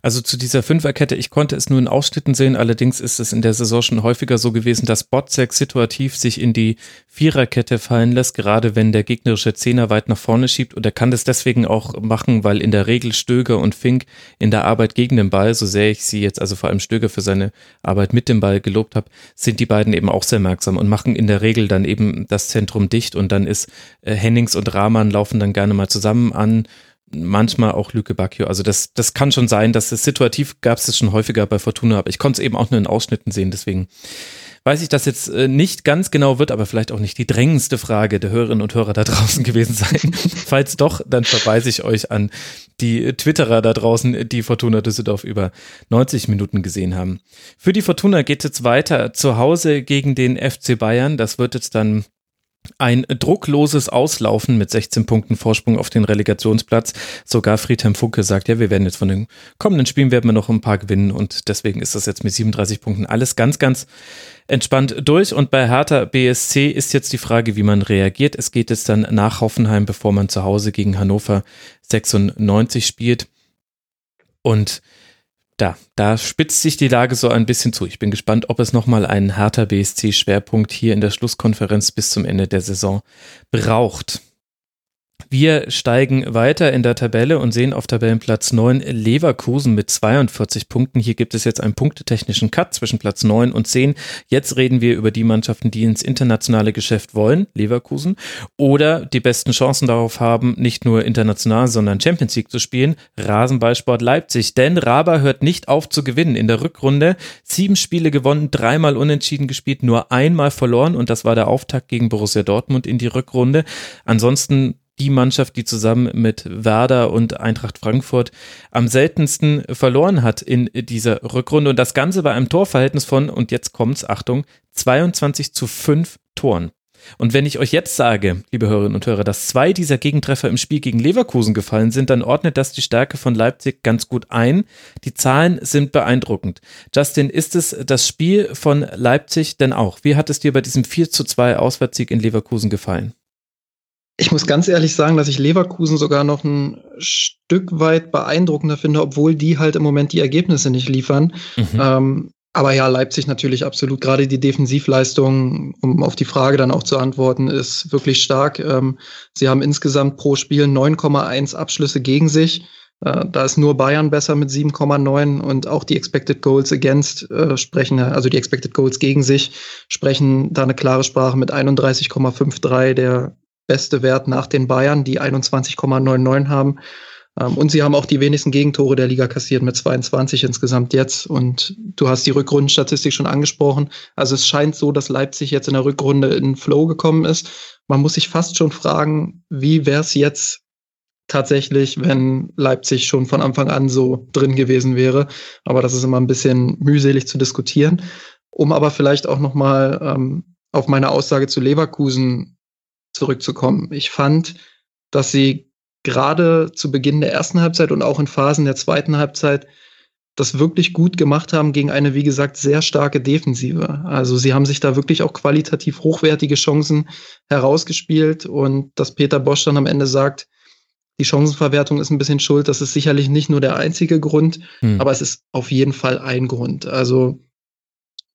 Also zu dieser Fünferkette, ich konnte es nur in Ausschnitten sehen, allerdings ist es in der Saison schon häufiger so gewesen, dass Botzek situativ sich in die Viererkette fallen lässt, gerade wenn der gegnerische Zehner weit nach vorne schiebt. Und er kann das deswegen auch machen, weil in der Regel Stöger und Fink in der Arbeit gegen den Ball, so sehr ich sie jetzt also vor allem Stöger für seine Arbeit mit dem Ball gelobt habe, sind die beiden eben auch sehr merksam und machen in der Regel dann eben das Zentrum dicht. Und dann ist äh, Hennings und Rahman laufen dann gerne mal zusammen an manchmal auch Lüke Bacchio. Also das, das kann schon sein, dass es situativ gab es das schon häufiger bei Fortuna, aber ich konnte es eben auch nur in Ausschnitten sehen, deswegen weiß ich, dass jetzt äh, nicht ganz genau wird, aber vielleicht auch nicht die drängendste Frage der Hörerinnen und Hörer da draußen gewesen sein. Falls doch, dann verweise ich euch an die Twitterer da draußen, die Fortuna Düsseldorf über 90 Minuten gesehen haben. Für die Fortuna geht es jetzt weiter zu Hause gegen den FC Bayern. Das wird jetzt dann ein druckloses Auslaufen mit 16 Punkten Vorsprung auf den Relegationsplatz. Sogar Friedhelm Funke sagt, ja, wir werden jetzt von den kommenden Spielen werden wir noch ein paar gewinnen und deswegen ist das jetzt mit 37 Punkten alles ganz, ganz entspannt durch. Und bei Hertha BSC ist jetzt die Frage, wie man reagiert. Es geht jetzt dann nach Hoffenheim, bevor man zu Hause gegen Hannover 96 spielt. Und da, da spitzt sich die Lage so ein bisschen zu. Ich bin gespannt, ob es nochmal einen harter BSC-Schwerpunkt hier in der Schlusskonferenz bis zum Ende der Saison braucht. Wir steigen weiter in der Tabelle und sehen auf Tabellenplatz 9 Leverkusen mit 42 Punkten. Hier gibt es jetzt einen punktetechnischen Cut zwischen Platz 9 und 10. Jetzt reden wir über die Mannschaften, die ins internationale Geschäft wollen, Leverkusen, oder die besten Chancen darauf haben, nicht nur international, sondern Champions League zu spielen, Rasenballsport Leipzig. Denn Raba hört nicht auf zu gewinnen. In der Rückrunde sieben Spiele gewonnen, dreimal unentschieden gespielt, nur einmal verloren und das war der Auftakt gegen Borussia Dortmund in die Rückrunde. Ansonsten die Mannschaft, die zusammen mit Werder und Eintracht Frankfurt am seltensten verloren hat in dieser Rückrunde. Und das Ganze bei einem Torverhältnis von, und jetzt kommt's, Achtung, 22 zu 5 Toren. Und wenn ich euch jetzt sage, liebe Hörerinnen und Hörer, dass zwei dieser Gegentreffer im Spiel gegen Leverkusen gefallen sind, dann ordnet das die Stärke von Leipzig ganz gut ein. Die Zahlen sind beeindruckend. Justin, ist es das Spiel von Leipzig denn auch? Wie hat es dir bei diesem 4 zu 2 Auswärtssieg in Leverkusen gefallen? Ich muss ganz ehrlich sagen, dass ich Leverkusen sogar noch ein Stück weit beeindruckender finde, obwohl die halt im Moment die Ergebnisse nicht liefern. Mhm. Ähm, aber ja, Leipzig natürlich absolut. Gerade die Defensivleistung, um auf die Frage dann auch zu antworten, ist wirklich stark. Ähm, sie haben insgesamt pro Spiel 9,1 Abschlüsse gegen sich. Äh, da ist nur Bayern besser mit 7,9 und auch die Expected Goals against äh, sprechen, also die Expected Goals gegen sich sprechen da eine klare Sprache mit 31,53 der beste Wert nach den Bayern, die 21,99 haben. Ähm, und sie haben auch die wenigsten Gegentore der Liga kassiert mit 22 insgesamt jetzt. Und du hast die Rückrundenstatistik schon angesprochen. Also es scheint so, dass Leipzig jetzt in der Rückrunde in Flow gekommen ist. Man muss sich fast schon fragen, wie wäre es jetzt tatsächlich, wenn Leipzig schon von Anfang an so drin gewesen wäre. Aber das ist immer ein bisschen mühselig zu diskutieren. Um aber vielleicht auch nochmal ähm, auf meine Aussage zu Leverkusen zurückzukommen. Ich fand, dass sie gerade zu Beginn der ersten Halbzeit und auch in Phasen der zweiten Halbzeit das wirklich gut gemacht haben gegen eine, wie gesagt, sehr starke Defensive. Also sie haben sich da wirklich auch qualitativ hochwertige Chancen herausgespielt und dass Peter Bosch dann am Ende sagt, die Chancenverwertung ist ein bisschen schuld. Das ist sicherlich nicht nur der einzige Grund, hm. aber es ist auf jeden Fall ein Grund. Also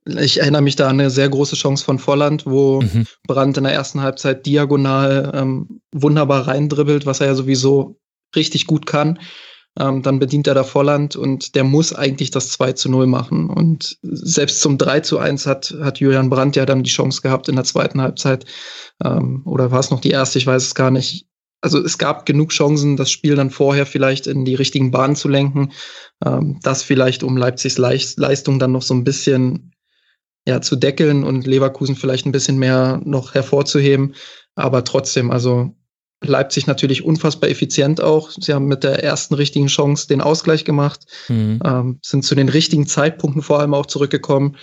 ich erinnere mich da an eine sehr große Chance von Volland, wo mhm. Brandt in der ersten Halbzeit diagonal ähm, wunderbar reindribbelt, was er ja sowieso richtig gut kann. Ähm, dann bedient er da Volland und der muss eigentlich das 2 zu 0 machen. Und selbst zum 3 zu 1 hat, hat Julian Brandt ja dann die Chance gehabt in der zweiten Halbzeit. Ähm, oder war es noch die erste? Ich weiß es gar nicht. Also es gab genug Chancen, das Spiel dann vorher vielleicht in die richtigen Bahnen zu lenken. Ähm, das vielleicht, um Leipzigs Leistung dann noch so ein bisschen ja, zu deckeln und Leverkusen vielleicht ein bisschen mehr noch hervorzuheben. Aber trotzdem, also Leipzig natürlich unfassbar effizient auch. Sie haben mit der ersten richtigen Chance den Ausgleich gemacht, mhm. ähm, sind zu den richtigen Zeitpunkten vor allem auch zurückgekommen,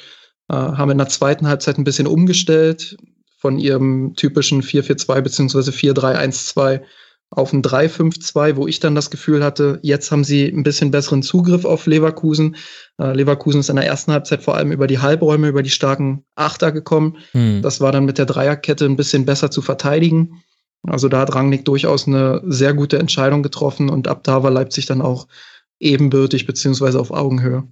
äh, haben in der zweiten Halbzeit ein bisschen umgestellt von ihrem typischen 4-4-2 beziehungsweise 4-3-1-2 auf ein 3-5-2, wo ich dann das Gefühl hatte, jetzt haben sie ein bisschen besseren Zugriff auf Leverkusen. Äh, Leverkusen ist in der ersten Halbzeit vor allem über die Halbräume, über die starken Achter gekommen. Hm. Das war dann mit der Dreierkette ein bisschen besser zu verteidigen. Also da hat Rangnick durchaus eine sehr gute Entscheidung getroffen und ab da war Leipzig dann auch ebenbürtig beziehungsweise auf Augenhöhe.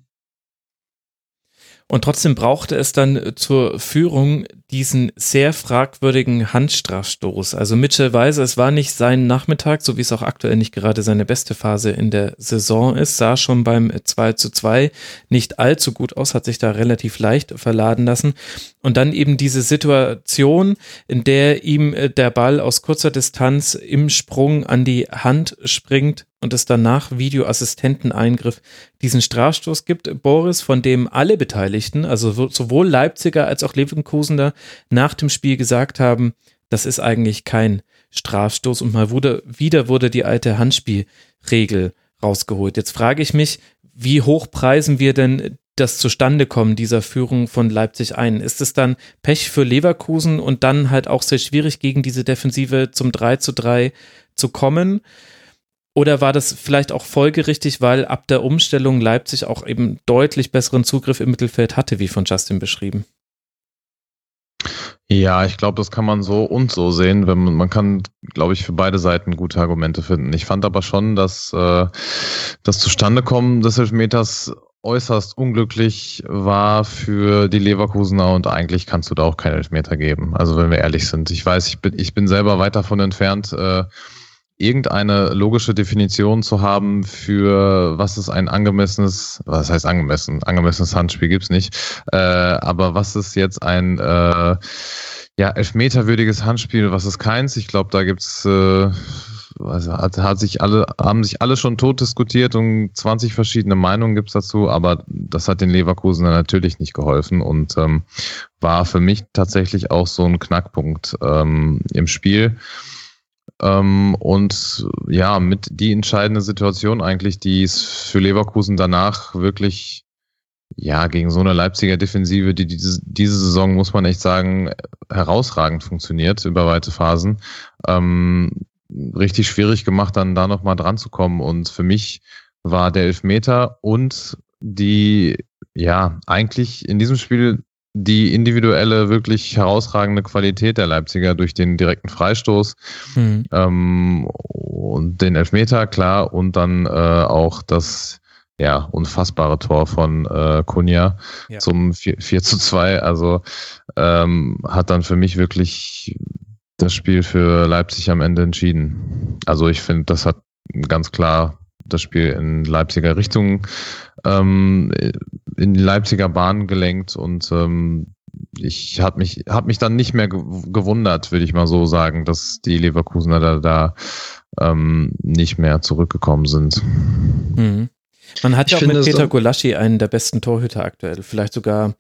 Und trotzdem brauchte es dann zur Führung diesen sehr fragwürdigen Handstrafstoß. Also Mitchell Weiser, es war nicht sein Nachmittag, so wie es auch aktuell nicht gerade seine beste Phase in der Saison ist, sah schon beim 2 zu 2 nicht allzu gut aus, hat sich da relativ leicht verladen lassen. Und dann eben diese Situation, in der ihm äh, der Ball aus kurzer Distanz im Sprung an die Hand springt und es danach Videoassistenteneingriff diesen Strafstoß gibt, Boris, von dem alle Beteiligten, also sowohl Leipziger als auch Leverkusener, nach dem Spiel gesagt haben, das ist eigentlich kein Strafstoß und mal wurde, wieder wurde die alte Handspielregel rausgeholt. Jetzt frage ich mich, wie hoch preisen wir denn das Zustandekommen dieser Führung von Leipzig ein? Ist es dann Pech für Leverkusen und dann halt auch sehr schwierig gegen diese Defensive zum 3 zu 3 zu kommen? Oder war das vielleicht auch folgerichtig, weil ab der Umstellung Leipzig auch eben deutlich besseren Zugriff im Mittelfeld hatte, wie von Justin beschrieben? Ja, ich glaube, das kann man so und so sehen. Wenn man, man kann, glaube ich, für beide Seiten gute Argumente finden. Ich fand aber schon, dass äh, das Zustandekommen des Elfmeters äußerst unglücklich war für die Leverkusener und eigentlich kannst du da auch keinen Elfmeter geben. Also wenn wir ehrlich sind. Ich weiß, ich bin, ich bin selber weit davon entfernt, äh, irgendeine logische Definition zu haben für was ist ein angemessenes, was heißt angemessen? Angemessenes Handspiel gibt's nicht. Äh, aber was ist jetzt ein äh, ja, elfmeterwürdiges Handspiel, was ist keins? Ich glaube, da gibt's äh, also hat, hat sich alle, haben sich alle schon tot diskutiert und 20 verschiedene Meinungen gibt's dazu, aber das hat den Leverkusen natürlich nicht geholfen und ähm, war für mich tatsächlich auch so ein Knackpunkt ähm, im Spiel. Ähm, und ja, mit die entscheidende Situation eigentlich, die es für Leverkusen danach wirklich ja, gegen so eine Leipziger Defensive, die diese, diese Saison, muss man echt sagen, herausragend funktioniert über weite Phasen. Ähm, richtig schwierig gemacht, dann da nochmal dran zu kommen. Und für mich war der Elfmeter und die, ja, eigentlich in diesem Spiel die individuelle, wirklich herausragende Qualität der Leipziger durch den direkten Freistoß mhm. ähm, und den Elfmeter, klar, und dann äh, auch das ja, unfassbare Tor von äh, Kunja ja. zum 4, 4 zu 2. Also ähm, hat dann für mich wirklich das Spiel für Leipzig am Ende entschieden. Also ich finde, das hat ganz klar das Spiel in Leipziger Richtung ähm, in die Leipziger Bahn gelenkt und ähm, ich habe mich hab mich dann nicht mehr gewundert, würde ich mal so sagen, dass die Leverkusener da, da ähm, nicht mehr zurückgekommen sind. Mhm. Man hat ich ja auch mit Peter so Golaschi einen der besten Torhüter aktuell, vielleicht sogar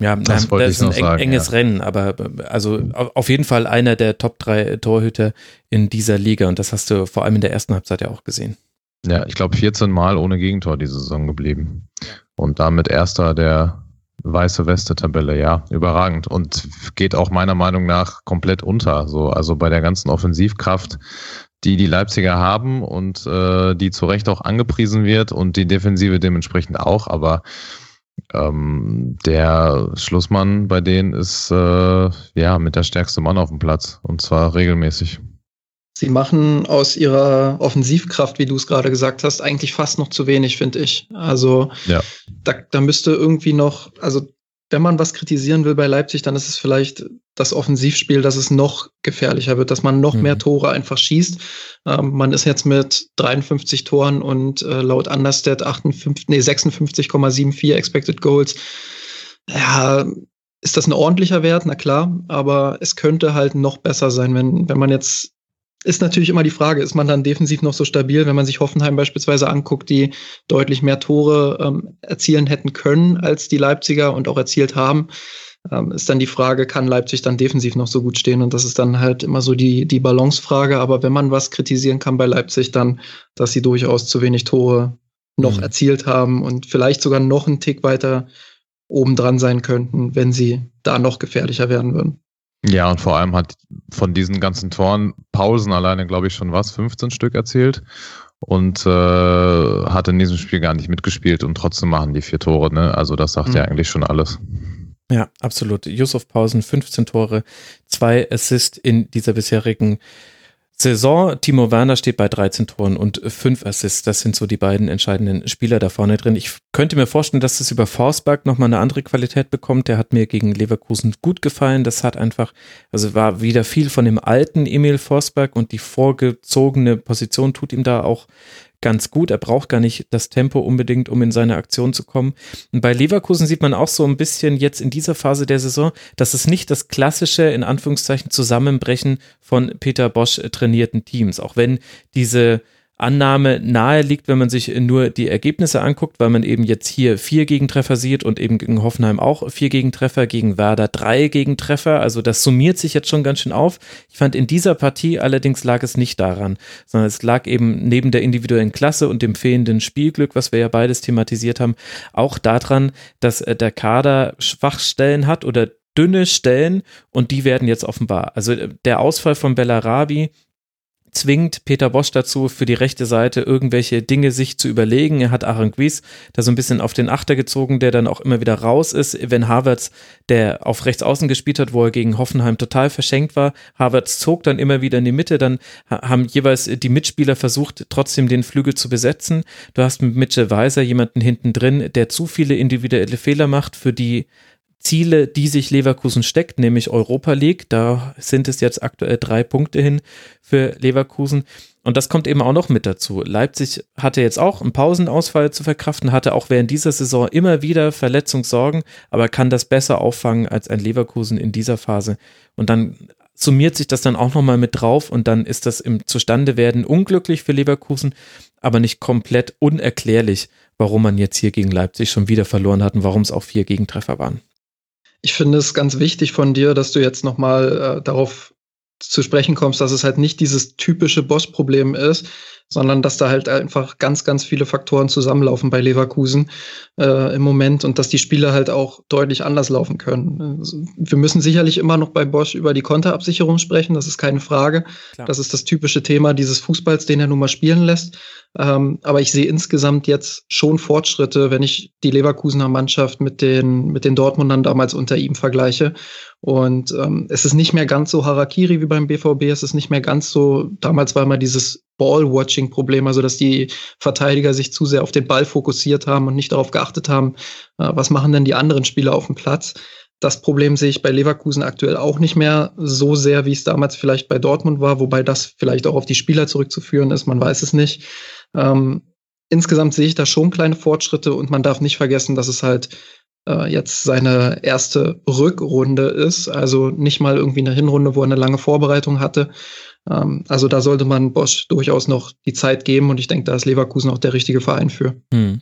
ja, das, nein, das ist ein eng, sagen, enges ja. Rennen, aber also auf jeden Fall einer der Top 3 Torhüter in dieser Liga und das hast du vor allem in der ersten Halbzeit ja auch gesehen. Ja, ich glaube 14 Mal ohne Gegentor diese Saison geblieben. Und damit erster der weiße Weste-Tabelle, ja, überragend. Und geht auch meiner Meinung nach komplett unter. So, also bei der ganzen Offensivkraft, die die Leipziger haben und äh, die zu Recht auch angepriesen wird und die Defensive dementsprechend auch, aber ähm, der Schlussmann bei denen ist äh, ja mit der stärkste Mann auf dem Platz und zwar regelmäßig. Sie machen aus ihrer Offensivkraft, wie du es gerade gesagt hast, eigentlich fast noch zu wenig, finde ich. Also ja. da, da müsste irgendwie noch, also wenn man was kritisieren will bei Leipzig, dann ist es vielleicht das Offensivspiel, dass es noch gefährlicher wird, dass man noch mhm. mehr Tore einfach schießt. Ähm, man ist jetzt mit 53 Toren und äh, laut Understat 58, nee, 56,74 Expected Goals. Ja, ist das ein ordentlicher Wert? Na klar, aber es könnte halt noch besser sein, wenn, wenn man jetzt ist natürlich immer die Frage, ist man dann defensiv noch so stabil, wenn man sich Hoffenheim beispielsweise anguckt, die deutlich mehr Tore ähm, erzielen hätten können als die Leipziger und auch erzielt haben, ähm, ist dann die Frage, kann Leipzig dann defensiv noch so gut stehen? Und das ist dann halt immer so die, die Balancefrage. Aber wenn man was kritisieren kann bei Leipzig, dann, dass sie durchaus zu wenig Tore noch mhm. erzielt haben und vielleicht sogar noch einen Tick weiter oben dran sein könnten, wenn sie da noch gefährlicher werden würden. Ja, und vor allem hat von diesen ganzen Toren Paulsen alleine, glaube ich, schon was, 15 Stück erzielt und äh, hat in diesem Spiel gar nicht mitgespielt und trotzdem machen die vier Tore. Ne? Also das sagt mhm. ja eigentlich schon alles. Ja, absolut. Yusuf Pausen, 15 Tore, zwei Assists in dieser bisherigen Saison. Timo Werner steht bei 13 Toren und 5 Assists. Das sind so die beiden entscheidenden Spieler da vorne drin. Ich könnte mir vorstellen, dass das über Forsberg nochmal eine andere Qualität bekommt. Der hat mir gegen Leverkusen gut gefallen. Das hat einfach, also war wieder viel von dem alten Emil Forsberg und die vorgezogene Position tut ihm da auch ganz gut. Er braucht gar nicht das Tempo unbedingt, um in seine Aktion zu kommen. Und bei Leverkusen sieht man auch so ein bisschen jetzt in dieser Phase der Saison, dass es nicht das klassische, in Anführungszeichen, Zusammenbrechen von Peter Bosch trainierten Teams, auch wenn diese Annahme nahe liegt, wenn man sich nur die Ergebnisse anguckt, weil man eben jetzt hier vier Gegentreffer sieht und eben gegen Hoffenheim auch vier Gegentreffer, gegen Werder drei Gegentreffer. Also das summiert sich jetzt schon ganz schön auf. Ich fand in dieser Partie allerdings lag es nicht daran, sondern es lag eben neben der individuellen Klasse und dem fehlenden Spielglück, was wir ja beides thematisiert haben, auch daran, dass äh, der Kader Schwachstellen hat oder dünne Stellen und die werden jetzt offenbar. Also äh, der Ausfall von Bellarabi, zwingt Peter Bosch dazu, für die rechte Seite irgendwelche Dinge sich zu überlegen. Er hat Aranguiz da so ein bisschen auf den Achter gezogen, der dann auch immer wieder raus ist. Wenn Havertz, der auf rechts außen gespielt hat, wo er gegen Hoffenheim total verschenkt war, Havertz zog dann immer wieder in die Mitte, dann haben jeweils die Mitspieler versucht, trotzdem den Flügel zu besetzen. Du hast mit Mitchell Weiser jemanden hinten drin, der zu viele individuelle Fehler macht, für die Ziele, die sich Leverkusen steckt, nämlich Europa League. Da sind es jetzt aktuell drei Punkte hin für Leverkusen. Und das kommt eben auch noch mit dazu. Leipzig hatte jetzt auch einen Pausenausfall zu verkraften, hatte auch während dieser Saison immer wieder Verletzungssorgen, aber kann das besser auffangen als ein Leverkusen in dieser Phase. Und dann summiert sich das dann auch nochmal mit drauf und dann ist das im Zustandewerden unglücklich für Leverkusen, aber nicht komplett unerklärlich, warum man jetzt hier gegen Leipzig schon wieder verloren hat und warum es auch vier Gegentreffer waren. Ich finde es ganz wichtig von dir, dass du jetzt nochmal äh, darauf zu sprechen kommst, dass es halt nicht dieses typische Boss-Problem ist, sondern dass da halt einfach ganz, ganz viele Faktoren zusammenlaufen bei Leverkusen äh, im Moment und dass die Spiele halt auch deutlich anders laufen können. Also, wir müssen sicherlich immer noch bei Bosch über die Konterabsicherung sprechen, das ist keine Frage. Klar. Das ist das typische Thema dieses Fußballs, den er nun mal spielen lässt. Ähm, aber ich sehe insgesamt jetzt schon Fortschritte, wenn ich die Leverkusener Mannschaft mit den, mit den Dortmundern damals unter ihm vergleiche. Und ähm, es ist nicht mehr ganz so Harakiri wie beim BVB, es ist nicht mehr ganz so, damals war immer dieses Ball-Watching-Problem, also dass die Verteidiger sich zu sehr auf den Ball fokussiert haben und nicht darauf geachtet haben, äh, was machen denn die anderen Spieler auf dem Platz. Das Problem sehe ich bei Leverkusen aktuell auch nicht mehr so sehr, wie es damals vielleicht bei Dortmund war, wobei das vielleicht auch auf die Spieler zurückzuführen ist, man weiß es nicht. Ähm, insgesamt sehe ich da schon kleine Fortschritte und man darf nicht vergessen, dass es halt äh, jetzt seine erste Rückrunde ist, also nicht mal irgendwie eine Hinrunde, wo er eine lange Vorbereitung hatte. Ähm, also da sollte man Bosch durchaus noch die Zeit geben und ich denke, da ist Leverkusen auch der richtige Verein für. Hm.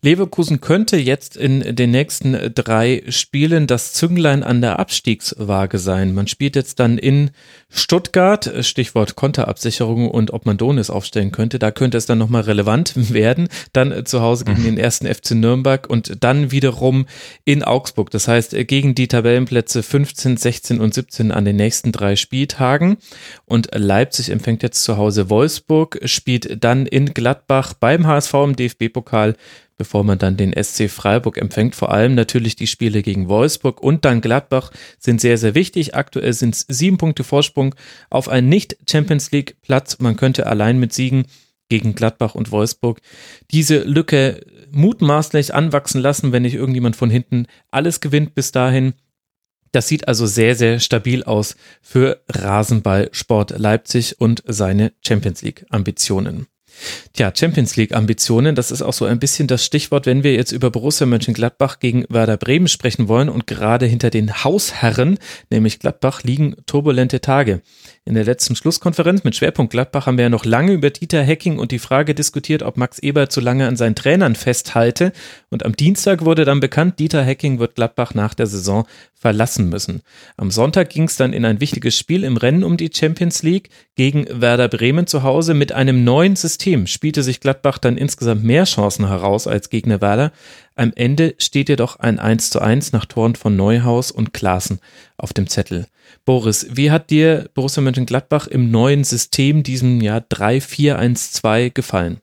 Leverkusen könnte jetzt in den nächsten drei Spielen das Zünglein an der Abstiegswaage sein. Man spielt jetzt dann in Stuttgart, Stichwort Konterabsicherung und ob man Donis aufstellen könnte. Da könnte es dann nochmal relevant werden. Dann zu Hause gegen den ersten FC Nürnberg und dann wiederum in Augsburg. Das heißt, gegen die Tabellenplätze 15, 16 und 17 an den nächsten drei Spieltagen. Und Leipzig empfängt jetzt zu Hause Wolfsburg, spielt dann in Gladbach beim HSV im DFB-Pokal bevor man dann den SC Freiburg empfängt. Vor allem natürlich die Spiele gegen Wolfsburg und dann Gladbach sind sehr, sehr wichtig. Aktuell sind es sieben Punkte Vorsprung auf einen Nicht-Champions League-Platz. Man könnte allein mit Siegen gegen Gladbach und Wolfsburg diese Lücke mutmaßlich anwachsen lassen, wenn nicht irgendjemand von hinten alles gewinnt bis dahin. Das sieht also sehr, sehr stabil aus für Rasenballsport Leipzig und seine Champions League Ambitionen. Tja, Champions League Ambitionen, das ist auch so ein bisschen das Stichwort, wenn wir jetzt über Borussia Mönchengladbach gegen Werder Bremen sprechen wollen und gerade hinter den Hausherren, nämlich Gladbach, liegen turbulente Tage. In der letzten Schlusskonferenz mit Schwerpunkt Gladbach haben wir ja noch lange über Dieter Hecking und die Frage diskutiert, ob Max Eber zu lange an seinen Trainern festhalte. Und am Dienstag wurde dann bekannt, Dieter Hecking wird Gladbach nach der Saison verlassen müssen. Am Sonntag ging es dann in ein wichtiges Spiel im Rennen um die Champions League gegen Werder Bremen zu Hause. Mit einem neuen System spielte sich Gladbach dann insgesamt mehr Chancen heraus als Gegner Werder. Am Ende steht jedoch ein 1 zu 1 nach Toren von Neuhaus und Klaassen auf dem Zettel. Boris, wie hat dir Borussia Mönchengladbach im neuen System, diesem Jahr 3-4-1-2, gefallen?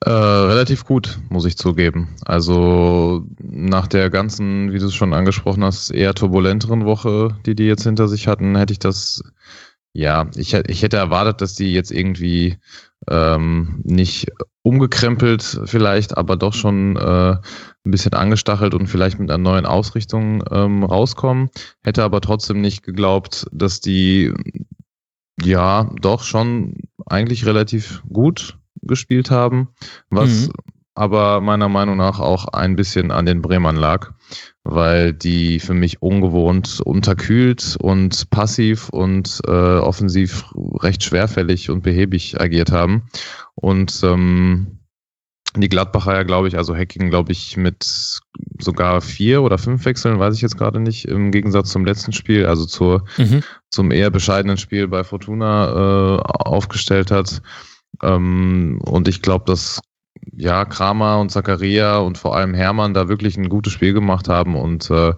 Äh, relativ gut, muss ich zugeben. Also nach der ganzen, wie du es schon angesprochen hast, eher turbulenteren Woche, die die jetzt hinter sich hatten, hätte ich das, ja, ich, ich hätte erwartet, dass die jetzt irgendwie ähm, nicht umgekrempelt vielleicht, aber doch schon äh, ein bisschen angestachelt und vielleicht mit einer neuen Ausrichtung ähm, rauskommen. Hätte aber trotzdem nicht geglaubt, dass die ja doch schon eigentlich relativ gut gespielt haben, was mhm. aber meiner Meinung nach auch ein bisschen an den Bremern lag, weil die für mich ungewohnt unterkühlt und passiv und äh, offensiv recht schwerfällig und behäbig agiert haben. Und ähm, die Gladbacher ja, glaube ich, also Hacking, glaube ich, mit sogar vier oder fünf Wechseln, weiß ich jetzt gerade nicht, im Gegensatz zum letzten Spiel, also zur, mhm. zum eher bescheidenen Spiel bei Fortuna äh, aufgestellt hat. Ähm, und ich glaube, dass ja Kramer und Zakaria und vor allem Hermann da wirklich ein gutes Spiel gemacht haben und äh,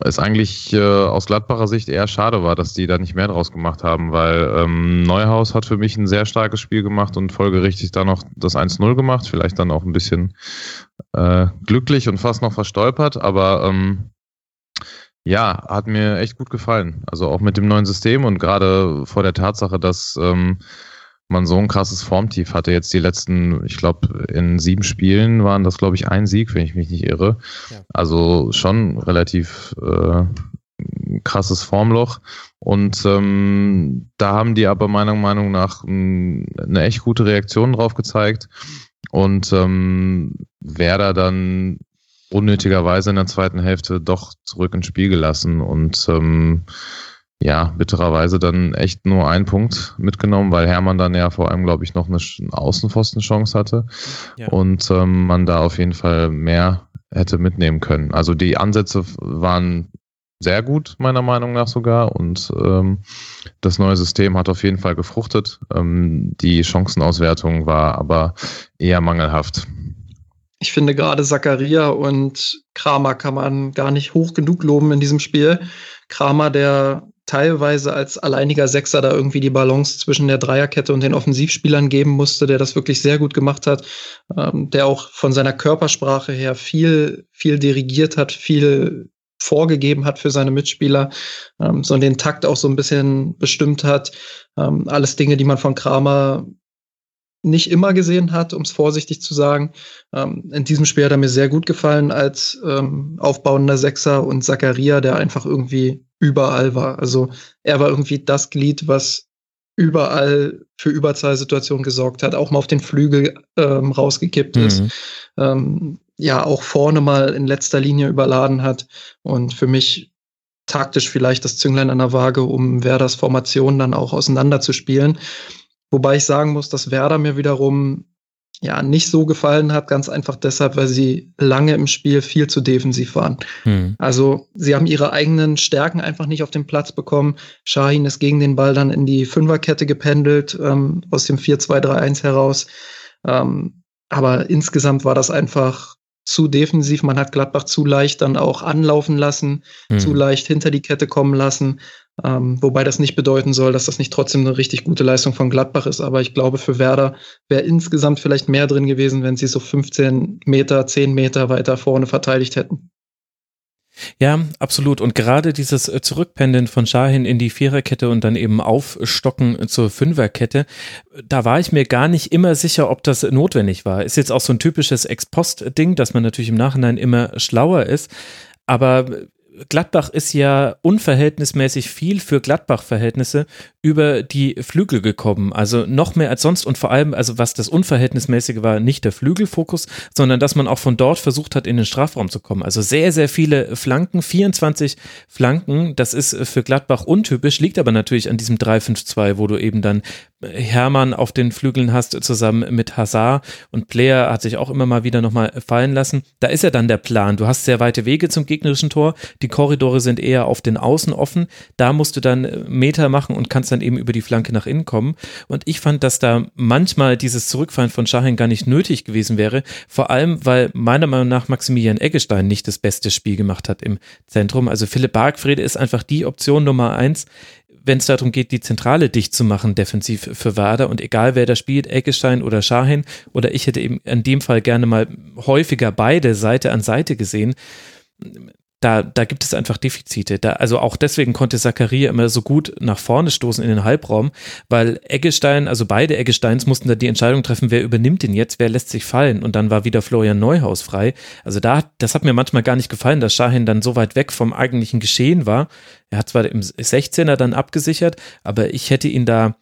es eigentlich äh, aus Gladbacher Sicht eher schade war, dass die da nicht mehr draus gemacht haben, weil ähm, Neuhaus hat für mich ein sehr starkes Spiel gemacht und folgerichtig da noch das 1-0 gemacht, vielleicht dann auch ein bisschen äh, glücklich und fast noch verstolpert, aber ähm, ja, hat mir echt gut gefallen. Also auch mit dem neuen System und gerade vor der Tatsache, dass ähm, man so ein krasses Formtief hatte. Jetzt die letzten, ich glaube, in sieben Spielen waren das, glaube ich, ein Sieg, wenn ich mich nicht irre. Ja. Also schon relativ äh, krasses Formloch. Und ähm, da haben die aber meiner Meinung nach eine echt gute Reaktion drauf gezeigt. Und ähm, Werder dann unnötigerweise in der zweiten Hälfte doch zurück ins Spiel gelassen und ähm, ja, bittererweise dann echt nur ein Punkt mitgenommen, weil Hermann dann ja vor allem, glaube ich, noch eine Außenpfostenchance hatte ja. und ähm, man da auf jeden Fall mehr hätte mitnehmen können. Also die Ansätze waren sehr gut, meiner Meinung nach sogar. Und ähm, das neue System hat auf jeden Fall gefruchtet. Ähm, die Chancenauswertung war aber eher mangelhaft. Ich finde gerade Zakaria und Kramer kann man gar nicht hoch genug loben in diesem Spiel. Kramer, der teilweise als alleiniger Sechser da irgendwie die Balance zwischen der Dreierkette und den Offensivspielern geben musste, der das wirklich sehr gut gemacht hat, ähm, der auch von seiner Körpersprache her viel, viel dirigiert hat, viel vorgegeben hat für seine Mitspieler, ähm, so den Takt auch so ein bisschen bestimmt hat. Ähm, alles Dinge, die man von Kramer nicht immer gesehen hat, um es vorsichtig zu sagen. Ähm, in diesem Spiel hat er mir sehr gut gefallen als ähm, aufbauender Sechser und Zakaria, der einfach irgendwie überall war. Also er war irgendwie das Glied, was überall für Überzahlsituationen gesorgt hat, auch mal auf den Flügel ähm, rausgekippt mhm. ist. Ähm, ja, auch vorne mal in letzter Linie überladen hat und für mich taktisch vielleicht das Zünglein an der Waage, um Werders Formation dann auch auseinanderzuspielen. Wobei ich sagen muss, dass Werder mir wiederum ja nicht so gefallen hat, ganz einfach deshalb, weil sie lange im Spiel viel zu defensiv waren. Hm. Also sie haben ihre eigenen Stärken einfach nicht auf den Platz bekommen. Shahin ist gegen den Ball dann in die Fünferkette gependelt, ähm, aus dem 4-2-3-1 heraus. Ähm, aber insgesamt war das einfach zu defensiv. Man hat Gladbach zu leicht dann auch anlaufen lassen, hm. zu leicht hinter die Kette kommen lassen. Ähm, wobei das nicht bedeuten soll, dass das nicht trotzdem eine richtig gute Leistung von Gladbach ist. Aber ich glaube, für Werder wäre insgesamt vielleicht mehr drin gewesen, wenn sie so 15 Meter, 10 Meter weiter vorne verteidigt hätten. Ja, absolut. Und gerade dieses äh, Zurückpendeln von Shahin in die Viererkette und dann eben Aufstocken zur Fünferkette, da war ich mir gar nicht immer sicher, ob das notwendig war. Ist jetzt auch so ein typisches Ex-Post-Ding, dass man natürlich im Nachhinein immer schlauer ist. Aber Gladbach ist ja unverhältnismäßig viel für Gladbach-Verhältnisse über die Flügel gekommen. Also noch mehr als sonst und vor allem, also was das Unverhältnismäßige war, nicht der Flügelfokus, sondern dass man auch von dort versucht hat, in den Strafraum zu kommen. Also sehr, sehr viele Flanken, 24 Flanken, das ist für Gladbach untypisch, liegt aber natürlich an diesem 3-5-2, wo du eben dann Hermann auf den Flügeln hast, zusammen mit Hazard und Player hat sich auch immer mal wieder nochmal fallen lassen. Da ist ja dann der Plan. Du hast sehr weite Wege zum gegnerischen Tor. Die Korridore sind eher auf den Außen offen. Da musst du dann Meter machen und kannst dann eben über die Flanke nach innen kommen. Und ich fand, dass da manchmal dieses Zurückfallen von Schahin gar nicht nötig gewesen wäre. Vor allem, weil meiner Meinung nach Maximilian Eggestein nicht das beste Spiel gemacht hat im Zentrum. Also Philipp Bargfrede ist einfach die Option Nummer eins, wenn es darum geht, die Zentrale dicht zu machen, defensiv für Werder. Und egal wer da spielt, Eckestein oder Schahin, oder ich hätte eben in dem Fall gerne mal häufiger beide Seite an Seite gesehen da, da gibt es einfach Defizite. Da, also auch deswegen konnte Zakaria immer so gut nach vorne stoßen in den Halbraum, weil Eggestein, also beide Eggesteins mussten da die Entscheidung treffen, wer übernimmt ihn jetzt, wer lässt sich fallen und dann war wieder Florian Neuhaus frei. Also da, das hat mir manchmal gar nicht gefallen, dass Shahin dann so weit weg vom eigentlichen Geschehen war. Er hat zwar im 16er dann abgesichert, aber ich hätte ihn da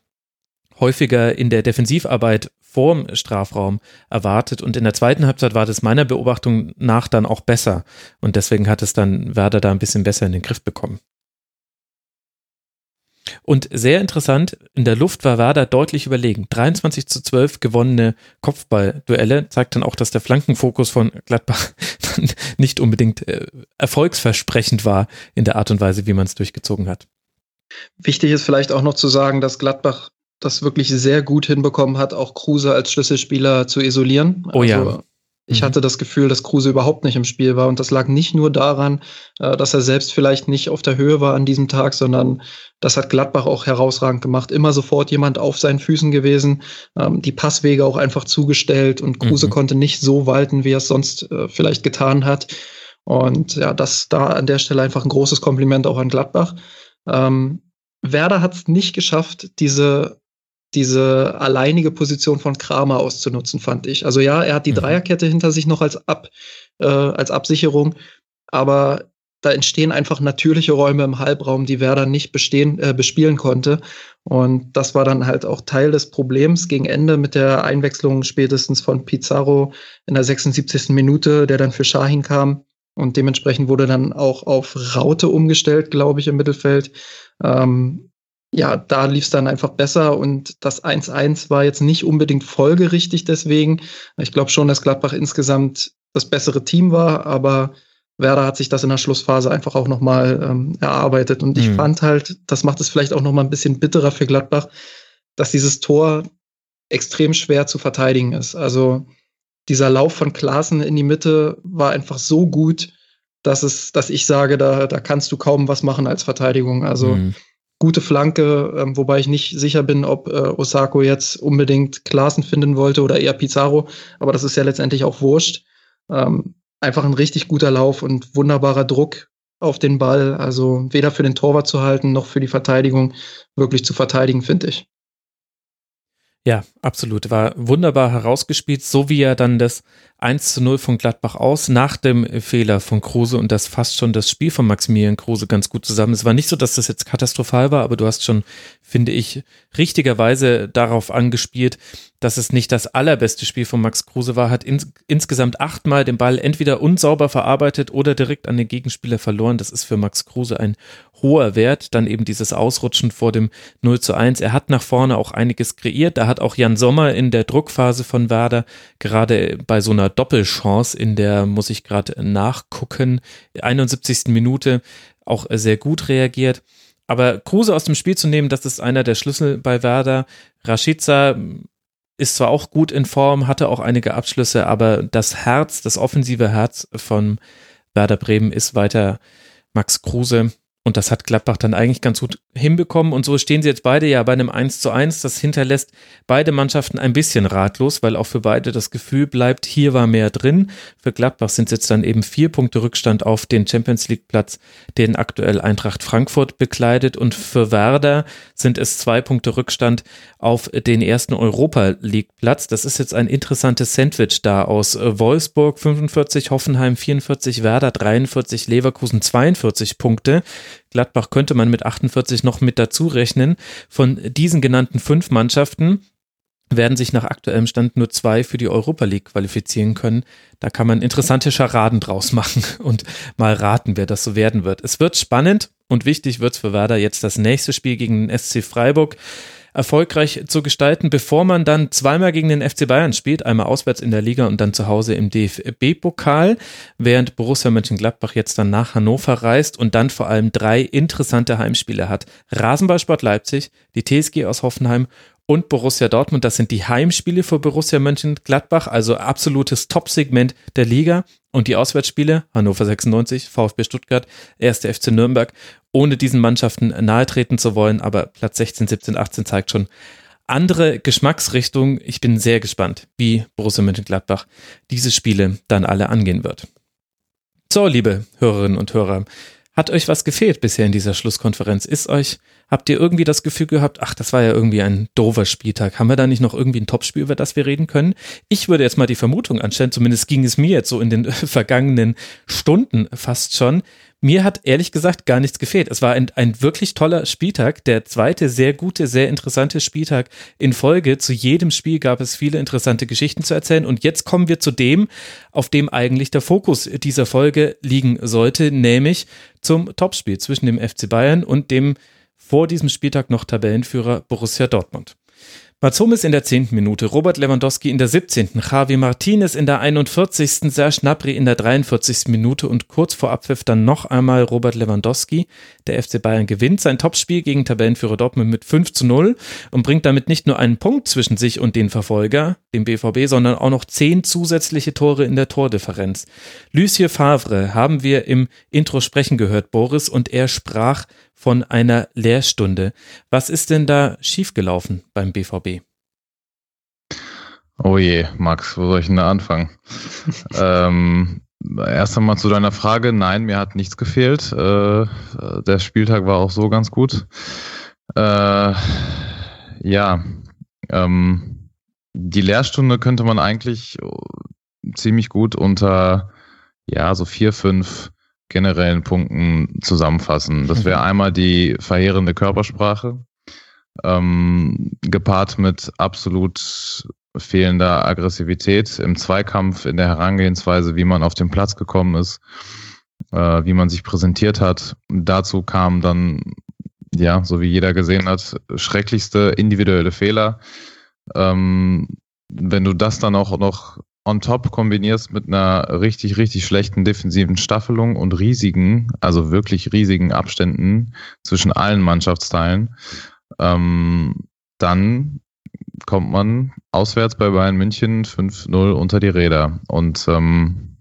häufiger in der Defensivarbeit vorm Strafraum erwartet. Und in der zweiten Halbzeit war das meiner Beobachtung nach dann auch besser. Und deswegen hat es dann Werder da ein bisschen besser in den Griff bekommen. Und sehr interessant, in der Luft war Werder deutlich überlegen. 23 zu 12 gewonnene Kopfballduelle zeigt dann auch, dass der Flankenfokus von Gladbach nicht unbedingt äh, erfolgsversprechend war in der Art und Weise, wie man es durchgezogen hat. Wichtig ist vielleicht auch noch zu sagen, dass Gladbach das wirklich sehr gut hinbekommen hat, auch Kruse als Schlüsselspieler zu isolieren. Oh ja. Also, ich mhm. hatte das Gefühl, dass Kruse überhaupt nicht im Spiel war. Und das lag nicht nur daran, äh, dass er selbst vielleicht nicht auf der Höhe war an diesem Tag, sondern das hat Gladbach auch herausragend gemacht. Immer sofort jemand auf seinen Füßen gewesen, ähm, die Passwege auch einfach zugestellt und Kruse mhm. konnte nicht so walten, wie er es sonst äh, vielleicht getan hat. Und ja, das da an der Stelle einfach ein großes Kompliment auch an Gladbach. Ähm, Werder hat es nicht geschafft, diese diese alleinige Position von Kramer auszunutzen, fand ich. Also ja, er hat die mhm. Dreierkette hinter sich noch als, Ab, äh, als Absicherung, aber da entstehen einfach natürliche Räume im Halbraum, die Werder nicht bestehen, äh, bespielen konnte. Und das war dann halt auch Teil des Problems gegen Ende mit der Einwechslung spätestens von Pizarro in der 76. Minute, der dann für Shahin kam. Und dementsprechend wurde dann auch auf Raute umgestellt, glaube ich, im Mittelfeld. Ähm, ja, da lief es dann einfach besser und das 1-1 war jetzt nicht unbedingt folgerichtig deswegen. Ich glaube schon, dass Gladbach insgesamt das bessere Team war, aber Werder hat sich das in der Schlussphase einfach auch nochmal ähm, erarbeitet. Und ich mhm. fand halt, das macht es vielleicht auch nochmal ein bisschen bitterer für Gladbach, dass dieses Tor extrem schwer zu verteidigen ist. Also dieser Lauf von Klaassen in die Mitte war einfach so gut, dass es, dass ich sage, da, da kannst du kaum was machen als Verteidigung. Also mhm. Gute Flanke, ähm, wobei ich nicht sicher bin, ob äh, Osako jetzt unbedingt Klaassen finden wollte oder eher Pizarro, aber das ist ja letztendlich auch wurscht. Ähm, einfach ein richtig guter Lauf und wunderbarer Druck auf den Ball. Also weder für den Torwart zu halten, noch für die Verteidigung wirklich zu verteidigen, finde ich. Ja, absolut. War wunderbar herausgespielt, so wie er dann das 1 zu 0 von Gladbach aus nach dem Fehler von Kruse und das fast schon das Spiel von Maximilian Kruse ganz gut zusammen. Es war nicht so, dass das jetzt katastrophal war, aber du hast schon, finde ich, richtigerweise darauf angespielt, dass es nicht das allerbeste Spiel von Max Kruse war, hat ins, insgesamt achtmal den Ball entweder unsauber verarbeitet oder direkt an den Gegenspieler verloren. Das ist für Max Kruse ein hoher Wert. Dann eben dieses Ausrutschen vor dem 0 zu 1. Er hat nach vorne auch einiges kreiert. Da hat auch Jan Sommer in der Druckphase von Werder gerade bei so einer Doppelchance in der, muss ich gerade nachgucken, 71. Minute auch sehr gut reagiert. Aber Kruse aus dem Spiel zu nehmen, das ist einer der Schlüssel bei Werder. Rashica ist zwar auch gut in Form, hatte auch einige Abschlüsse, aber das Herz, das offensive Herz von Werder Bremen ist weiter Max Kruse. Und das hat Gladbach dann eigentlich ganz gut hinbekommen. Und so stehen sie jetzt beide ja bei einem 1 zu 1. Das hinterlässt beide Mannschaften ein bisschen ratlos, weil auch für beide das Gefühl bleibt, hier war mehr drin. Für Gladbach sind es jetzt dann eben vier Punkte Rückstand auf den Champions League Platz, den aktuell Eintracht Frankfurt bekleidet. Und für Werder sind es zwei Punkte Rückstand auf den ersten Europa League Platz. Das ist jetzt ein interessantes Sandwich da aus Wolfsburg 45, Hoffenheim 44, Werder 43, Leverkusen 42 Punkte. Gladbach könnte man mit 48 noch mit dazu rechnen. Von diesen genannten fünf Mannschaften werden sich nach aktuellem Stand nur zwei für die Europa League qualifizieren können. Da kann man interessante Scharaden draus machen und mal raten, wer das so werden wird. Es wird spannend und wichtig wird es für Werder jetzt das nächste Spiel gegen den SC Freiburg erfolgreich zu gestalten, bevor man dann zweimal gegen den FC Bayern spielt, einmal auswärts in der Liga und dann zu Hause im DFB-Pokal, während Borussia Mönchengladbach jetzt dann nach Hannover reist und dann vor allem drei interessante Heimspiele hat. Rasenballsport Leipzig, die TSG aus Hoffenheim und Borussia Dortmund. Das sind die Heimspiele für Borussia Mönchengladbach, also absolutes Top-Segment der Liga. Und die Auswärtsspiele, Hannover 96, VfB Stuttgart, 1. FC Nürnberg, ohne diesen Mannschaften nahetreten zu wollen, aber Platz 16, 17, 18 zeigt schon andere Geschmacksrichtung. Ich bin sehr gespannt, wie Borussia Mönchengladbach diese Spiele dann alle angehen wird. So, liebe Hörerinnen und Hörer, hat euch was gefehlt bisher in dieser Schlusskonferenz? Ist euch, habt ihr irgendwie das Gefühl gehabt, ach, das war ja irgendwie ein doofer Spieltag. Haben wir da nicht noch irgendwie ein Topspiel, über das wir reden können? Ich würde jetzt mal die Vermutung anstellen, zumindest ging es mir jetzt so in den vergangenen Stunden fast schon, mir hat ehrlich gesagt gar nichts gefehlt. Es war ein, ein wirklich toller Spieltag, der zweite sehr gute, sehr interessante Spieltag in Folge. Zu jedem Spiel gab es viele interessante Geschichten zu erzählen. Und jetzt kommen wir zu dem, auf dem eigentlich der Fokus dieser Folge liegen sollte, nämlich zum Topspiel zwischen dem FC Bayern und dem vor diesem Spieltag noch Tabellenführer Borussia Dortmund. Mats Hummels in der 10. Minute, Robert Lewandowski in der 17., Javi Martinez in der 41., Serge Gnabry in der 43. Minute und kurz vor Abpfiff dann noch einmal Robert Lewandowski. Der FC Bayern gewinnt sein Topspiel gegen Tabellenführer Dortmund mit 5 zu 0 und bringt damit nicht nur einen Punkt zwischen sich und den Verfolger, dem BVB, sondern auch noch zehn zusätzliche Tore in der Tordifferenz. Lucie Favre haben wir im Intro sprechen gehört, Boris, und er sprach von einer Lehrstunde. Was ist denn da schiefgelaufen beim BVB? Oh je, Max, wo soll ich denn da anfangen? ähm, erst einmal zu deiner Frage. Nein, mir hat nichts gefehlt. Äh, der Spieltag war auch so ganz gut. Äh, ja, ähm, die Lehrstunde könnte man eigentlich ziemlich gut unter ja so vier, fünf generellen Punkten zusammenfassen. Das wäre mhm. einmal die verheerende Körpersprache, ähm, gepaart mit absolut fehlender Aggressivität im Zweikampf, in der Herangehensweise, wie man auf den Platz gekommen ist, äh, wie man sich präsentiert hat. Dazu kam dann, ja, so wie jeder gesehen hat, schrecklichste individuelle Fehler. Ähm, wenn du das dann auch noch on top kombinierst mit einer richtig, richtig schlechten defensiven Staffelung und riesigen, also wirklich riesigen Abständen zwischen allen Mannschaftsteilen, ähm, dann kommt man auswärts bei Bayern München 5-0 unter die Räder. Und ähm,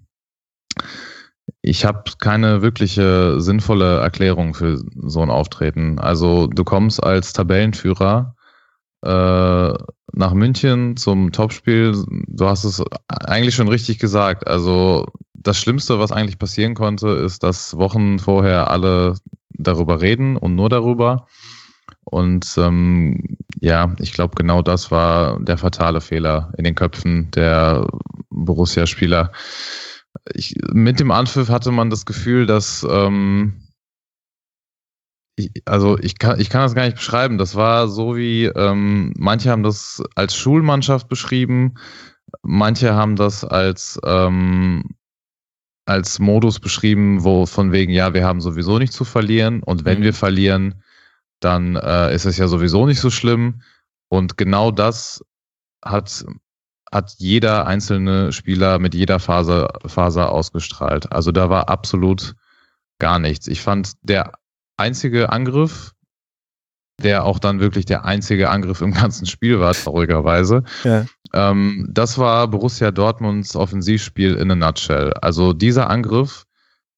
ich habe keine wirkliche sinnvolle Erklärung für so ein Auftreten. Also du kommst als Tabellenführer äh, nach München zum Topspiel. Du hast es eigentlich schon richtig gesagt. Also das Schlimmste, was eigentlich passieren konnte, ist, dass Wochen vorher alle darüber reden und nur darüber. Und ähm, ja, ich glaube, genau das war der fatale Fehler in den Köpfen der Borussia-Spieler. mit dem Anpfiff hatte man das Gefühl, dass ähm, ich, also ich kann, ich kann das gar nicht beschreiben. Das war so wie, ähm, manche haben das als Schulmannschaft beschrieben, manche haben das als, ähm, als Modus beschrieben, wo von wegen, ja, wir haben sowieso nicht zu verlieren und wenn mhm. wir verlieren, dann äh, ist es ja sowieso nicht so schlimm. Und genau das hat, hat jeder einzelne Spieler mit jeder Phase, Faser ausgestrahlt. Also da war absolut gar nichts. Ich fand, der einzige Angriff, der auch dann wirklich der einzige Angriff im ganzen Spiel war, traurigerweise. Ja. Ähm, das war Borussia Dortmunds Offensivspiel in a nutshell. Also dieser Angriff,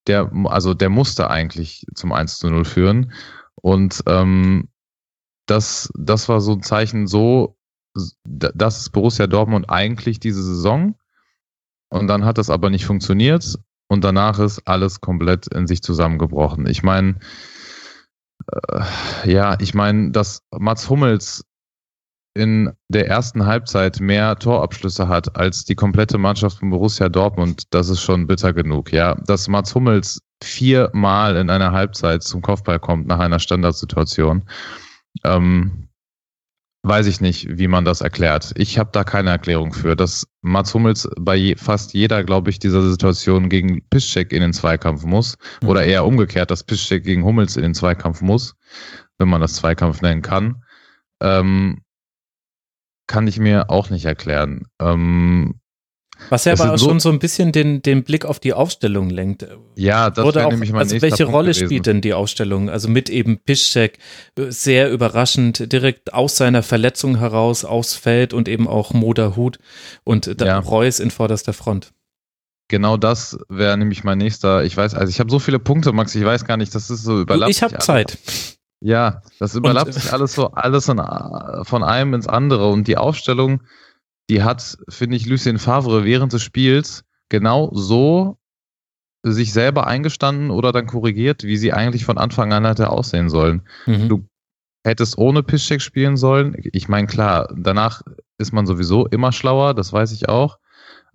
der, also der musste eigentlich zum 1 zu 0 führen. Und ähm, das, das war so ein Zeichen, so, das ist Borussia Dortmund eigentlich diese Saison. Und dann hat das aber nicht funktioniert. Und danach ist alles komplett in sich zusammengebrochen. Ich meine, ja, ich meine, dass Mats Hummels in der ersten Halbzeit mehr Torabschlüsse hat als die komplette Mannschaft von Borussia Dortmund, das ist schon bitter genug. Ja, dass Mats Hummels viermal in einer Halbzeit zum Kopfball kommt nach einer Standardsituation, ähm, weiß ich nicht, wie man das erklärt. Ich habe da keine Erklärung für, dass Mats Hummels bei je, fast jeder, glaube ich, dieser Situation gegen Piszczek in den Zweikampf muss mhm. oder eher umgekehrt, dass Piszczek gegen Hummels in den Zweikampf muss, wenn man das Zweikampf nennen kann. Ähm, kann ich mir auch nicht erklären. Ähm, was ja aber auch so schon so ein bisschen den, den Blick auf die Aufstellung lenkt. Ja, das wäre nämlich mein Also welche Rolle gewesen. spielt denn die Aufstellung? Also mit eben Piszczek sehr überraschend direkt aus seiner Verletzung heraus aufs Feld und eben auch Moda Hut und dann ja. Reus in vorderster Front. Genau das wäre nämlich mein nächster. Ich weiß, also ich habe so viele Punkte, Max, ich weiß gar nicht, das ist so überlappt. Ich habe Zeit. Ja, das überlappt und, sich alles so, alles in, von einem ins andere und die Aufstellung die hat, finde ich, Lucien Favre während des Spiels genau so sich selber eingestanden oder dann korrigiert, wie sie eigentlich von Anfang an hätte aussehen sollen. Mhm. Du hättest ohne Piszczek spielen sollen. Ich meine, klar, danach ist man sowieso immer schlauer, das weiß ich auch.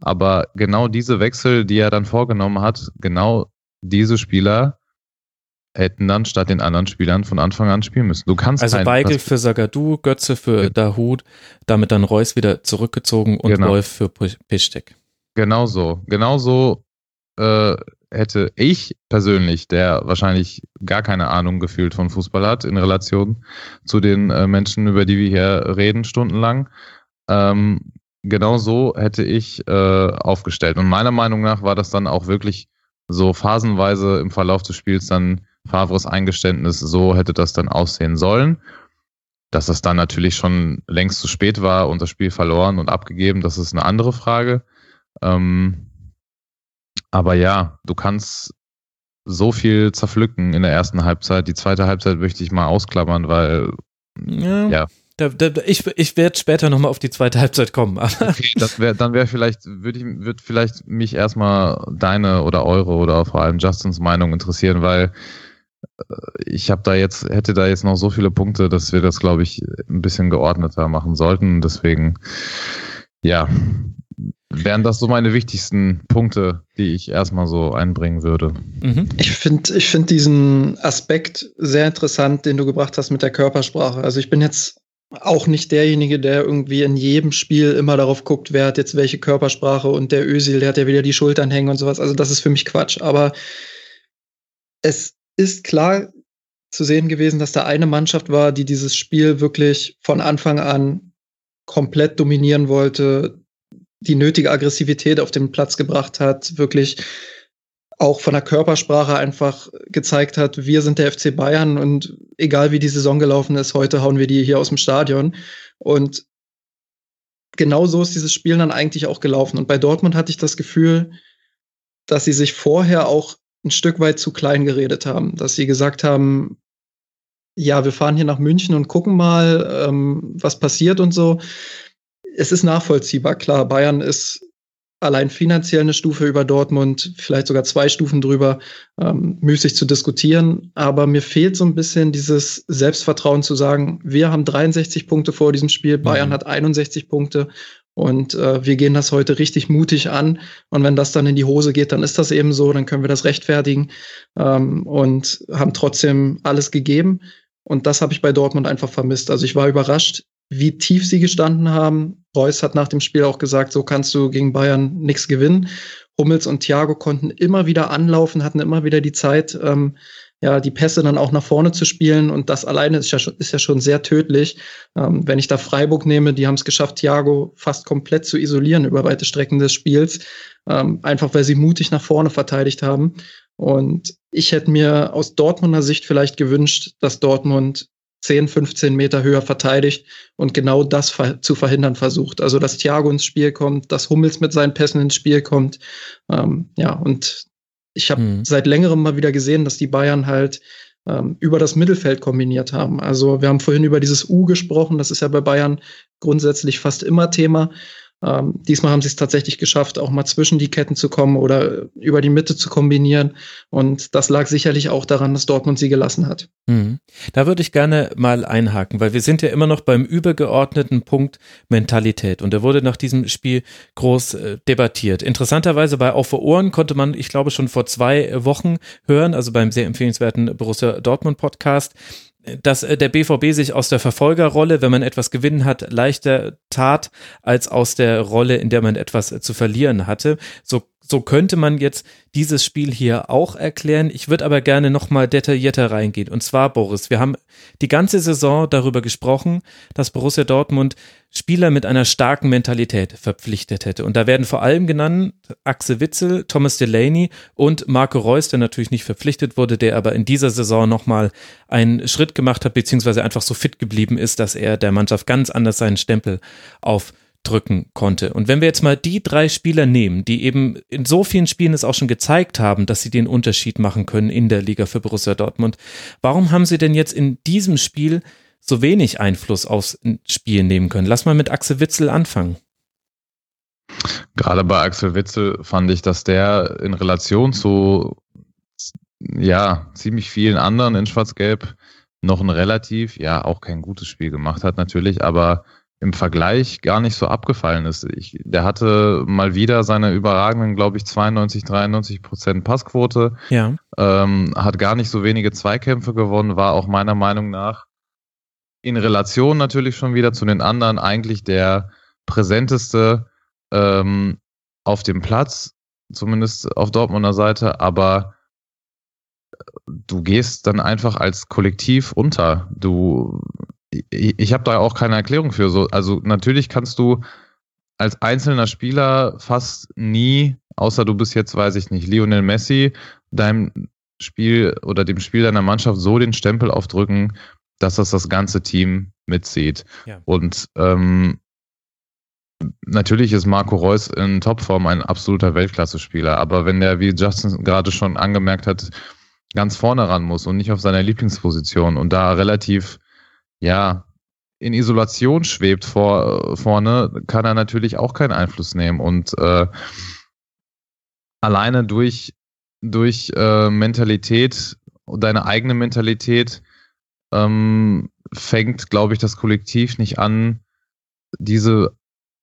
Aber genau diese Wechsel, die er dann vorgenommen hat, genau diese Spieler hätten dann statt den anderen Spielern von Anfang an spielen müssen. Du kannst also Weigel für Sagadu, Götze für ja. Dahut, damit dann Reus wieder zurückgezogen und genau. Wolf für Piszczek. Genau so. Genau so äh, hätte ich persönlich, der wahrscheinlich gar keine Ahnung gefühlt von Fußball hat, in Relation zu den äh, Menschen, über die wir hier reden, stundenlang, ähm, genau so hätte ich äh, aufgestellt. Und meiner Meinung nach war das dann auch wirklich so phasenweise im Verlauf des Spiels dann Favres Eingeständnis, so hätte das dann aussehen sollen. Dass das dann natürlich schon längst zu spät war und das Spiel verloren und abgegeben, das ist eine andere Frage. Ähm, aber ja, du kannst so viel zerpflücken in der ersten Halbzeit. Die zweite Halbzeit möchte ich mal ausklammern, weil ja. ja. Da, da, ich ich werde später nochmal auf die zweite Halbzeit kommen. okay, das wär, dann wäre vielleicht, würde ich, würd vielleicht mich erstmal deine oder eure oder vor allem Justins Meinung interessieren, weil ich habe da jetzt, hätte da jetzt noch so viele Punkte, dass wir das, glaube ich, ein bisschen geordneter machen sollten. Deswegen, ja, wären das so meine wichtigsten Punkte, die ich erstmal so einbringen würde. Mhm. Ich finde ich find diesen Aspekt sehr interessant, den du gebracht hast mit der Körpersprache. Also ich bin jetzt auch nicht derjenige, der irgendwie in jedem Spiel immer darauf guckt, wer hat jetzt welche Körpersprache und der Ösil, der hat ja wieder die Schultern hängen und sowas. Also das ist für mich Quatsch. Aber es ist klar zu sehen gewesen, dass da eine Mannschaft war, die dieses Spiel wirklich von Anfang an komplett dominieren wollte, die nötige Aggressivität auf den Platz gebracht hat, wirklich auch von der Körpersprache einfach gezeigt hat, wir sind der FC Bayern und egal wie die Saison gelaufen ist, heute hauen wir die hier aus dem Stadion. Und genau so ist dieses Spiel dann eigentlich auch gelaufen. Und bei Dortmund hatte ich das Gefühl, dass sie sich vorher auch ein Stück weit zu klein geredet haben, dass sie gesagt haben, ja, wir fahren hier nach München und gucken mal, ähm, was passiert und so es ist nachvollziehbar, klar, Bayern ist allein finanziell eine Stufe über Dortmund, vielleicht sogar zwei Stufen drüber, ähm, müßig zu diskutieren. Aber mir fehlt so ein bisschen dieses Selbstvertrauen zu sagen, wir haben 63 Punkte vor diesem Spiel, Bayern mhm. hat 61 Punkte und äh, wir gehen das heute richtig mutig an. Und wenn das dann in die Hose geht, dann ist das eben so, dann können wir das rechtfertigen ähm, und haben trotzdem alles gegeben. Und das habe ich bei Dortmund einfach vermisst. Also ich war überrascht, wie tief sie gestanden haben. Reus hat nach dem Spiel auch gesagt, so kannst du gegen Bayern nichts gewinnen. Hummels und Thiago konnten immer wieder anlaufen, hatten immer wieder die Zeit, ähm, ja, die Pässe dann auch nach vorne zu spielen. Und das alleine ist ja schon, ist ja schon sehr tödlich. Ähm, wenn ich da Freiburg nehme, die haben es geschafft, Thiago fast komplett zu isolieren über weite Strecken des Spiels. Ähm, einfach weil sie mutig nach vorne verteidigt haben. Und ich hätte mir aus Dortmunder Sicht vielleicht gewünscht, dass Dortmund 10, 15 Meter höher verteidigt und genau das ver zu verhindern versucht. Also, dass Thiago ins Spiel kommt, dass Hummels mit seinen Pässen ins Spiel kommt. Ähm, ja, und ich habe mhm. seit längerem mal wieder gesehen, dass die Bayern halt ähm, über das Mittelfeld kombiniert haben. Also wir haben vorhin über dieses U gesprochen, das ist ja bei Bayern grundsätzlich fast immer Thema. Ähm, diesmal haben sie es tatsächlich geschafft, auch mal zwischen die Ketten zu kommen oder über die Mitte zu kombinieren. Und das lag sicherlich auch daran, dass Dortmund sie gelassen hat. Mhm. Da würde ich gerne mal einhaken, weil wir sind ja immer noch beim übergeordneten Punkt Mentalität. Und der wurde nach diesem Spiel groß äh, debattiert. Interessanterweise bei Auf Ohren konnte man, ich glaube, schon vor zwei Wochen hören, also beim sehr empfehlenswerten Borussia Dortmund Podcast, dass äh, der BVB sich aus der Verfolgerrolle, wenn man etwas gewinnen hat, leichter tat, als aus der Rolle, in der man etwas zu verlieren hatte. So so könnte man jetzt dieses Spiel hier auch erklären. Ich würde aber gerne nochmal detaillierter reingehen. Und zwar, Boris, wir haben die ganze Saison darüber gesprochen, dass Borussia Dortmund Spieler mit einer starken Mentalität verpflichtet hätte. Und da werden vor allem genannt Axel Witzel, Thomas Delaney und Marco Reus, der natürlich nicht verpflichtet wurde, der aber in dieser Saison nochmal einen Schritt gemacht hat, beziehungsweise einfach so fit geblieben ist, dass er der Mannschaft ganz anders seinen Stempel auf drücken konnte. Und wenn wir jetzt mal die drei Spieler nehmen, die eben in so vielen Spielen es auch schon gezeigt haben, dass sie den Unterschied machen können in der Liga für Borussia Dortmund, warum haben sie denn jetzt in diesem Spiel so wenig Einfluss aufs Spiel nehmen können? Lass mal mit Axel Witzel anfangen. Gerade bei Axel Witzel fand ich, dass der in Relation zu ja, ziemlich vielen anderen in Schwarz-Gelb noch ein relativ, ja, auch kein gutes Spiel gemacht hat natürlich, aber im Vergleich gar nicht so abgefallen ist. Ich, der hatte mal wieder seine überragenden, glaube ich, 92, 93 Prozent Passquote. Ja. Ähm, hat gar nicht so wenige Zweikämpfe gewonnen, war auch meiner Meinung nach in Relation natürlich schon wieder zu den anderen eigentlich der präsenteste ähm, auf dem Platz, zumindest auf Dortmunder Seite, aber du gehst dann einfach als Kollektiv unter. Du ich, ich habe da auch keine Erklärung für. So, also natürlich kannst du als einzelner Spieler fast nie, außer du bist jetzt, weiß ich nicht, Lionel Messi, deinem Spiel oder dem Spiel deiner Mannschaft so den Stempel aufdrücken, dass das das ganze Team mitzieht. Ja. Und ähm, natürlich ist Marco Reus in Topform ein absoluter Weltklasse-Spieler, aber wenn der, wie Justin gerade schon angemerkt hat, ganz vorne ran muss und nicht auf seiner Lieblingsposition und da relativ ja, in Isolation schwebt vor, vorne, kann er natürlich auch keinen Einfluss nehmen. Und äh, alleine durch, durch äh, Mentalität, deine eigene Mentalität, ähm, fängt, glaube ich, das Kollektiv nicht an, diese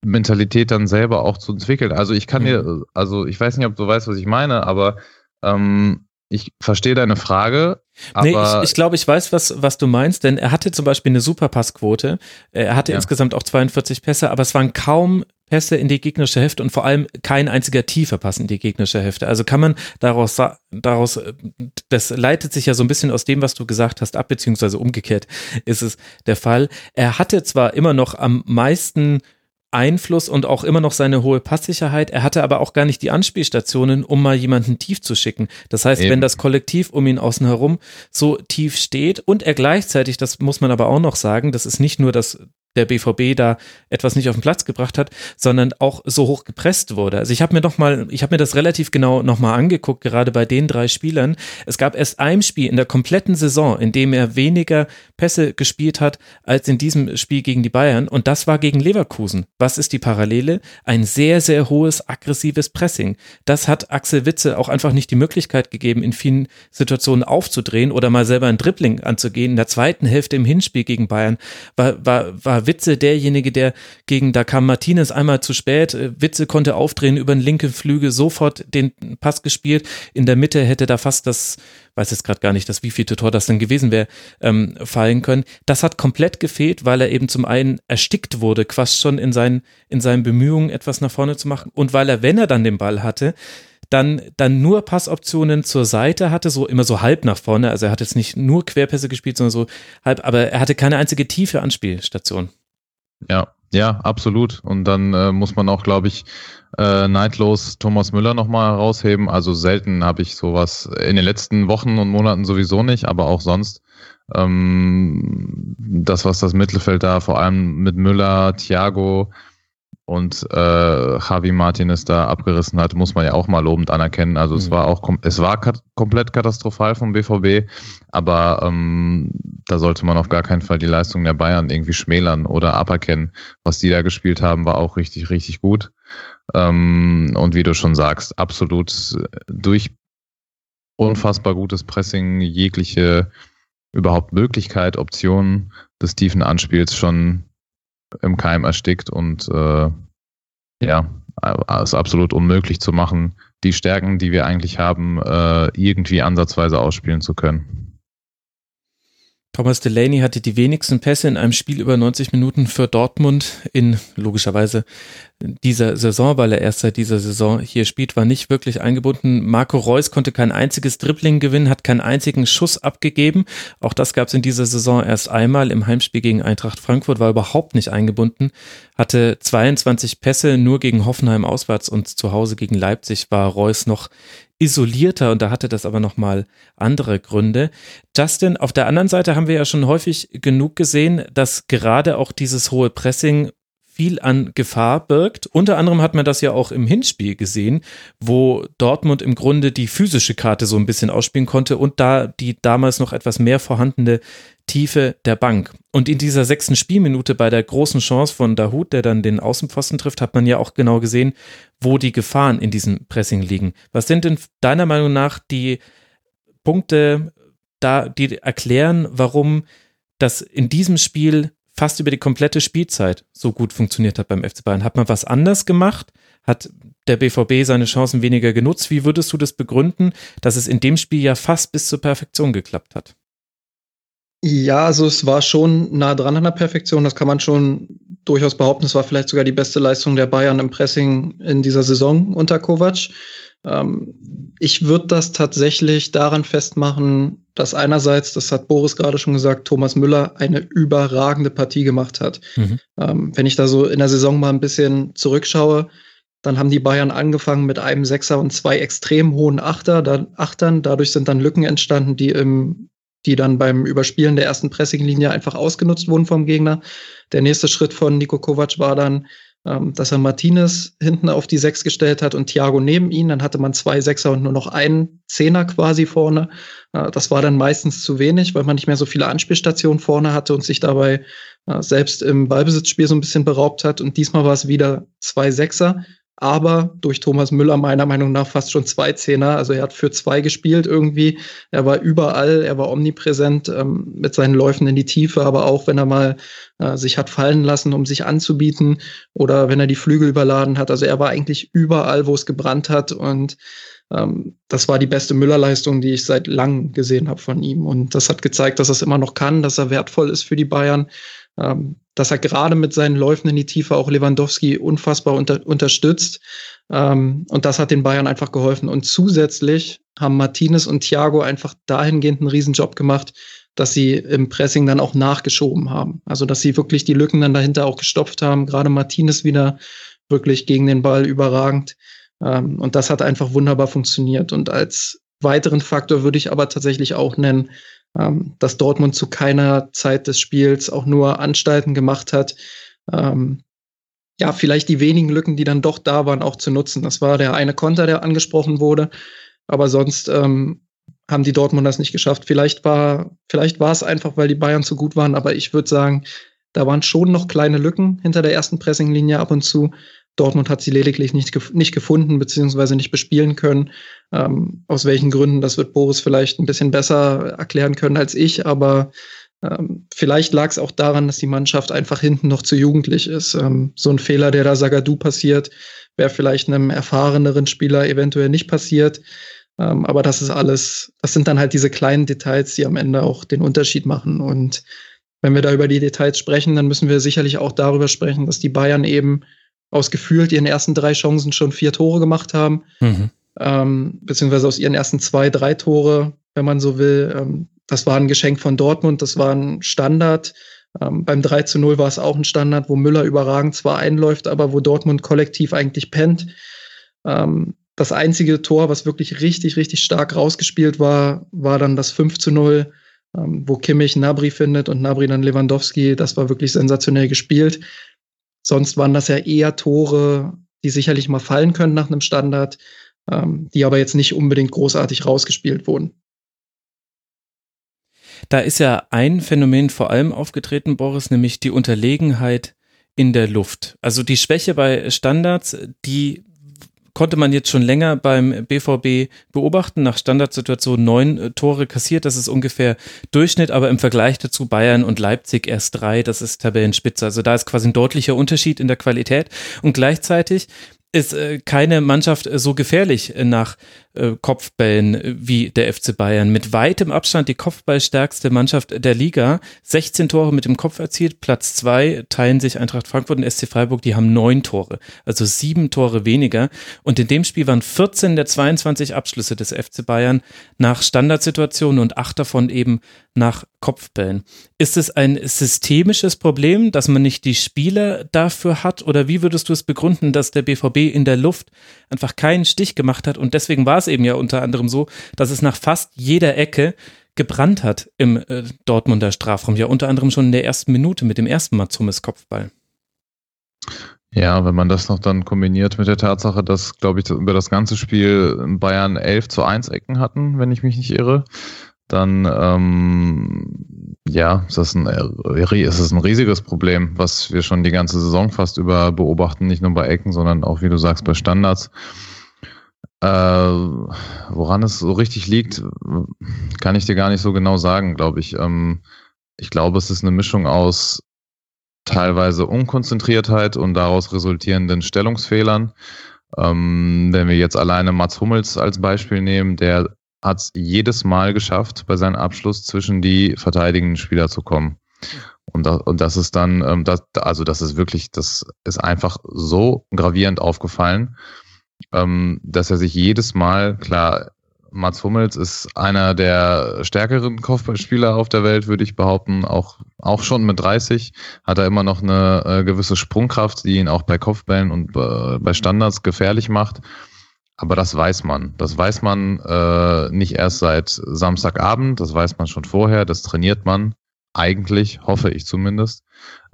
Mentalität dann selber auch zu entwickeln. Also ich kann mhm. dir, also ich weiß nicht, ob du weißt, was ich meine, aber ähm, ich verstehe deine Frage. nee, ich, ich glaube, ich weiß, was, was du meinst, denn er hatte zum Beispiel eine super Passquote. Er hatte ja. insgesamt auch 42 Pässe, aber es waren kaum Pässe in die gegnerische Hälfte und vor allem kein einziger tiefer Pass in die gegnerische Hälfte. Also kann man daraus, daraus, das leitet sich ja so ein bisschen aus dem, was du gesagt hast, ab, beziehungsweise umgekehrt ist es der Fall. Er hatte zwar immer noch am meisten Einfluss und auch immer noch seine hohe Passsicherheit. Er hatte aber auch gar nicht die Anspielstationen, um mal jemanden tief zu schicken. Das heißt, Eben. wenn das Kollektiv um ihn außen herum so tief steht und er gleichzeitig, das muss man aber auch noch sagen, das ist nicht nur das der BVB da etwas nicht auf den Platz gebracht hat, sondern auch so hoch gepresst wurde. Also ich habe mir noch mal, ich habe mir das relativ genau noch mal angeguckt, gerade bei den drei Spielern. Es gab erst ein Spiel in der kompletten Saison, in dem er weniger Pässe gespielt hat als in diesem Spiel gegen die Bayern und das war gegen Leverkusen. Was ist die Parallele? Ein sehr sehr hohes aggressives Pressing. Das hat Axel Witze auch einfach nicht die Möglichkeit gegeben, in vielen Situationen aufzudrehen oder mal selber ein Dribbling anzugehen. In der zweiten Hälfte im Hinspiel gegen Bayern war war war Witze derjenige, der gegen, da kam. Martinez einmal zu spät, äh, Witze konnte aufdrehen über den linken Flügel, sofort den Pass gespielt, in der Mitte hätte da fast das, weiß jetzt gerade gar nicht, das wievielte Tor das dann gewesen wäre, ähm, fallen können. Das hat komplett gefehlt, weil er eben zum einen erstickt wurde, quasi schon in seinen, in seinen Bemühungen, etwas nach vorne zu machen. Und weil er, wenn er dann den Ball hatte, dann, dann nur Passoptionen zur Seite hatte, so immer so halb nach vorne. Also er hat jetzt nicht nur Querpässe gespielt, sondern so halb, aber er hatte keine einzige tiefe Anspielstation. Ja, ja, absolut. Und dann äh, muss man auch, glaube ich, äh, neidlos Thomas Müller nochmal herausheben. Also selten habe ich sowas in den letzten Wochen und Monaten sowieso nicht, aber auch sonst. Ähm, das, was das Mittelfeld da vor allem mit Müller, Thiago, und äh, Javi Martinez da abgerissen hat, muss man ja auch mal lobend anerkennen. Also mhm. es war auch es war kat komplett katastrophal vom BVB, aber ähm, da sollte man auf gar keinen Fall die Leistung der Bayern irgendwie schmälern oder aberkennen. Was die da gespielt haben, war auch richtig, richtig gut. Ähm, und wie du schon sagst, absolut durch unfassbar gutes Pressing, jegliche überhaupt Möglichkeit, Optionen des tiefen Anspiels schon im Keim erstickt und äh, ja, ist absolut unmöglich zu machen, die Stärken, die wir eigentlich haben, äh, irgendwie ansatzweise ausspielen zu können. Thomas Delaney hatte die wenigsten Pässe in einem Spiel über 90 Minuten für Dortmund in logischerweise dieser Saison, weil er erst seit dieser Saison hier spielt, war nicht wirklich eingebunden. Marco Reus konnte kein einziges Dribbling gewinnen, hat keinen einzigen Schuss abgegeben. Auch das gab es in dieser Saison erst einmal im Heimspiel gegen Eintracht Frankfurt, war überhaupt nicht eingebunden, hatte 22 Pässe nur gegen Hoffenheim auswärts und zu Hause gegen Leipzig war Reus noch isolierter und da hatte das aber nochmal andere Gründe. Justin, auf der anderen Seite haben wir ja schon häufig genug gesehen, dass gerade auch dieses hohe Pressing viel an Gefahr birgt. Unter anderem hat man das ja auch im Hinspiel gesehen, wo Dortmund im Grunde die physische Karte so ein bisschen ausspielen konnte und da die damals noch etwas mehr vorhandene Tiefe der Bank. Und in dieser sechsten Spielminute bei der großen Chance von Dahut, der dann den Außenpfosten trifft, hat man ja auch genau gesehen, wo die Gefahren in diesem Pressing liegen. Was sind denn deiner Meinung nach die Punkte, da, die erklären, warum das in diesem Spiel fast über die komplette Spielzeit so gut funktioniert hat beim FC Bayern. Hat man was anders gemacht? Hat der BVB seine Chancen weniger genutzt? Wie würdest du das begründen, dass es in dem Spiel ja fast bis zur Perfektion geklappt hat? Ja, also es war schon nah dran an der Perfektion. Das kann man schon durchaus behaupten. Es war vielleicht sogar die beste Leistung der Bayern im Pressing in dieser Saison unter Kovac. Ähm, ich würde das tatsächlich daran festmachen, dass einerseits, das hat Boris gerade schon gesagt, Thomas Müller eine überragende Partie gemacht hat. Mhm. Ähm, wenn ich da so in der Saison mal ein bisschen zurückschaue, dann haben die Bayern angefangen mit einem Sechser und zwei extrem hohen Achter, dann, Achtern. Dadurch sind dann Lücken entstanden, die im die dann beim Überspielen der ersten Pressinglinie einfach ausgenutzt wurden vom Gegner. Der nächste Schritt von Nico Kovac war dann, ähm, dass er Martinez hinten auf die Sechs gestellt hat und Thiago neben ihn. Dann hatte man zwei Sechser und nur noch einen Zehner quasi vorne. Äh, das war dann meistens zu wenig, weil man nicht mehr so viele Anspielstationen vorne hatte und sich dabei äh, selbst im Ballbesitzspiel so ein bisschen beraubt hat. Und diesmal war es wieder zwei Sechser. Aber durch Thomas Müller meiner Meinung nach fast schon zwei Zehner. Also er hat für zwei gespielt irgendwie. Er war überall, er war omnipräsent ähm, mit seinen Läufen in die Tiefe, aber auch wenn er mal äh, sich hat fallen lassen, um sich anzubieten oder wenn er die Flügel überladen hat. Also er war eigentlich überall, wo es gebrannt hat und ähm, das war die beste Müller-Leistung, die ich seit langem gesehen habe von ihm. Und das hat gezeigt, dass er es immer noch kann, dass er wertvoll ist für die Bayern ähm, dass er gerade mit seinen Läufen in die Tiefe auch Lewandowski unfassbar unter, unterstützt. Ähm, und das hat den Bayern einfach geholfen. Und zusätzlich haben Martinez und Thiago einfach dahingehend einen Riesenjob gemacht, dass sie im Pressing dann auch nachgeschoben haben. Also dass sie wirklich die Lücken dann dahinter auch gestopft haben. Gerade Martinez wieder wirklich gegen den Ball überragend. Ähm, und das hat einfach wunderbar funktioniert. Und als weiteren Faktor würde ich aber tatsächlich auch nennen, ähm, dass Dortmund zu keiner Zeit des Spiels auch nur Anstalten gemacht hat, ähm, ja, vielleicht die wenigen Lücken, die dann doch da waren, auch zu nutzen. Das war der eine Konter, der angesprochen wurde, aber sonst ähm, haben die Dortmunders nicht geschafft. Vielleicht war, vielleicht war es einfach, weil die Bayern zu gut waren, aber ich würde sagen, da waren schon noch kleine Lücken hinter der ersten Pressinglinie ab und zu. Dortmund hat sie lediglich nicht, nicht gefunden beziehungsweise nicht bespielen können. Ähm, aus welchen Gründen, das wird Boris vielleicht ein bisschen besser erklären können als ich, aber ähm, vielleicht lag es auch daran, dass die Mannschaft einfach hinten noch zu jugendlich ist. Ähm, so ein Fehler, der da Sagadu passiert, wäre vielleicht einem erfahreneren Spieler eventuell nicht passiert. Ähm, aber das ist alles, das sind dann halt diese kleinen Details, die am Ende auch den Unterschied machen. Und wenn wir da über die Details sprechen, dann müssen wir sicherlich auch darüber sprechen, dass die Bayern eben aus gefühlt ihren ersten drei Chancen schon vier Tore gemacht haben. Mhm. Ähm, beziehungsweise aus ihren ersten zwei, drei Tore, wenn man so will. Ähm, das war ein Geschenk von Dortmund, das war ein Standard. Ähm, beim 3 zu 0 war es auch ein Standard, wo Müller überragend zwar einläuft, aber wo Dortmund kollektiv eigentlich pennt. Ähm, das einzige Tor, was wirklich richtig, richtig stark rausgespielt war, war dann das 5 zu 0, ähm, wo Kimmich Nabri findet und Nabri dann Lewandowski. Das war wirklich sensationell gespielt. Sonst waren das ja eher Tore, die sicherlich mal fallen können nach einem Standard, ähm, die aber jetzt nicht unbedingt großartig rausgespielt wurden. Da ist ja ein Phänomen vor allem aufgetreten, Boris, nämlich die Unterlegenheit in der Luft. Also die Schwäche bei Standards, die konnte man jetzt schon länger beim BVB beobachten. Nach Standardsituation neun äh, Tore kassiert, das ist ungefähr Durchschnitt, aber im Vergleich dazu Bayern und Leipzig erst drei, das ist Tabellenspitze. Also da ist quasi ein deutlicher Unterschied in der Qualität. Und gleichzeitig ist äh, keine Mannschaft äh, so gefährlich äh, nach äh, Kopfbällen wie der FC Bayern. Mit weitem Abstand die Kopfballstärkste Mannschaft der Liga. 16 Tore mit dem Kopf erzielt. Platz zwei teilen sich Eintracht Frankfurt und SC Freiburg. Die haben neun Tore. Also sieben Tore weniger. Und in dem Spiel waren 14 der 22 Abschlüsse des FC Bayern nach Standardsituationen und acht davon eben nach Kopfbällen. Ist es ein systemisches Problem, dass man nicht die Spieler dafür hat? Oder wie würdest du es begründen, dass der BVB in der Luft einfach keinen Stich gemacht hat? Und deswegen war es eben ja unter anderem so, dass es nach fast jeder Ecke gebrannt hat im äh, Dortmunder Strafraum. Ja, unter anderem schon in der ersten Minute mit dem ersten Matsumes Kopfball. Ja, wenn man das noch dann kombiniert mit der Tatsache, dass, glaube ich, über das ganze Spiel Bayern 11 zu 1 Ecken hatten, wenn ich mich nicht irre, dann ähm, ja, ist das, ein, äh, ist das ein riesiges Problem, was wir schon die ganze Saison fast über beobachten, nicht nur bei Ecken, sondern auch, wie du sagst, bei Standards. Äh, woran es so richtig liegt, kann ich dir gar nicht so genau sagen, glaube ich. Ähm, ich glaube, es ist eine Mischung aus teilweise Unkonzentriertheit und daraus resultierenden Stellungsfehlern. Ähm, wenn wir jetzt alleine Mats Hummels als Beispiel nehmen, der hat es jedes Mal geschafft, bei seinem Abschluss zwischen die verteidigenden Spieler zu kommen. Und, das, und das ist dann, ähm, das, also das ist wirklich, das ist einfach so gravierend aufgefallen, ähm, dass er sich jedes Mal, klar, Mats Hummels ist einer der stärkeren Kopfballspieler auf der Welt, würde ich behaupten. Auch, auch schon mit 30 hat er immer noch eine äh, gewisse Sprungkraft, die ihn auch bei Kopfbällen und äh, bei Standards gefährlich macht. Aber das weiß man. Das weiß man äh, nicht erst seit Samstagabend, das weiß man schon vorher, das trainiert man eigentlich, hoffe ich zumindest,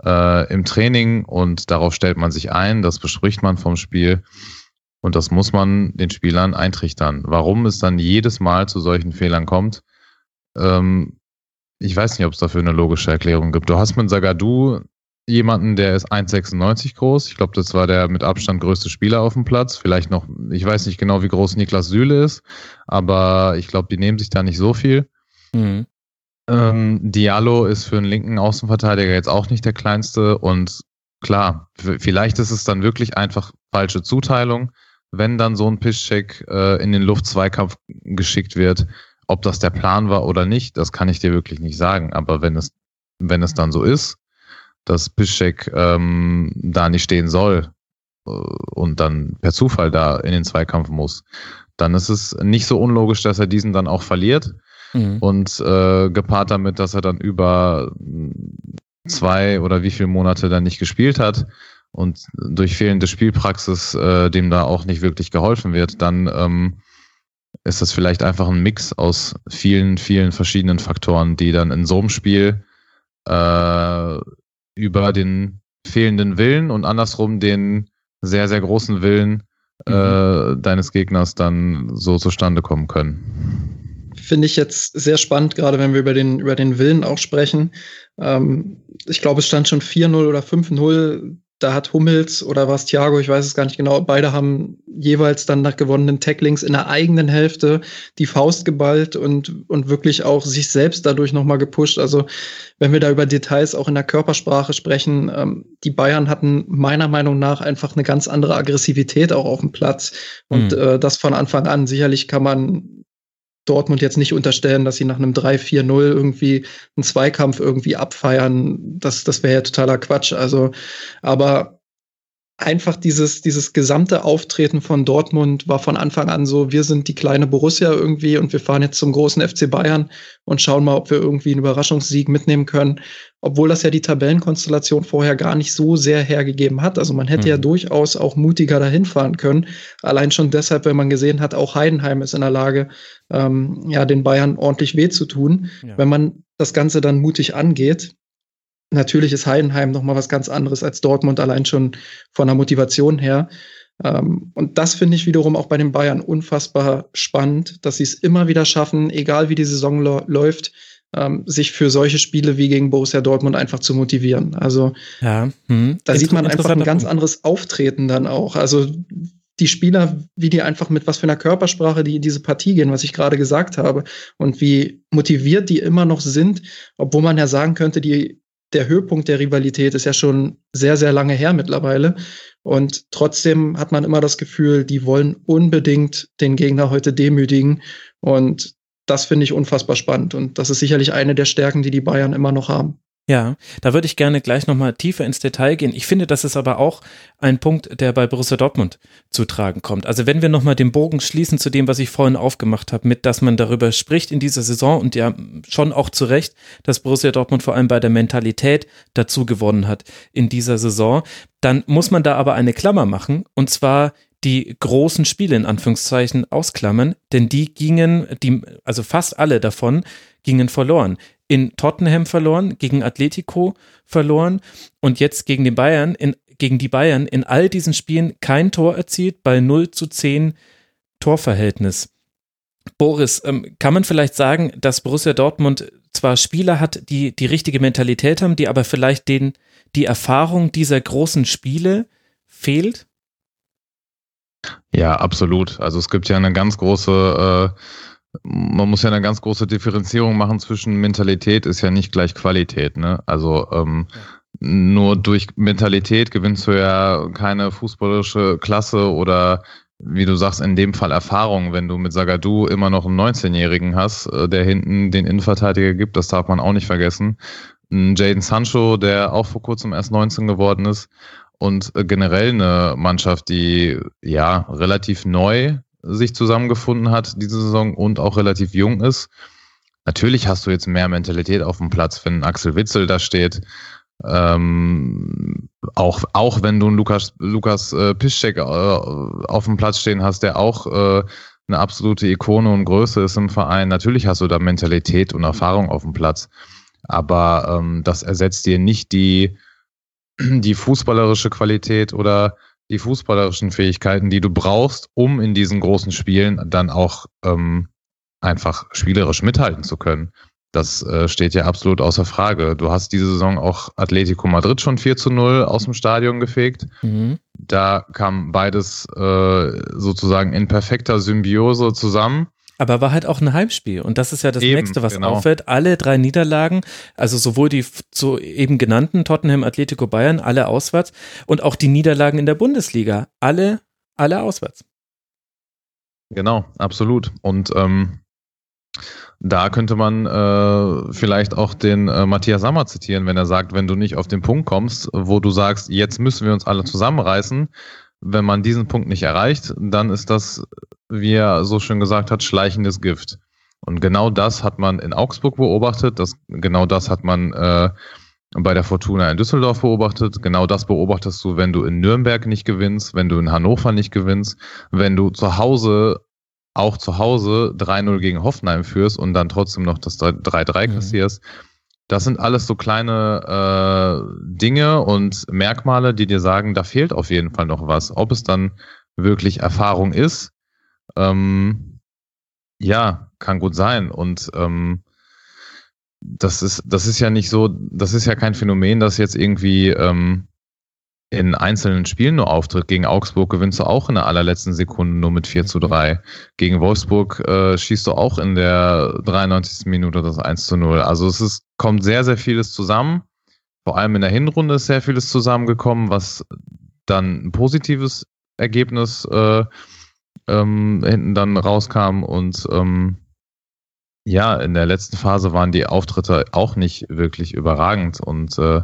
äh, im Training und darauf stellt man sich ein, das bespricht man vom Spiel und das muss man den Spielern eintrichtern. Warum es dann jedes Mal zu solchen Fehlern kommt, ähm, ich weiß nicht, ob es dafür eine logische Erklärung gibt. Du hast mit Sagadu jemanden, der ist 1,96 groß. Ich glaube, das war der mit Abstand größte Spieler auf dem Platz. Vielleicht noch, ich weiß nicht genau, wie groß Niklas Süle ist, aber ich glaube, die nehmen sich da nicht so viel. Mhm. Ähm, Diallo ist für einen linken Außenverteidiger jetzt auch nicht der kleinste und klar, vielleicht ist es dann wirklich einfach falsche Zuteilung, wenn dann so ein Piszczek äh, in den Luftzweikampf geschickt wird. Ob das der Plan war oder nicht, das kann ich dir wirklich nicht sagen. Aber wenn es, wenn es dann so ist, dass Piszczek ähm, da nicht stehen soll äh, und dann per Zufall da in den Zweikampf muss, dann ist es nicht so unlogisch, dass er diesen dann auch verliert. Mhm. Und äh, gepaart damit, dass er dann über zwei oder wie viele Monate dann nicht gespielt hat und durch fehlende Spielpraxis äh, dem da auch nicht wirklich geholfen wird, dann ähm, ist das vielleicht einfach ein Mix aus vielen, vielen verschiedenen Faktoren, die dann in so einem Spiel äh, über den fehlenden Willen und andersrum den sehr, sehr großen Willen äh, mhm. deines Gegners dann so zustande kommen können. Finde ich jetzt sehr spannend, gerade wenn wir über den, über den Willen auch sprechen. Ähm, ich glaube, es stand schon 4-0 oder 5-0 da hat Hummels oder was Thiago, ich weiß es gar nicht genau, beide haben jeweils dann nach gewonnenen Tacklings in der eigenen Hälfte die Faust geballt und, und wirklich auch sich selbst dadurch nochmal gepusht. Also wenn wir da über Details auch in der Körpersprache sprechen, ähm, die Bayern hatten meiner Meinung nach einfach eine ganz andere Aggressivität auch auf dem Platz. Und mhm. äh, das von Anfang an. Sicherlich kann man Dortmund jetzt nicht unterstellen, dass sie nach einem 3-4-0 irgendwie einen Zweikampf irgendwie abfeiern. Das, das wäre ja totaler Quatsch. Also, aber einfach dieses, dieses gesamte Auftreten von Dortmund war von Anfang an so, wir sind die kleine Borussia irgendwie und wir fahren jetzt zum großen FC Bayern und schauen mal, ob wir irgendwie einen Überraschungssieg mitnehmen können. Obwohl das ja die Tabellenkonstellation vorher gar nicht so sehr hergegeben hat. Also man hätte mhm. ja durchaus auch mutiger dahin fahren können. Allein schon deshalb, wenn man gesehen hat, auch Heidenheim ist in der Lage, ähm, ja, den Bayern ordentlich weh zu tun. Ja. Wenn man das Ganze dann mutig angeht, Natürlich ist Heidenheim noch mal was ganz anderes als Dortmund, allein schon von der Motivation her. Ähm, und das finde ich wiederum auch bei den Bayern unfassbar spannend, dass sie es immer wieder schaffen, egal wie die Saison läuft, ähm, sich für solche Spiele wie gegen Borussia Dortmund einfach zu motivieren. Also ja. hm. da sieht man einfach ein ganz anderes Auftreten dann auch. Also die Spieler, wie die einfach mit was für einer Körpersprache die in diese Partie gehen, was ich gerade gesagt habe, und wie motiviert die immer noch sind, obwohl man ja sagen könnte, die der Höhepunkt der Rivalität ist ja schon sehr, sehr lange her mittlerweile. Und trotzdem hat man immer das Gefühl, die wollen unbedingt den Gegner heute demütigen. Und das finde ich unfassbar spannend. Und das ist sicherlich eine der Stärken, die die Bayern immer noch haben. Ja, da würde ich gerne gleich nochmal tiefer ins Detail gehen. Ich finde, das ist aber auch ein Punkt, der bei Borussia Dortmund zu tragen kommt. Also wenn wir nochmal den Bogen schließen zu dem, was ich vorhin aufgemacht habe, mit, dass man darüber spricht in dieser Saison und ja schon auch zu Recht, dass Borussia Dortmund vor allem bei der Mentalität dazu gewonnen hat in dieser Saison, dann muss man da aber eine Klammer machen und zwar die großen Spiele in Anführungszeichen ausklammern, denn die gingen, die, also fast alle davon gingen verloren in Tottenham verloren, gegen Atletico verloren und jetzt gegen die Bayern, in, gegen die Bayern in all diesen Spielen kein Tor erzielt bei 0 zu 10 Torverhältnis. Boris, ähm, kann man vielleicht sagen, dass Borussia Dortmund zwar Spieler hat, die die richtige Mentalität haben, die aber vielleicht den, die Erfahrung dieser großen Spiele fehlt? Ja, absolut. Also es gibt ja eine ganz große äh, man muss ja eine ganz große Differenzierung machen zwischen Mentalität ist ja nicht gleich Qualität. Ne? Also ähm, ja. nur durch Mentalität gewinnst du ja keine fußballische Klasse oder wie du sagst, in dem Fall Erfahrung, wenn du mit Sagadu immer noch einen 19-Jährigen hast, äh, der hinten den Innenverteidiger gibt, das darf man auch nicht vergessen. Jaden Sancho, der auch vor kurzem erst 19 geworden ist und äh, generell eine Mannschaft, die ja relativ neu sich zusammengefunden hat diese Saison und auch relativ jung ist. Natürlich hast du jetzt mehr Mentalität auf dem Platz, wenn Axel Witzel da steht. Ähm, auch, auch wenn du einen Lukas, Lukas äh, Piszczek äh, auf dem Platz stehen hast, der auch äh, eine absolute Ikone und Größe ist im Verein. Natürlich hast du da Mentalität und Erfahrung auf dem Platz. Aber ähm, das ersetzt dir nicht die, die fußballerische Qualität oder die fußballerischen Fähigkeiten, die du brauchst, um in diesen großen Spielen dann auch ähm, einfach spielerisch mithalten zu können. Das äh, steht ja absolut außer Frage. Du hast diese Saison auch Atletico Madrid schon 4 zu 0 aus dem Stadion gefegt. Mhm. Da kam beides äh, sozusagen in perfekter Symbiose zusammen. Aber war halt auch ein Heimspiel. Und das ist ja das eben, nächste, was genau. auffällt. Alle drei Niederlagen, also sowohl die zu eben genannten Tottenham, Atletico Bayern, alle auswärts und auch die Niederlagen in der Bundesliga, alle, alle auswärts. Genau, absolut. Und ähm, da könnte man äh, vielleicht auch den äh, Matthias Sammer zitieren, wenn er sagt, wenn du nicht auf den Punkt kommst, wo du sagst, jetzt müssen wir uns alle zusammenreißen, wenn man diesen Punkt nicht erreicht, dann ist das, wie er so schön gesagt hat, schleichendes Gift. Und genau das hat man in Augsburg beobachtet, das, genau das hat man äh, bei der Fortuna in Düsseldorf beobachtet. Genau das beobachtest du, wenn du in Nürnberg nicht gewinnst, wenn du in Hannover nicht gewinnst, wenn du zu Hause auch zu Hause 3-0 gegen Hoffenheim führst und dann trotzdem noch das 3-3 mhm. Das sind alles so kleine äh, Dinge und Merkmale, die dir sagen, da fehlt auf jeden Fall noch was. Ob es dann wirklich Erfahrung ist, ähm, ja, kann gut sein. Und ähm, das ist, das ist ja nicht so, das ist ja kein Phänomen, das jetzt irgendwie ähm, in einzelnen Spielen nur auftritt. Gegen Augsburg gewinnst du auch in der allerletzten Sekunde nur mit 4 zu 3. Gegen Wolfsburg äh, schießt du auch in der 93. Minute das 1 zu 0. Also es ist, kommt sehr, sehr vieles zusammen. Vor allem in der Hinrunde ist sehr vieles zusammengekommen, was dann ein positives Ergebnis äh, ähm, hinten dann rauskam. Und ähm, ja, in der letzten Phase waren die Auftritte auch nicht wirklich überragend. Und äh,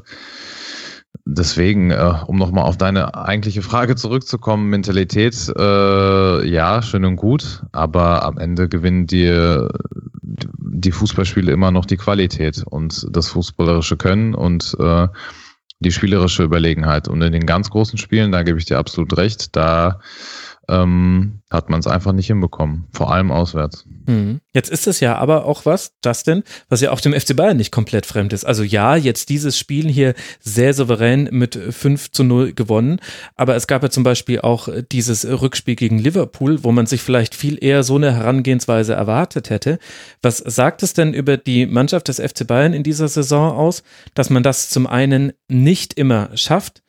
Deswegen, äh, um nochmal auf deine eigentliche Frage zurückzukommen, Mentalität, äh, ja, schön und gut, aber am Ende gewinnen die, die Fußballspiele immer noch die Qualität und das fußballerische Können und äh, die spielerische Überlegenheit. Und in den ganz großen Spielen, da gebe ich dir absolut recht, da ähm, hat man es einfach nicht hinbekommen, vor allem auswärts. Mhm. Jetzt ist es ja aber auch was, Justin, was ja auch dem FC Bayern nicht komplett fremd ist. Also ja, jetzt dieses Spiel hier sehr souverän mit 5 zu 0 gewonnen, aber es gab ja zum Beispiel auch dieses Rückspiel gegen Liverpool, wo man sich vielleicht viel eher so eine Herangehensweise erwartet hätte. Was sagt es denn über die Mannschaft des FC Bayern in dieser Saison aus, dass man das zum einen nicht immer schafft,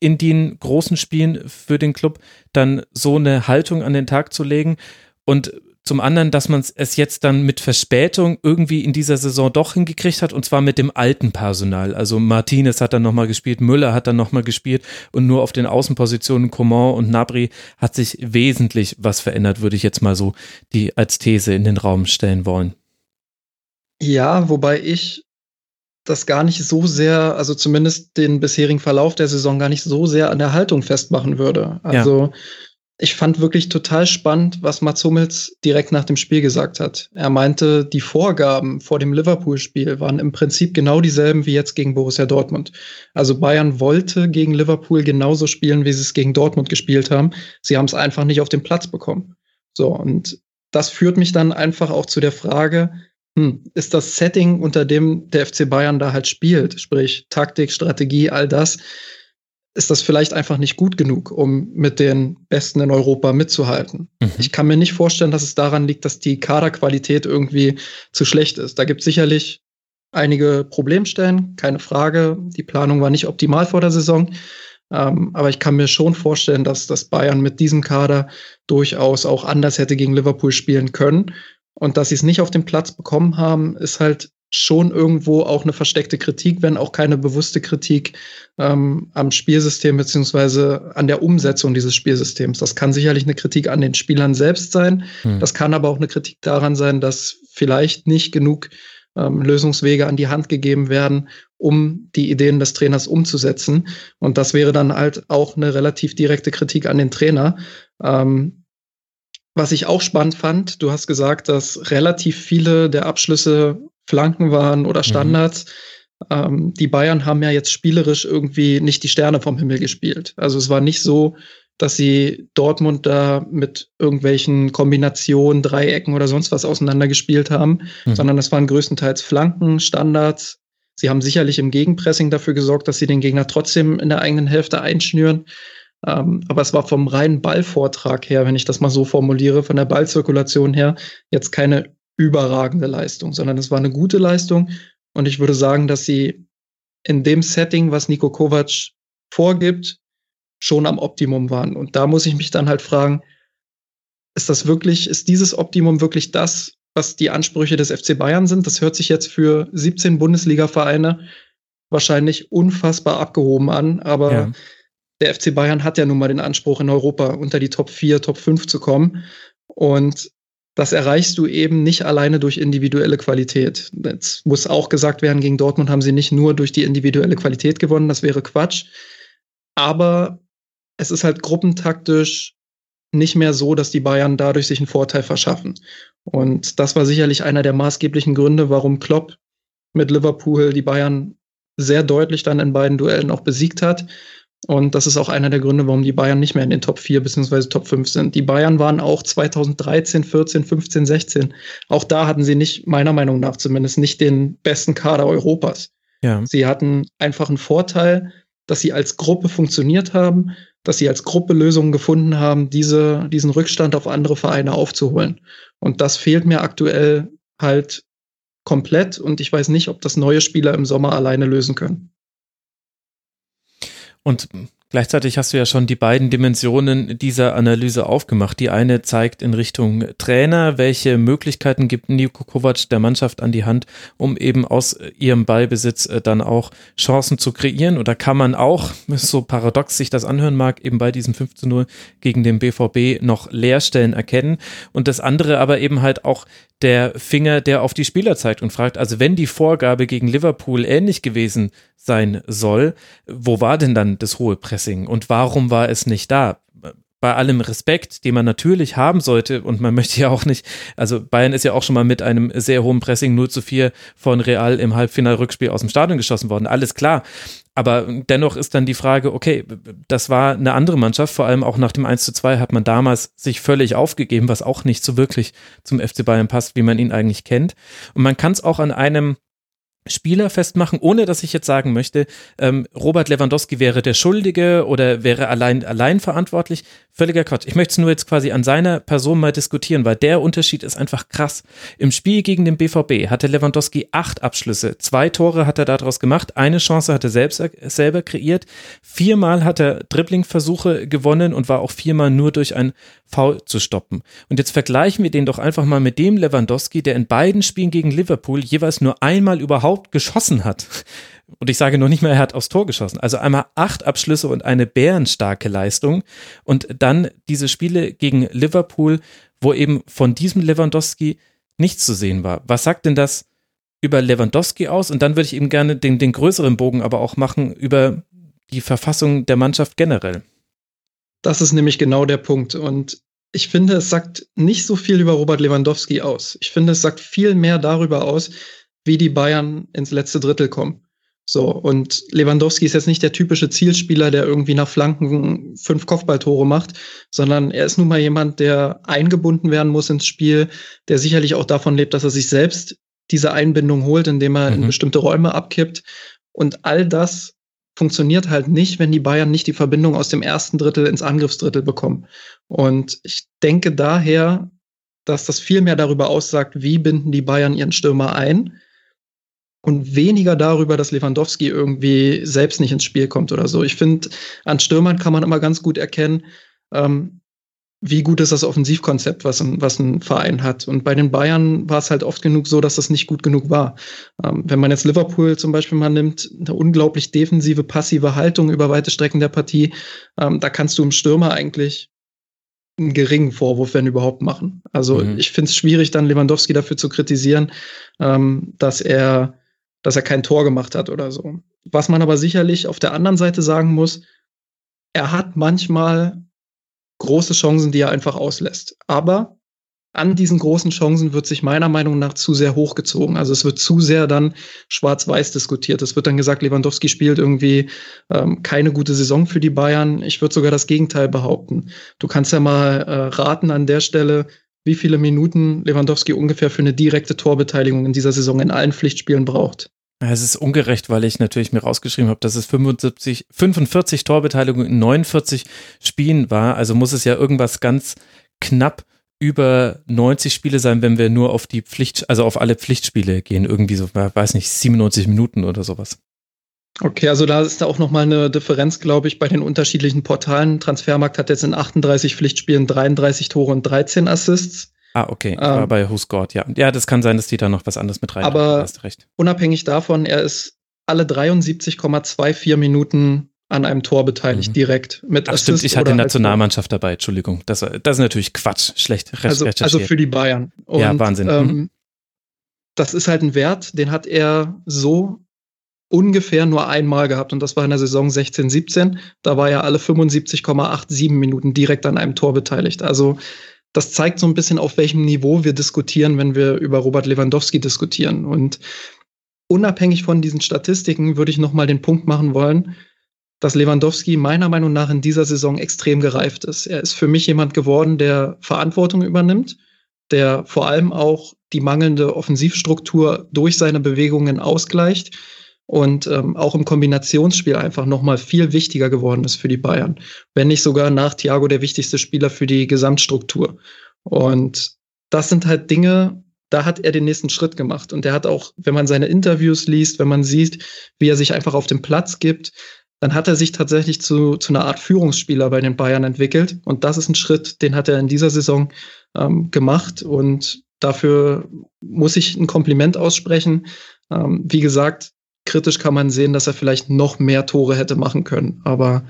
in den großen Spielen für den Club dann so eine Haltung an den Tag zu legen und zum anderen, dass man es jetzt dann mit Verspätung irgendwie in dieser Saison doch hingekriegt hat und zwar mit dem alten Personal. Also Martinez hat dann nochmal gespielt, Müller hat dann nochmal gespielt und nur auf den Außenpositionen Coman und Nabri hat sich wesentlich was verändert, würde ich jetzt mal so die als These in den Raum stellen wollen. Ja, wobei ich das gar nicht so sehr, also zumindest den bisherigen Verlauf der Saison gar nicht so sehr an der Haltung festmachen würde. Also ja. ich fand wirklich total spannend, was Mats Hummels direkt nach dem Spiel gesagt hat. Er meinte, die Vorgaben vor dem Liverpool-Spiel waren im Prinzip genau dieselben wie jetzt gegen Borussia Dortmund. Also Bayern wollte gegen Liverpool genauso spielen, wie sie es gegen Dortmund gespielt haben. Sie haben es einfach nicht auf den Platz bekommen. So, und das führt mich dann einfach auch zu der Frage, hm, ist das Setting, unter dem der FC Bayern da halt spielt, sprich Taktik, Strategie, all das, ist das vielleicht einfach nicht gut genug, um mit den Besten in Europa mitzuhalten. Mhm. Ich kann mir nicht vorstellen, dass es daran liegt, dass die Kaderqualität irgendwie zu schlecht ist. Da gibt es sicherlich einige Problemstellen, keine Frage. Die Planung war nicht optimal vor der Saison. Ähm, aber ich kann mir schon vorstellen, dass das Bayern mit diesem Kader durchaus auch anders hätte gegen Liverpool spielen können. Und dass sie es nicht auf den Platz bekommen haben, ist halt schon irgendwo auch eine versteckte Kritik, wenn auch keine bewusste Kritik ähm, am Spielsystem beziehungsweise an der Umsetzung dieses Spielsystems. Das kann sicherlich eine Kritik an den Spielern selbst sein. Hm. Das kann aber auch eine Kritik daran sein, dass vielleicht nicht genug ähm, Lösungswege an die Hand gegeben werden, um die Ideen des Trainers umzusetzen. Und das wäre dann halt auch eine relativ direkte Kritik an den Trainer. Ähm, was ich auch spannend fand, du hast gesagt, dass relativ viele der Abschlüsse Flanken waren oder mhm. Standards. Mhm. Ähm, die Bayern haben ja jetzt spielerisch irgendwie nicht die Sterne vom Himmel gespielt. Also es war nicht so, dass sie Dortmund da mit irgendwelchen Kombinationen, Dreiecken oder sonst was auseinandergespielt haben, mhm. sondern es waren größtenteils Flanken, Standards. Sie haben sicherlich im Gegenpressing dafür gesorgt, dass sie den Gegner trotzdem in der eigenen Hälfte einschnüren. Ähm, aber es war vom reinen Ballvortrag her, wenn ich das mal so formuliere, von der Ballzirkulation her, jetzt keine überragende Leistung, sondern es war eine gute Leistung. Und ich würde sagen, dass sie in dem Setting, was Nico Kovac vorgibt, schon am Optimum waren. Und da muss ich mich dann halt fragen, ist das wirklich, ist dieses Optimum wirklich das, was die Ansprüche des FC Bayern sind? Das hört sich jetzt für 17 Bundesliga-Vereine wahrscheinlich unfassbar abgehoben an, aber ja. Der FC Bayern hat ja nun mal den Anspruch, in Europa unter die Top 4, Top 5 zu kommen. Und das erreichst du eben nicht alleine durch individuelle Qualität. Jetzt muss auch gesagt werden, gegen Dortmund haben sie nicht nur durch die individuelle Qualität gewonnen, das wäre Quatsch. Aber es ist halt gruppentaktisch nicht mehr so, dass die Bayern dadurch sich einen Vorteil verschaffen. Und das war sicherlich einer der maßgeblichen Gründe, warum Klopp mit Liverpool die Bayern sehr deutlich dann in beiden Duellen auch besiegt hat. Und das ist auch einer der Gründe, warum die Bayern nicht mehr in den Top 4 bzw. Top 5 sind. Die Bayern waren auch 2013, 14, 15, 16. Auch da hatten sie nicht, meiner Meinung nach zumindest, nicht den besten Kader Europas. Ja. Sie hatten einfach einen Vorteil, dass sie als Gruppe funktioniert haben, dass sie als Gruppe Lösungen gefunden haben, diese, diesen Rückstand auf andere Vereine aufzuholen. Und das fehlt mir aktuell halt komplett und ich weiß nicht, ob das neue Spieler im Sommer alleine lösen können. Und Gleichzeitig hast du ja schon die beiden Dimensionen dieser Analyse aufgemacht. Die eine zeigt in Richtung Trainer, welche Möglichkeiten gibt Niko Kovac der Mannschaft an die Hand, um eben aus ihrem Ballbesitz äh, dann auch Chancen zu kreieren. Oder kann man auch, so paradox sich das anhören mag, eben bei diesem 5 zu 0 gegen den BVB noch Leerstellen erkennen. Und das andere aber eben halt auch der Finger, der auf die Spieler zeigt und fragt, also wenn die Vorgabe gegen Liverpool ähnlich gewesen sein soll, wo war denn dann das hohe Pressing und warum war es nicht da? bei allem Respekt, den man natürlich haben sollte, und man möchte ja auch nicht, also Bayern ist ja auch schon mal mit einem sehr hohen Pressing 0 zu 4 von Real im Halbfinalrückspiel aus dem Stadion geschossen worden. Alles klar. Aber dennoch ist dann die Frage, okay, das war eine andere Mannschaft, vor allem auch nach dem 1 zu 2 hat man damals sich völlig aufgegeben, was auch nicht so wirklich zum FC Bayern passt, wie man ihn eigentlich kennt. Und man kann es auch an einem Spieler festmachen, ohne dass ich jetzt sagen möchte, ähm, Robert Lewandowski wäre der Schuldige oder wäre allein, allein verantwortlich. Völliger Quatsch. Ich möchte es nur jetzt quasi an seiner Person mal diskutieren, weil der Unterschied ist einfach krass. Im Spiel gegen den BVB hatte Lewandowski acht Abschlüsse. Zwei Tore hat er daraus gemacht. Eine Chance hat er selbst, selber kreiert. Viermal hat er Dribblingversuche gewonnen und war auch viermal nur durch ein Foul zu stoppen. Und jetzt vergleichen wir den doch einfach mal mit dem Lewandowski, der in beiden Spielen gegen Liverpool jeweils nur einmal überhaupt geschossen hat. Und ich sage noch nicht mal, er hat aufs Tor geschossen. Also einmal acht Abschlüsse und eine bärenstarke Leistung. Und dann diese Spiele gegen Liverpool, wo eben von diesem Lewandowski nichts zu sehen war. Was sagt denn das über Lewandowski aus? Und dann würde ich eben gerne den, den größeren Bogen aber auch machen über die Verfassung der Mannschaft generell. Das ist nämlich genau der Punkt. Und ich finde, es sagt nicht so viel über Robert Lewandowski aus. Ich finde, es sagt viel mehr darüber aus, wie die Bayern ins letzte Drittel kommen. So, und Lewandowski ist jetzt nicht der typische Zielspieler, der irgendwie nach Flanken fünf Kopfballtore macht, sondern er ist nun mal jemand, der eingebunden werden muss ins Spiel, der sicherlich auch davon lebt, dass er sich selbst diese Einbindung holt, indem er mhm. in bestimmte Räume abkippt. Und all das funktioniert halt nicht, wenn die Bayern nicht die Verbindung aus dem ersten Drittel ins Angriffsdrittel bekommen. Und ich denke daher, dass das viel mehr darüber aussagt, wie binden die Bayern ihren Stürmer ein und weniger darüber, dass Lewandowski irgendwie selbst nicht ins Spiel kommt oder so. Ich finde, an Stürmern kann man immer ganz gut erkennen, ähm, wie gut ist das Offensivkonzept, was ein, was ein Verein hat. Und bei den Bayern war es halt oft genug so, dass das nicht gut genug war. Ähm, wenn man jetzt Liverpool zum Beispiel mal nimmt, eine unglaublich defensive, passive Haltung über weite Strecken der Partie, ähm, da kannst du im Stürmer eigentlich einen geringen Vorwurf, wenn überhaupt, machen. Also mhm. ich finde es schwierig, dann Lewandowski dafür zu kritisieren, ähm, dass er, dass er kein Tor gemacht hat oder so. Was man aber sicherlich auf der anderen Seite sagen muss, er hat manchmal große Chancen, die er einfach auslässt. Aber an diesen großen Chancen wird sich meiner Meinung nach zu sehr hochgezogen. Also es wird zu sehr dann schwarz-weiß diskutiert. Es wird dann gesagt, Lewandowski spielt irgendwie ähm, keine gute Saison für die Bayern. Ich würde sogar das Gegenteil behaupten. Du kannst ja mal äh, raten an der Stelle, wie viele Minuten Lewandowski ungefähr für eine direkte Torbeteiligung in dieser Saison in allen Pflichtspielen braucht. Es ist ungerecht, weil ich natürlich mir rausgeschrieben habe, dass es 75, 45 Torbeteiligungen in 49 Spielen war. Also muss es ja irgendwas ganz knapp über 90 Spiele sein, wenn wir nur auf die Pflicht, also auf alle Pflichtspiele gehen, irgendwie so, weiß nicht, 97 Minuten oder sowas. Okay, also da ist da auch nochmal eine Differenz, glaube ich, bei den unterschiedlichen Portalen. Transfermarkt hat jetzt in 38 Pflichtspielen 33 Tore und 13 Assists. Ah, okay. Ähm, bei Who Scored, ja. Ja, das kann sein, dass die da noch was anderes mit rein Aber unabhängig davon, er ist alle 73,24 Minuten an einem Tor beteiligt, mhm. direkt mit Ach, Assist stimmt, ich hatte die Nationalmannschaft dabei, Entschuldigung. Das, das ist natürlich Quatsch, schlecht also, also für die Bayern. Und, ja, Wahnsinn. Ähm, mhm. Das ist halt ein Wert, den hat er so ungefähr nur einmal gehabt und das war in der Saison 16, 17. Da war er alle 75,87 Minuten direkt an einem Tor beteiligt. Also das zeigt so ein bisschen, auf welchem Niveau wir diskutieren, wenn wir über Robert Lewandowski diskutieren. Und unabhängig von diesen Statistiken würde ich nochmal den Punkt machen wollen, dass Lewandowski meiner Meinung nach in dieser Saison extrem gereift ist. Er ist für mich jemand geworden, der Verantwortung übernimmt, der vor allem auch die mangelnde Offensivstruktur durch seine Bewegungen ausgleicht und ähm, auch im Kombinationsspiel einfach nochmal viel wichtiger geworden ist für die Bayern. Wenn nicht sogar nach Thiago der wichtigste Spieler für die Gesamtstruktur. Und das sind halt Dinge, da hat er den nächsten Schritt gemacht. Und er hat auch, wenn man seine Interviews liest, wenn man sieht, wie er sich einfach auf den Platz gibt, dann hat er sich tatsächlich zu, zu einer Art Führungsspieler bei den Bayern entwickelt. Und das ist ein Schritt, den hat er in dieser Saison ähm, gemacht. Und dafür muss ich ein Kompliment aussprechen. Ähm, wie gesagt, kritisch kann man sehen, dass er vielleicht noch mehr Tore hätte machen können. Aber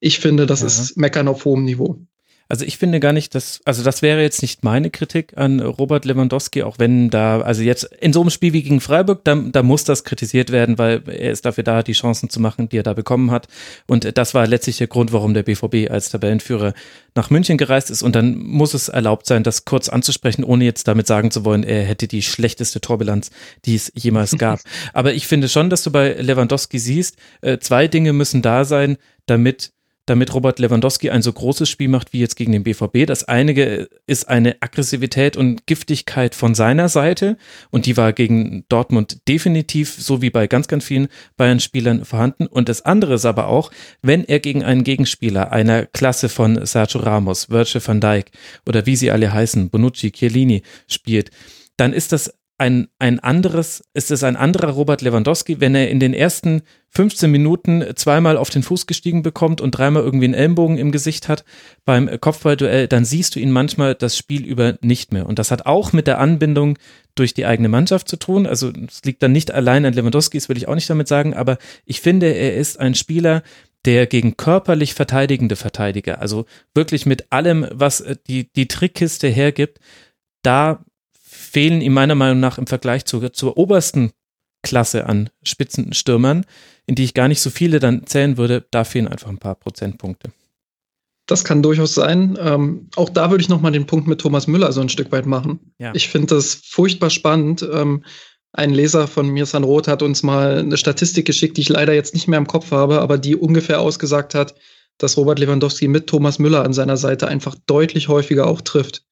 ich finde, das ja. ist Meckern auf hohem Niveau. Also ich finde gar nicht, dass, also das wäre jetzt nicht meine Kritik an Robert Lewandowski, auch wenn da, also jetzt in so einem Spiel wie gegen Freiburg, da, da muss das kritisiert werden, weil er ist dafür da, die Chancen zu machen, die er da bekommen hat. Und das war letztlich der Grund, warum der BVB als Tabellenführer nach München gereist ist. Und dann muss es erlaubt sein, das kurz anzusprechen, ohne jetzt damit sagen zu wollen, er hätte die schlechteste Torbilanz, die es jemals gab. Aber ich finde schon, dass du bei Lewandowski siehst, äh, zwei Dinge müssen da sein, damit damit Robert Lewandowski ein so großes Spiel macht wie jetzt gegen den BVB. Das eine ist eine Aggressivität und Giftigkeit von seiner Seite und die war gegen Dortmund definitiv so wie bei ganz, ganz vielen Bayern-Spielern vorhanden. Und das andere ist aber auch, wenn er gegen einen Gegenspieler einer Klasse von Sergio Ramos, Virgil van Dijk oder wie sie alle heißen, Bonucci, Chiellini spielt, dann ist das ein, ein anderes, ist es ein anderer Robert Lewandowski, wenn er in den ersten 15 Minuten zweimal auf den Fuß gestiegen bekommt und dreimal irgendwie einen Ellenbogen im Gesicht hat beim Kopfballduell, dann siehst du ihn manchmal das Spiel über nicht mehr. Und das hat auch mit der Anbindung durch die eigene Mannschaft zu tun. Also es liegt dann nicht allein an Lewandowski, das will ich auch nicht damit sagen, aber ich finde, er ist ein Spieler, der gegen körperlich verteidigende Verteidiger, also wirklich mit allem, was die, die Trickkiste hergibt, da fehlen ihm meiner Meinung nach im Vergleich zur, zur obersten Klasse an Spitzenstürmern, in die ich gar nicht so viele dann zählen würde, da fehlen einfach ein paar Prozentpunkte. Das kann durchaus sein. Ähm, auch da würde ich nochmal den Punkt mit Thomas Müller so ein Stück weit machen. Ja. Ich finde das furchtbar spannend. Ähm, ein Leser von mir, San Roth, hat uns mal eine Statistik geschickt, die ich leider jetzt nicht mehr im Kopf habe, aber die ungefähr ausgesagt hat, dass Robert Lewandowski mit Thomas Müller an seiner Seite einfach deutlich häufiger auch trifft.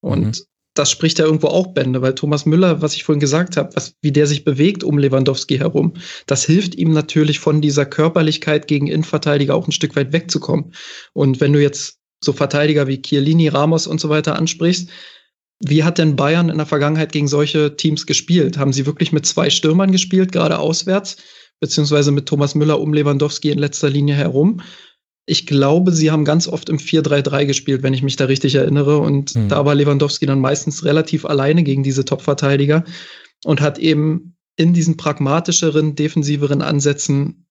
Und mhm das spricht ja irgendwo auch Bände, weil Thomas Müller, was ich vorhin gesagt habe, was, wie der sich bewegt um Lewandowski herum, das hilft ihm natürlich von dieser Körperlichkeit gegen Innenverteidiger auch ein Stück weit wegzukommen. Und wenn du jetzt so Verteidiger wie Chiellini, Ramos und so weiter ansprichst, wie hat denn Bayern in der Vergangenheit gegen solche Teams gespielt? Haben sie wirklich mit zwei Stürmern gespielt, gerade auswärts, beziehungsweise mit Thomas Müller um Lewandowski in letzter Linie herum? Ich glaube, sie haben ganz oft im 4-3-3 gespielt, wenn ich mich da richtig erinnere. Und mhm. da war Lewandowski dann meistens relativ alleine gegen diese Top-Verteidiger und hat eben in diesen pragmatischeren, defensiveren Ansätzen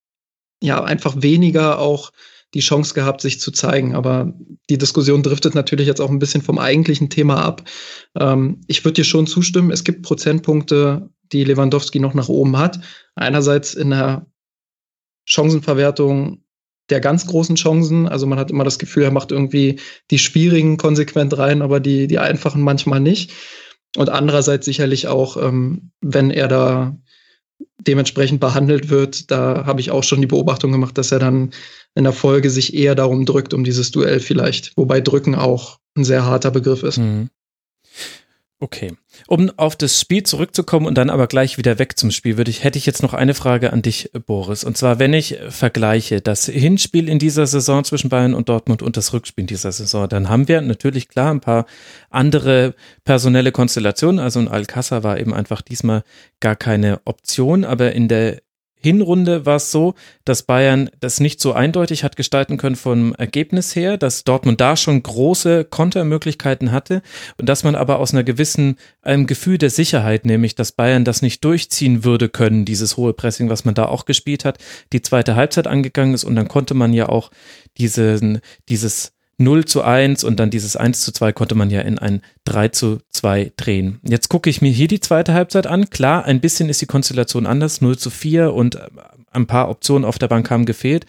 ja einfach weniger auch die Chance gehabt, sich zu zeigen. Aber die Diskussion driftet natürlich jetzt auch ein bisschen vom eigentlichen Thema ab. Ähm, ich würde dir schon zustimmen, es gibt Prozentpunkte, die Lewandowski noch nach oben hat. Einerseits in der Chancenverwertung der ganz großen Chancen. Also man hat immer das Gefühl, er macht irgendwie die schwierigen konsequent rein, aber die, die einfachen manchmal nicht. Und andererseits sicherlich auch, ähm, wenn er da dementsprechend behandelt wird, da habe ich auch schon die Beobachtung gemacht, dass er dann in der Folge sich eher darum drückt, um dieses Duell vielleicht. Wobei drücken auch ein sehr harter Begriff ist. Mhm. Okay. Um auf das Spiel zurückzukommen und dann aber gleich wieder weg zum Spiel, würde ich, hätte ich jetzt noch eine Frage an dich, Boris. Und zwar, wenn ich vergleiche das Hinspiel in dieser Saison zwischen Bayern und Dortmund und das Rückspiel in dieser Saison, dann haben wir natürlich klar ein paar andere personelle Konstellationen. Also ein Alcázar war eben einfach diesmal gar keine Option, aber in der Hinrunde war es so, dass Bayern das nicht so eindeutig hat gestalten können vom Ergebnis her, dass Dortmund da schon große Kontermöglichkeiten hatte und dass man aber aus einer gewissen einem Gefühl der Sicherheit, nämlich dass Bayern das nicht durchziehen würde können, dieses hohe Pressing, was man da auch gespielt hat, die zweite Halbzeit angegangen ist und dann konnte man ja auch diesen, dieses 0 zu 1 und dann dieses 1 zu 2 konnte man ja in ein 3 zu 2 drehen. Jetzt gucke ich mir hier die zweite Halbzeit an. Klar, ein bisschen ist die Konstellation anders, 0 zu 4 und äh, ein paar Optionen auf der Bank haben gefehlt.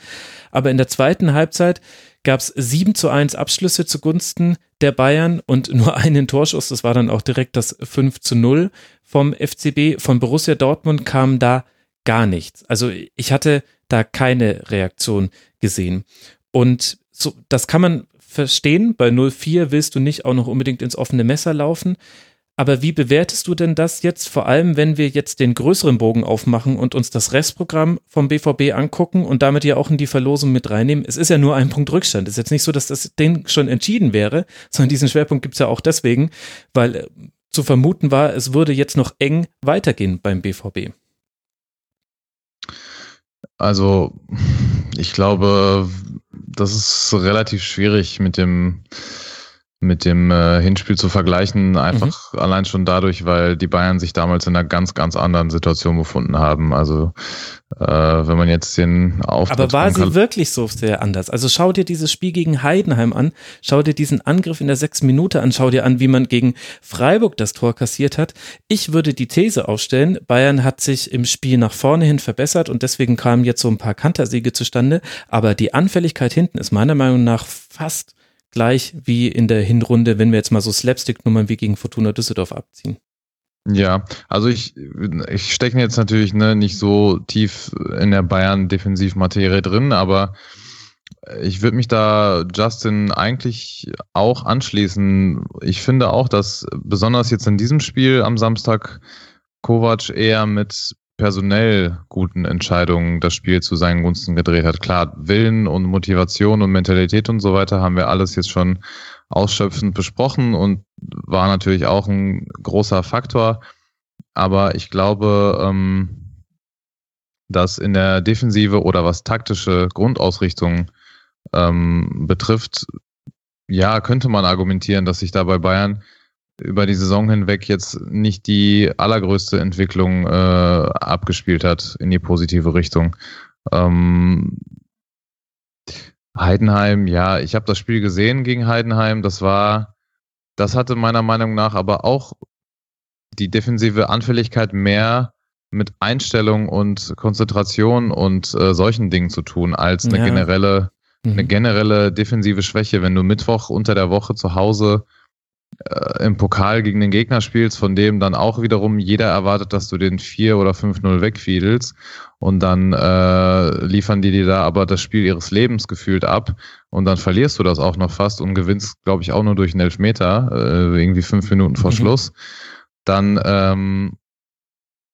Aber in der zweiten Halbzeit gab es 7 zu 1 Abschlüsse zugunsten der Bayern und nur einen Torschuss. Das war dann auch direkt das 5 zu 0 vom FCB. Von Borussia Dortmund kam da gar nichts. Also ich hatte da keine Reaktion gesehen. Und so, das kann man verstehen. Bei 04 willst du nicht auch noch unbedingt ins offene Messer laufen. Aber wie bewertest du denn das jetzt, vor allem wenn wir jetzt den größeren Bogen aufmachen und uns das Restprogramm vom BVB angucken und damit ja auch in die Verlosung mit reinnehmen? Es ist ja nur ein Punkt Rückstand. Es ist jetzt nicht so, dass das Ding schon entschieden wäre, sondern diesen Schwerpunkt gibt es ja auch deswegen, weil äh, zu vermuten war, es würde jetzt noch eng weitergehen beim BVB. Also, ich glaube, das ist relativ schwierig mit dem mit dem äh, Hinspiel zu vergleichen, einfach mhm. allein schon dadurch, weil die Bayern sich damals in einer ganz, ganz anderen Situation befunden haben. Also äh, wenn man jetzt den Auftritt Aber war sie wirklich so sehr anders? Also schau dir dieses Spiel gegen Heidenheim an, schau dir diesen Angriff in der sechsten Minute an, schau dir an, wie man gegen Freiburg das Tor kassiert hat. Ich würde die These aufstellen, Bayern hat sich im Spiel nach vorne hin verbessert und deswegen kamen jetzt so ein paar Kantersiege zustande, aber die Anfälligkeit hinten ist meiner Meinung nach fast gleich wie in der Hinrunde, wenn wir jetzt mal so Slapstick-Nummern wie gegen Fortuna Düsseldorf abziehen. Ja, also ich, ich stecke jetzt natürlich ne, nicht so tief in der Bayern-Defensivmaterie drin, aber ich würde mich da Justin eigentlich auch anschließen. Ich finde auch, dass besonders jetzt in diesem Spiel am Samstag Kovac eher mit personell guten Entscheidungen das Spiel zu seinen Gunsten gedreht hat. Klar, Willen und Motivation und Mentalität und so weiter haben wir alles jetzt schon ausschöpfend besprochen und war natürlich auch ein großer Faktor. Aber ich glaube, ähm, dass in der Defensive oder was taktische Grundausrichtung ähm, betrifft, ja, könnte man argumentieren, dass sich da bei Bayern über die Saison hinweg jetzt nicht die allergrößte Entwicklung äh, abgespielt hat in die positive Richtung. Ähm, Heidenheim, ja, ich habe das Spiel gesehen gegen Heidenheim. Das war, das hatte meiner Meinung nach aber auch die defensive Anfälligkeit mehr mit Einstellung und Konzentration und äh, solchen Dingen zu tun, als eine ja. generelle, mhm. eine generelle defensive Schwäche. Wenn du Mittwoch unter der Woche zu Hause äh, im Pokal gegen den Gegner spielst, von dem dann auch wiederum jeder erwartet, dass du den 4 oder 5-0 wegfiedelst und dann äh, liefern die dir da aber das Spiel ihres Lebens gefühlt ab und dann verlierst du das auch noch fast und gewinnst, glaube ich, auch nur durch einen Elfmeter, äh, irgendwie fünf Minuten vor mhm. Schluss, dann ähm,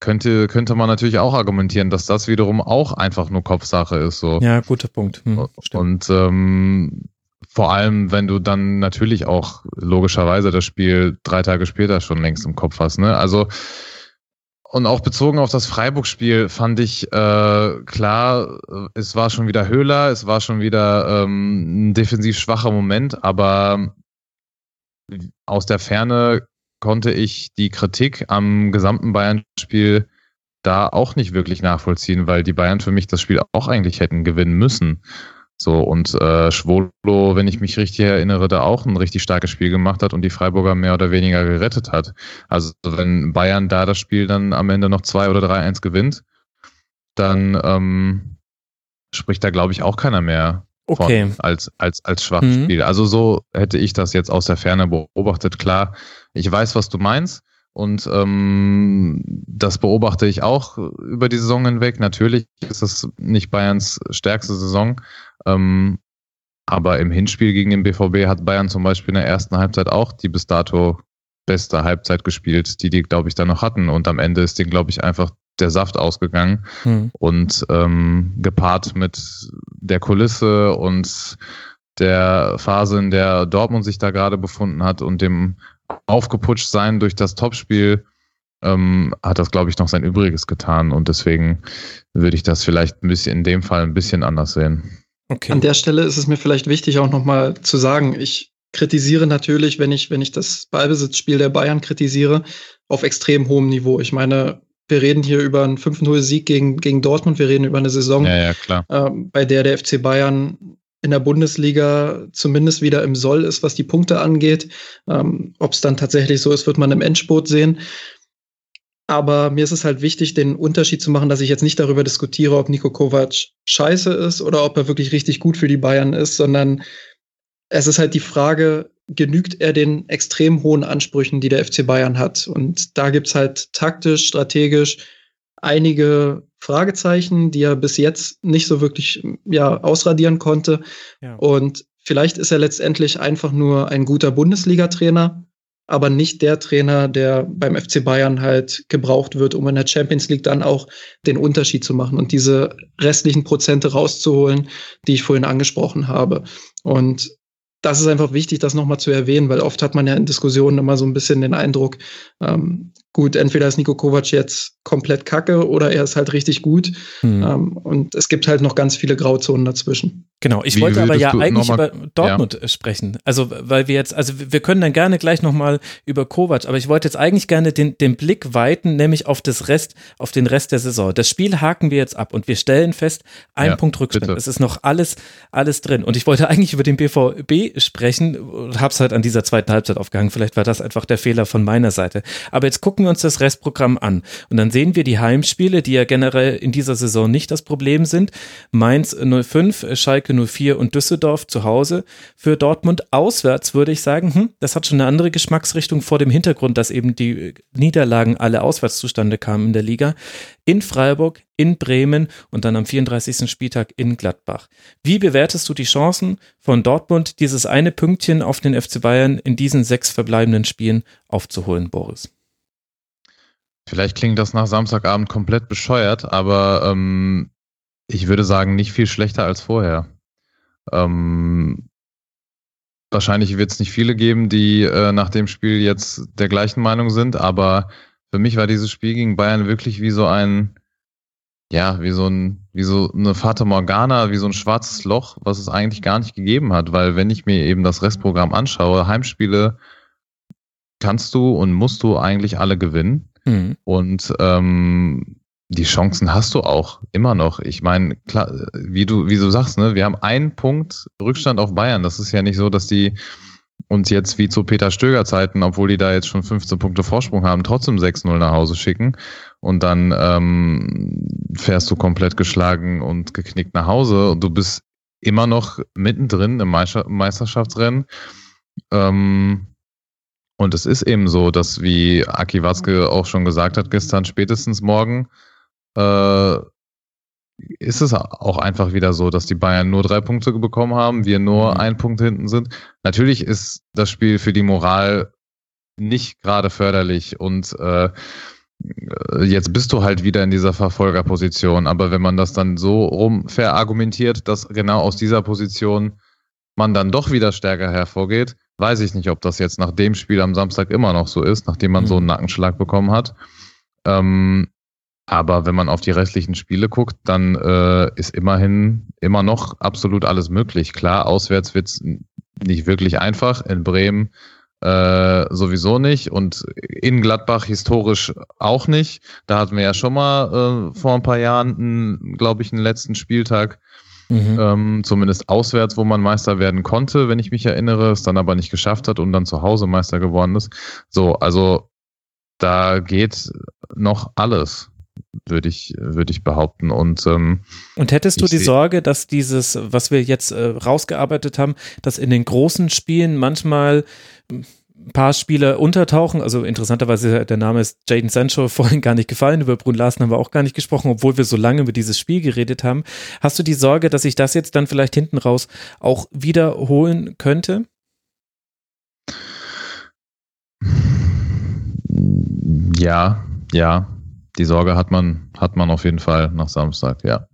könnte, könnte man natürlich auch argumentieren, dass das wiederum auch einfach nur Kopfsache ist. So. Ja, guter Punkt. Hm, und ähm, vor allem, wenn du dann natürlich auch logischerweise das Spiel drei Tage später schon längst im Kopf hast. Ne? Also und auch bezogen auf das Freiburg-Spiel fand ich äh, klar, es war schon wieder Höhler, es war schon wieder ähm, ein defensiv schwacher Moment, aber aus der Ferne konnte ich die Kritik am gesamten Bayern-Spiel da auch nicht wirklich nachvollziehen, weil die Bayern für mich das Spiel auch eigentlich hätten gewinnen müssen. So, und äh, Schwolo, wenn ich mich richtig erinnere, da auch ein richtig starkes Spiel gemacht hat und die Freiburger mehr oder weniger gerettet hat. Also wenn Bayern da das Spiel dann am Ende noch 2 oder 3-1 gewinnt, dann ähm, spricht da, glaube ich, auch keiner mehr okay. als, als, als schwaches mhm. Spiel. Also so hätte ich das jetzt aus der Ferne beobachtet. Klar, ich weiß, was du meinst. Und ähm, das beobachte ich auch über die Saison hinweg. Natürlich ist das nicht Bayerns stärkste Saison. Ähm, aber im Hinspiel gegen den BVB hat Bayern zum Beispiel in der ersten Halbzeit auch die bis dato beste Halbzeit gespielt, die die, glaube ich, dann noch hatten. Und am Ende ist denen, glaube ich, einfach der Saft ausgegangen. Hm. Und ähm, gepaart mit der Kulisse und der Phase, in der Dortmund sich da gerade befunden hat und dem aufgeputscht sein durch das Topspiel, ähm, hat das, glaube ich, noch sein Übriges getan. Und deswegen würde ich das vielleicht ein bisschen in dem Fall ein bisschen anders sehen. Okay. An der Stelle ist es mir vielleicht wichtig, auch nochmal zu sagen, ich kritisiere natürlich, wenn ich, wenn ich das Ballbesitzspiel der Bayern kritisiere, auf extrem hohem Niveau. Ich meine, wir reden hier über einen 5-0-Sieg gegen, gegen Dortmund, wir reden über eine Saison, ja, ja, äh, bei der der FC Bayern in der Bundesliga zumindest wieder im Soll ist, was die Punkte angeht. Ähm, Ob es dann tatsächlich so ist, wird man im Endspurt sehen. Aber mir ist es halt wichtig, den Unterschied zu machen, dass ich jetzt nicht darüber diskutiere, ob Nico Kovac scheiße ist oder ob er wirklich richtig gut für die Bayern ist, sondern es ist halt die Frage, genügt er den extrem hohen Ansprüchen, die der FC Bayern hat? Und da gibt's halt taktisch, strategisch einige Fragezeichen, die er bis jetzt nicht so wirklich ja, ausradieren konnte. Ja. Und vielleicht ist er letztendlich einfach nur ein guter Bundesliga-Trainer, aber nicht der Trainer, der beim FC Bayern halt gebraucht wird, um in der Champions League dann auch den Unterschied zu machen und diese restlichen Prozente rauszuholen, die ich vorhin angesprochen habe. Und das ist einfach wichtig, das nochmal zu erwähnen, weil oft hat man ja in Diskussionen immer so ein bisschen den Eindruck, ähm, gut, entweder ist Nico Kovac jetzt komplett kacke oder er ist halt richtig gut. Mhm. Ähm, und es gibt halt noch ganz viele Grauzonen dazwischen. Genau, ich Wie wollte aber ja eigentlich über Dortmund ja. sprechen. Also, weil wir jetzt, also wir können dann gerne gleich nochmal über Kovac, aber ich wollte jetzt eigentlich gerne den, den Blick weiten, nämlich auf das Rest, auf den Rest der Saison. Das Spiel haken wir jetzt ab und wir stellen fest, ein ja, Punkt Rückstand. Bitte. Es ist noch alles, alles drin. Und ich wollte eigentlich über den BVB sprechen und hab's halt an dieser zweiten Halbzeit aufgehangen. Vielleicht war das einfach der Fehler von meiner Seite. Aber jetzt gucken wir uns das Restprogramm an. Und dann sehen wir die Heimspiele, die ja generell in dieser Saison nicht das Problem sind. Mainz 05, Schalke 04 und Düsseldorf zu Hause. Für Dortmund auswärts würde ich sagen, hm, das hat schon eine andere Geschmacksrichtung vor dem Hintergrund, dass eben die Niederlagen alle auswärts zustande kamen in der Liga. In Freiburg, in Bremen und dann am 34. Spieltag in Gladbach. Wie bewertest du die Chancen von Dortmund, dieses eine Pünktchen auf den FC Bayern in diesen sechs verbleibenden Spielen aufzuholen, Boris? Vielleicht klingt das nach Samstagabend komplett bescheuert, aber ähm, ich würde sagen, nicht viel schlechter als vorher. Ähm, wahrscheinlich wird es nicht viele geben, die äh, nach dem Spiel jetzt der gleichen Meinung sind, aber für mich war dieses Spiel gegen Bayern wirklich wie so ein, ja, wie so ein, wie so eine Fata Morgana, wie so ein schwarzes Loch, was es eigentlich gar nicht gegeben hat, weil wenn ich mir eben das Restprogramm anschaue, Heimspiele kannst du und musst du eigentlich alle gewinnen. Mhm. Und ähm, die Chancen hast du auch immer noch. Ich meine, klar, wie du, wie du sagst, ne, wir haben einen Punkt Rückstand auf Bayern. Das ist ja nicht so, dass die uns jetzt wie zu Peter Stöger Zeiten, obwohl die da jetzt schon 15 Punkte Vorsprung haben, trotzdem 6-0 nach Hause schicken. Und dann ähm, fährst du komplett geschlagen und geknickt nach Hause und du bist immer noch mittendrin im Meisterschaftsrennen. Ähm, und es ist eben so, dass, wie Aki Watzke auch schon gesagt hat gestern, spätestens morgen, äh, ist es auch einfach wieder so, dass die Bayern nur drei Punkte bekommen haben, wir nur mhm. ein Punkt hinten sind. Natürlich ist das Spiel für die Moral nicht gerade förderlich und äh, jetzt bist du halt wieder in dieser Verfolgerposition. Aber wenn man das dann so rum verargumentiert, dass genau aus dieser Position man dann doch wieder stärker hervorgeht, weiß ich nicht, ob das jetzt nach dem Spiel am Samstag immer noch so ist, nachdem man mhm. so einen Nackenschlag bekommen hat. Ähm, aber wenn man auf die restlichen Spiele guckt, dann äh, ist immerhin immer noch absolut alles möglich. Klar, auswärts wird's nicht wirklich einfach. In Bremen äh, sowieso nicht und in Gladbach historisch auch nicht. Da hatten wir ja schon mal äh, vor ein paar Jahren, glaube ich, einen letzten Spieltag, Mhm. Ähm, zumindest auswärts, wo man Meister werden konnte, wenn ich mich erinnere, es dann aber nicht geschafft hat und dann zu Hause Meister geworden ist. So, also da geht noch alles, würde ich, würde ich behaupten. Und, ähm, und hättest du die Sorge, dass dieses, was wir jetzt äh, rausgearbeitet haben, dass in den großen Spielen manchmal paar Spieler untertauchen. Also interessanterweise, der Name ist Jaden Sancho vorhin gar nicht gefallen. Über Brun Larsen haben wir auch gar nicht gesprochen, obwohl wir so lange über dieses Spiel geredet haben. Hast du die Sorge, dass sich das jetzt dann vielleicht hinten raus auch wiederholen könnte? Ja, ja. Die Sorge hat man, hat man auf jeden Fall nach Samstag, ja.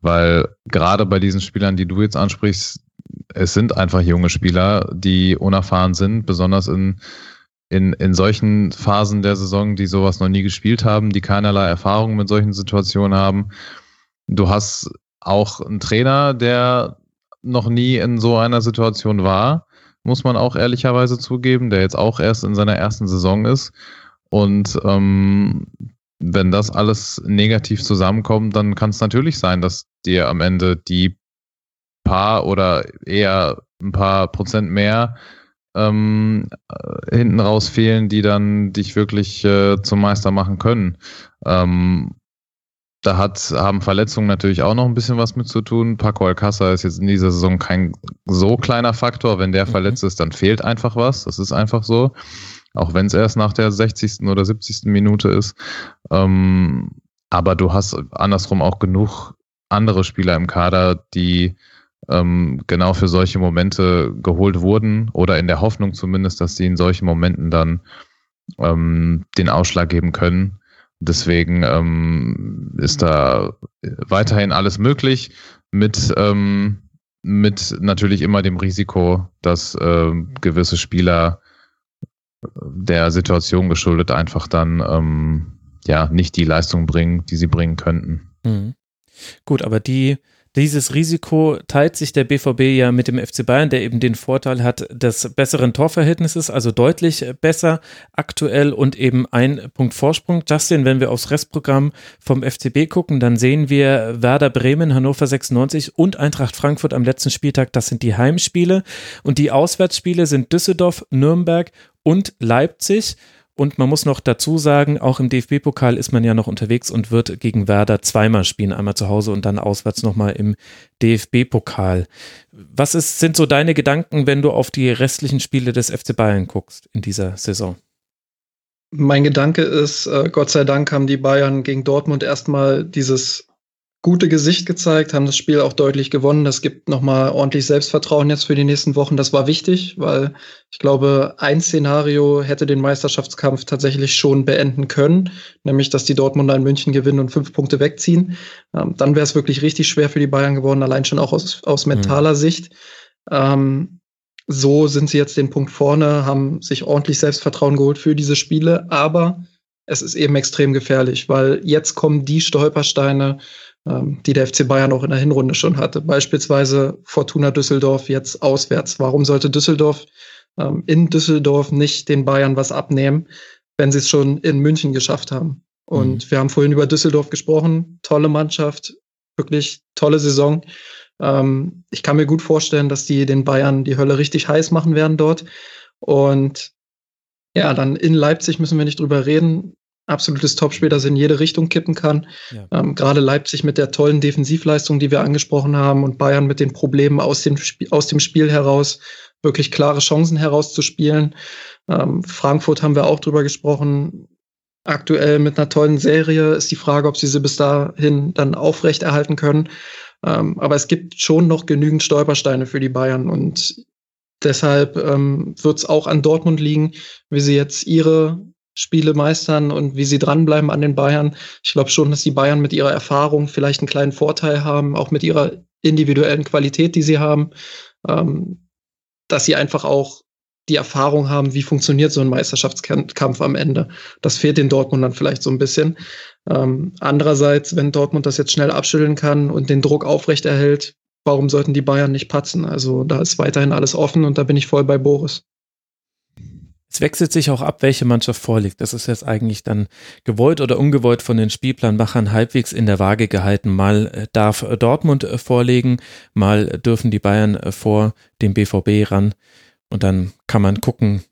Weil gerade bei diesen Spielern, die du jetzt ansprichst, es sind einfach junge Spieler, die unerfahren sind, besonders in, in, in solchen Phasen der Saison, die sowas noch nie gespielt haben, die keinerlei Erfahrung mit solchen Situationen haben. Du hast auch einen Trainer, der noch nie in so einer Situation war, muss man auch ehrlicherweise zugeben, der jetzt auch erst in seiner ersten Saison ist. Und ähm, wenn das alles negativ zusammenkommt, dann kann es natürlich sein, dass dir am Ende die paar oder eher ein paar Prozent mehr ähm, äh, hinten raus fehlen, die dann dich wirklich äh, zum Meister machen können. Ähm, da hat, haben Verletzungen natürlich auch noch ein bisschen was mit zu tun. Paco Alcázar ist jetzt in dieser Saison kein so kleiner Faktor. Wenn der mhm. verletzt ist, dann fehlt einfach was. Das ist einfach so. Auch wenn es erst nach der 60. oder 70. Minute ist. Ähm, aber du hast andersrum auch genug andere Spieler im Kader, die ähm, genau für solche Momente geholt wurden oder in der Hoffnung zumindest, dass sie in solchen Momenten dann ähm, den Ausschlag geben können. Deswegen ähm, ist da weiterhin alles möglich mit, ähm, mit natürlich immer dem Risiko, dass äh, gewisse Spieler der Situation geschuldet einfach dann ähm, ja nicht die Leistung bringen, die sie bringen könnten. Mhm. Gut, aber die dieses Risiko teilt sich der BVB ja mit dem FC Bayern, der eben den Vorteil hat des besseren Torverhältnisses, also deutlich besser aktuell und eben ein Punkt Vorsprung. Justin, wenn wir aufs Restprogramm vom FCB gucken, dann sehen wir Werder Bremen, Hannover 96 und Eintracht Frankfurt am letzten Spieltag. Das sind die Heimspiele und die Auswärtsspiele sind Düsseldorf, Nürnberg und Leipzig. Und man muss noch dazu sagen, auch im DFB-Pokal ist man ja noch unterwegs und wird gegen Werder zweimal spielen, einmal zu Hause und dann auswärts nochmal im DFB-Pokal. Was ist, sind so deine Gedanken, wenn du auf die restlichen Spiele des FC Bayern guckst in dieser Saison? Mein Gedanke ist, äh, Gott sei Dank haben die Bayern gegen Dortmund erstmal dieses gute Gesicht gezeigt, haben das Spiel auch deutlich gewonnen. Das gibt nochmal ordentlich Selbstvertrauen jetzt für die nächsten Wochen. Das war wichtig, weil ich glaube, ein Szenario hätte den Meisterschaftskampf tatsächlich schon beenden können, nämlich dass die Dortmunder in München gewinnen und fünf Punkte wegziehen. Ähm, dann wäre es wirklich richtig schwer für die Bayern geworden, allein schon auch aus, aus mhm. mentaler mhm. Sicht. Ähm, so sind sie jetzt den Punkt vorne, haben sich ordentlich Selbstvertrauen geholt für diese Spiele, aber es ist eben extrem gefährlich, weil jetzt kommen die Stolpersteine, die der FC Bayern auch in der Hinrunde schon hatte. Beispielsweise Fortuna Düsseldorf jetzt auswärts. Warum sollte Düsseldorf ähm, in Düsseldorf nicht den Bayern was abnehmen, wenn sie es schon in München geschafft haben? Und mhm. wir haben vorhin über Düsseldorf gesprochen. Tolle Mannschaft, wirklich tolle Saison. Ähm, ich kann mir gut vorstellen, dass die den Bayern die Hölle richtig heiß machen werden dort. Und ja, dann in Leipzig müssen wir nicht drüber reden absolutes Topspiel, das in jede Richtung kippen kann. Ja. Ähm, Gerade Leipzig mit der tollen Defensivleistung, die wir angesprochen haben, und Bayern mit den Problemen aus dem, Sp aus dem Spiel heraus, wirklich klare Chancen herauszuspielen. Ähm, Frankfurt haben wir auch drüber gesprochen. Aktuell mit einer tollen Serie ist die Frage, ob sie sie bis dahin dann aufrechterhalten können. Ähm, aber es gibt schon noch genügend Stolpersteine für die Bayern und deshalb ähm, wird es auch an Dortmund liegen, wie sie jetzt ihre Spiele meistern und wie sie dranbleiben an den Bayern. Ich glaube schon, dass die Bayern mit ihrer Erfahrung vielleicht einen kleinen Vorteil haben, auch mit ihrer individuellen Qualität, die sie haben, ähm, dass sie einfach auch die Erfahrung haben, wie funktioniert so ein Meisterschaftskampf am Ende. Das fehlt den Dortmundern vielleicht so ein bisschen. Ähm, andererseits, wenn Dortmund das jetzt schnell abschütteln kann und den Druck aufrechterhält, warum sollten die Bayern nicht patzen? Also da ist weiterhin alles offen und da bin ich voll bei Boris. Es wechselt sich auch ab, welche Mannschaft vorliegt. Das ist jetzt eigentlich dann gewollt oder ungewollt von den Spielplanmachern halbwegs in der Waage gehalten. Mal äh, darf Dortmund äh, vorlegen, mal dürfen die Bayern äh, vor dem BVB ran. Und dann kann man gucken,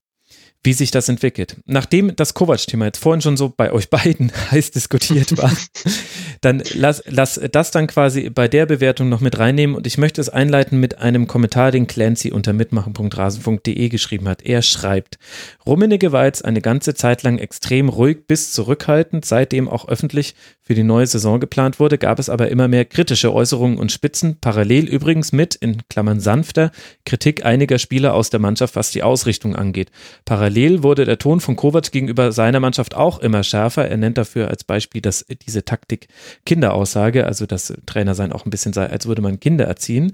wie sich das entwickelt. Nachdem das Kovac-Thema jetzt vorhin schon so bei euch beiden heiß diskutiert war, dann lass, lass das dann quasi bei der Bewertung noch mit reinnehmen und ich möchte es einleiten mit einem Kommentar, den Clancy unter mitmachen.rasen.de geschrieben hat. Er schreibt, Rummenigge war jetzt eine ganze Zeit lang extrem ruhig bis zurückhaltend, seitdem auch öffentlich für die neue Saison geplant wurde, gab es aber immer mehr kritische Äußerungen und Spitzen, parallel übrigens mit, in Klammern sanfter, Kritik einiger Spieler aus der Mannschaft, was die Ausrichtung angeht. Parallel parallel wurde der Ton von Kovac gegenüber seiner Mannschaft auch immer schärfer. Er nennt dafür als Beispiel dass diese Taktik Kinderaussage, also dass Trainer sein auch ein bisschen sei, als würde man Kinder erziehen.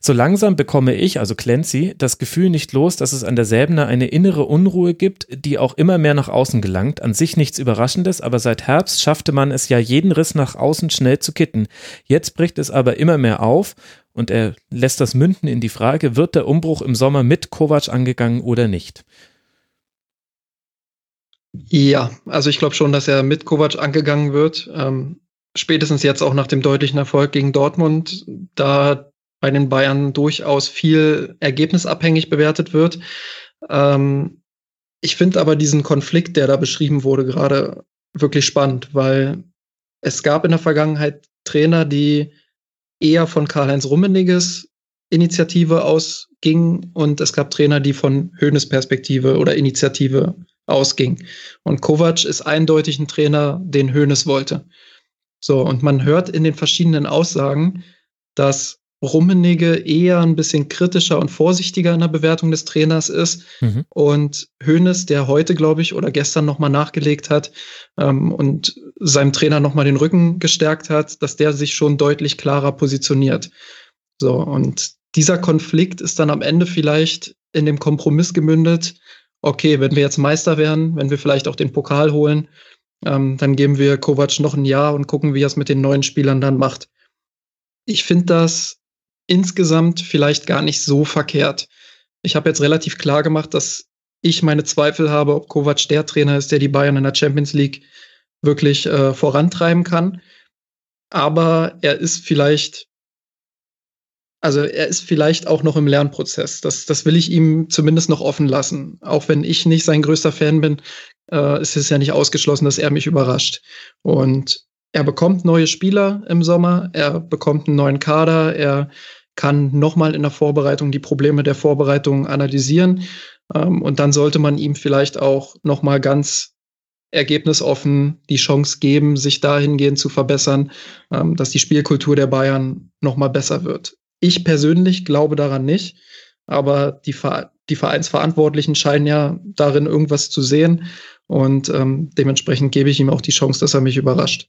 So langsam bekomme ich, also Clancy, das Gefühl nicht los, dass es an der Säbener eine innere Unruhe gibt, die auch immer mehr nach außen gelangt. An sich nichts Überraschendes, aber seit Herbst schaffte man es ja jeden Riss nach außen schnell zu kitten. Jetzt bricht es aber immer mehr auf und er lässt das münden in die Frage, wird der Umbruch im Sommer mit Kovac angegangen oder nicht? Ja, also ich glaube schon, dass er mit Kovac angegangen wird. Ähm, spätestens jetzt auch nach dem deutlichen Erfolg gegen Dortmund, da bei den Bayern durchaus viel ergebnisabhängig bewertet wird. Ähm, ich finde aber diesen Konflikt, der da beschrieben wurde, gerade wirklich spannend, weil es gab in der Vergangenheit Trainer, die eher von Karl-Heinz Rummeniges Initiative ausgingen und es gab Trainer, die von Höhnes Perspektive oder Initiative ausgingen. Und Kovac ist eindeutig ein Trainer, den Höhnes wollte. So, und man hört in den verschiedenen Aussagen, dass Rummenigge eher ein bisschen kritischer und vorsichtiger in der Bewertung des Trainers ist. Mhm. Und Hoeneß, der heute, glaube ich, oder gestern nochmal nachgelegt hat ähm, und seinem Trainer nochmal den Rücken gestärkt hat, dass der sich schon deutlich klarer positioniert. So, und dieser Konflikt ist dann am Ende vielleicht in dem Kompromiss gemündet, okay, wenn wir jetzt Meister werden, wenn wir vielleicht auch den Pokal holen, ähm, dann geben wir Kovac noch ein Jahr und gucken, wie er es mit den neuen Spielern dann macht. Ich finde das insgesamt vielleicht gar nicht so verkehrt. Ich habe jetzt relativ klar gemacht, dass ich meine Zweifel habe, ob Kovac der Trainer ist, der die Bayern in der Champions League wirklich äh, vorantreiben kann. Aber er ist vielleicht, also er ist vielleicht auch noch im Lernprozess. Das, das will ich ihm zumindest noch offen lassen. Auch wenn ich nicht sein größter Fan bin, äh, ist es ja nicht ausgeschlossen, dass er mich überrascht. Und er bekommt neue Spieler im Sommer, er bekommt einen neuen Kader, er kann nochmal in der Vorbereitung die Probleme der Vorbereitung analysieren. Ähm, und dann sollte man ihm vielleicht auch nochmal ganz ergebnisoffen die Chance geben, sich dahingehend zu verbessern, ähm, dass die Spielkultur der Bayern nochmal besser wird. Ich persönlich glaube daran nicht, aber die, die Vereinsverantwortlichen scheinen ja darin irgendwas zu sehen und ähm, dementsprechend gebe ich ihm auch die Chance, dass er mich überrascht.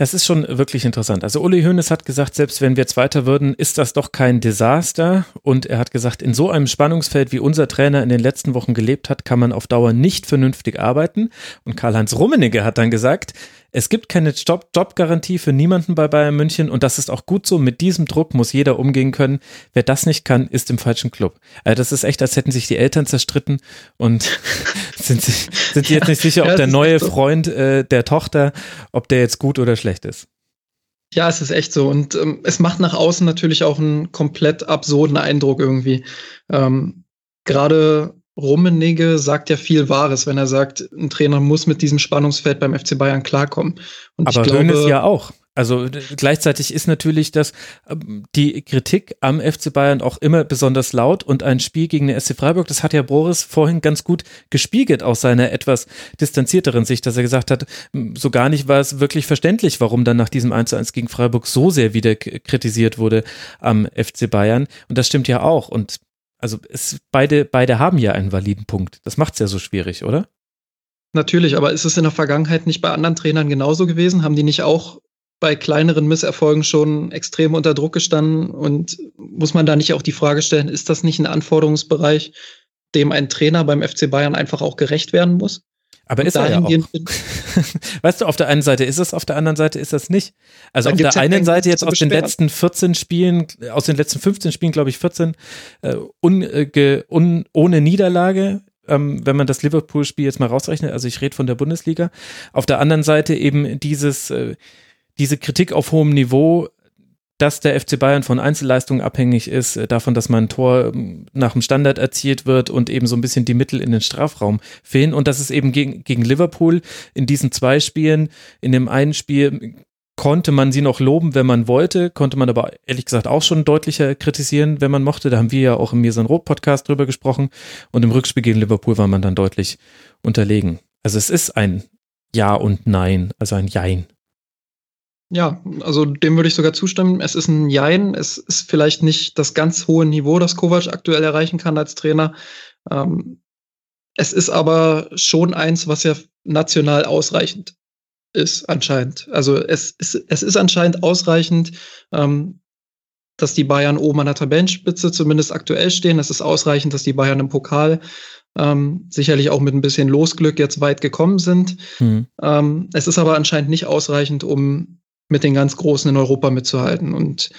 Das ist schon wirklich interessant. Also Uli Hoeneß hat gesagt, selbst wenn wir Zweiter würden, ist das doch kein Desaster. Und er hat gesagt, in so einem Spannungsfeld, wie unser Trainer in den letzten Wochen gelebt hat, kann man auf Dauer nicht vernünftig arbeiten. Und Karl-Heinz Rummenigge hat dann gesagt, es gibt keine Job Jobgarantie für niemanden bei Bayern München und das ist auch gut so. Mit diesem Druck muss jeder umgehen können. Wer das nicht kann, ist im falschen Club. Also das ist echt, als hätten sich die Eltern zerstritten und sind, sich, sind sie jetzt nicht sicher, ob der neue Freund äh, der Tochter, ob der jetzt gut oder schlecht ist. Ja, es ist echt so. Und ähm, es macht nach außen natürlich auch einen komplett absurden Eindruck irgendwie. Ähm, Gerade Rummenigge sagt ja viel Wahres, wenn er sagt, ein Trainer muss mit diesem Spannungsfeld beim FC Bayern klarkommen. Und Aber ich glaube, ja auch. Also gleichzeitig ist natürlich das ähm, die Kritik am FC Bayern auch immer besonders laut und ein Spiel gegen den SC Freiburg, das hat ja Boris vorhin ganz gut gespiegelt aus seiner etwas distanzierteren Sicht, dass er gesagt hat, so gar nicht war es wirklich verständlich, warum dann nach diesem 1 zu 1 gegen Freiburg so sehr wieder kritisiert wurde am FC Bayern und das stimmt ja auch und also es, beide, beide haben ja einen validen Punkt. Das macht es ja so schwierig, oder? Natürlich, aber ist es in der Vergangenheit nicht bei anderen Trainern genauso gewesen? Haben die nicht auch bei kleineren Misserfolgen schon extrem unter Druck gestanden? Und muss man da nicht auch die Frage stellen, ist das nicht ein Anforderungsbereich, dem ein Trainer beim FC Bayern einfach auch gerecht werden muss? Aber ist er ja auch. weißt du, auf der einen Seite ist es, auf der anderen Seite ist das nicht. Also da auf der einen Seite jetzt aus den letzten 14 Spielen, aus den letzten 15 Spielen, glaube ich, 14, äh, un, äh, un, ohne Niederlage, ähm, wenn man das Liverpool-Spiel jetzt mal rausrechnet. Also ich rede von der Bundesliga. Auf der anderen Seite eben dieses, äh, diese Kritik auf hohem Niveau, dass der FC Bayern von Einzelleistungen abhängig ist, äh, davon, dass man ein Tor ähm, nach dem Standard erzielt wird und eben so ein bisschen die Mittel in den Strafraum fehlen. Und das ist eben gegen, gegen Liverpool in diesen zwei Spielen, in dem einen Spiel konnte man sie noch loben, wenn man wollte, konnte man aber ehrlich gesagt auch schon deutlicher kritisieren, wenn man mochte. Da haben wir ja auch im Mirsan Roth Podcast drüber gesprochen. Und im Rückspiel gegen Liverpool war man dann deutlich unterlegen. Also es ist ein Ja und Nein, also ein Jein. Ja, also dem würde ich sogar zustimmen. Es ist ein Jein. Es ist vielleicht nicht das ganz hohe Niveau, das Kovac aktuell erreichen kann als Trainer. Ähm, es ist aber schon eins, was ja national ausreichend ist, anscheinend. Also es ist, es ist anscheinend ausreichend, ähm, dass die Bayern oben an der Tabellenspitze zumindest aktuell stehen. Es ist ausreichend, dass die Bayern im Pokal ähm, sicherlich auch mit ein bisschen Losglück jetzt weit gekommen sind. Mhm. Ähm, es ist aber anscheinend nicht ausreichend, um mit den ganz Großen in Europa mitzuhalten. Und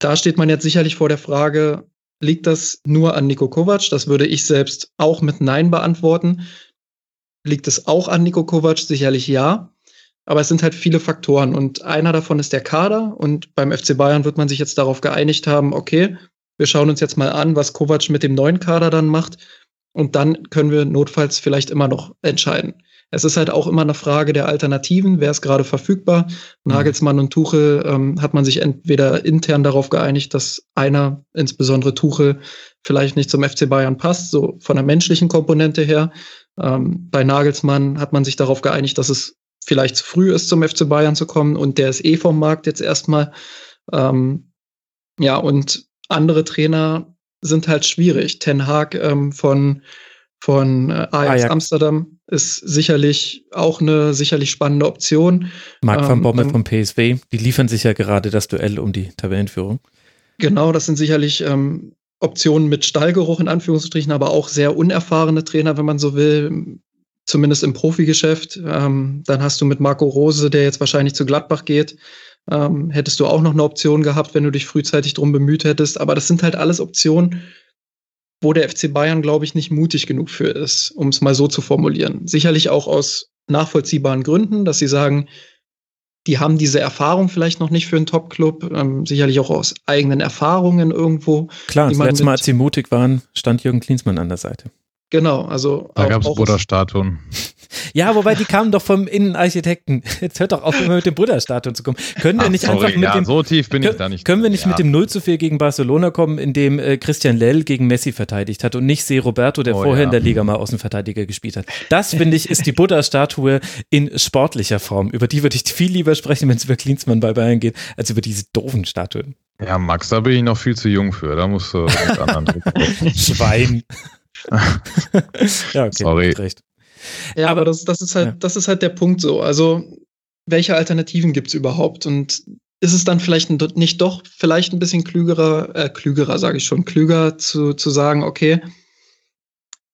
da steht man jetzt sicherlich vor der Frage, liegt das nur an Nico Kovac? Das würde ich selbst auch mit Nein beantworten. Liegt es auch an Nico Kovac? Sicherlich ja. Aber es sind halt viele Faktoren und einer davon ist der Kader und beim FC Bayern wird man sich jetzt darauf geeinigt haben, okay, wir schauen uns jetzt mal an, was Kovac mit dem neuen Kader dann macht und dann können wir notfalls vielleicht immer noch entscheiden. Es ist halt auch immer eine Frage der Alternativen, wer ist gerade verfügbar. Mhm. Nagelsmann und Tuchel ähm, hat man sich entweder intern darauf geeinigt, dass einer, insbesondere Tuchel, vielleicht nicht zum FC Bayern passt, so von der menschlichen Komponente her. Ähm, bei Nagelsmann hat man sich darauf geeinigt, dass es vielleicht zu früh ist, zum FC Bayern zu kommen und der ist eh vom Markt jetzt erstmal. Ähm, ja, und andere Trainer sind halt schwierig. Ten Haag ähm, von, von äh, Ajax, Ajax, Amsterdam ist sicherlich auch eine sicherlich spannende Option. Marc van ähm, Bommel ähm, vom PSW, die liefern sich ja gerade das Duell um die Tabellenführung. Genau, das sind sicherlich ähm, Optionen mit Stallgeruch in Anführungsstrichen, aber auch sehr unerfahrene Trainer, wenn man so will zumindest im Profigeschäft. Ähm, dann hast du mit Marco Rose, der jetzt wahrscheinlich zu Gladbach geht, ähm, hättest du auch noch eine Option gehabt, wenn du dich frühzeitig drum bemüht hättest. Aber das sind halt alles Optionen, wo der FC Bayern, glaube ich, nicht mutig genug für ist, um es mal so zu formulieren. Sicherlich auch aus nachvollziehbaren Gründen, dass sie sagen, die haben diese Erfahrung vielleicht noch nicht für einen Top-Club, ähm, sicherlich auch aus eigenen Erfahrungen irgendwo. Klar, das letzte Mal, als sie mutig waren, stand Jürgen Klinsmann an der Seite. Genau, also. Da gab es Buddha-Statuen. Ja, wobei die kamen doch vom Innenarchitekten. Jetzt hört doch auf, immer mit dem Buddha-Statuen zu kommen. Können wir nicht sorry, einfach mit ja, dem. So tief bin können, ich da nicht. Können wir nicht ja. mit dem 0 zu 4 gegen Barcelona kommen, in dem äh, Christian Lell gegen Messi verteidigt hat und nicht Se Roberto, der oh, vorher ja. in der Liga mal Außenverteidiger gespielt hat? Das, finde ich, ist die Buddha-Statue in sportlicher Form. Über die würde ich viel lieber sprechen, wenn es über Klinsmann bei Bayern geht, als über diese doofen Statuen. Ja, Max, da bin ich noch viel zu jung für. Da musst du mit anderen Schwein. ja, okay, Sorry. Recht. Ja, aber das, das, ist halt, ja. das ist halt der Punkt so. Also, welche Alternativen gibt es überhaupt? Und ist es dann vielleicht nicht doch vielleicht ein bisschen klügerer, äh, klügerer, sage ich schon, klüger zu, zu sagen, okay,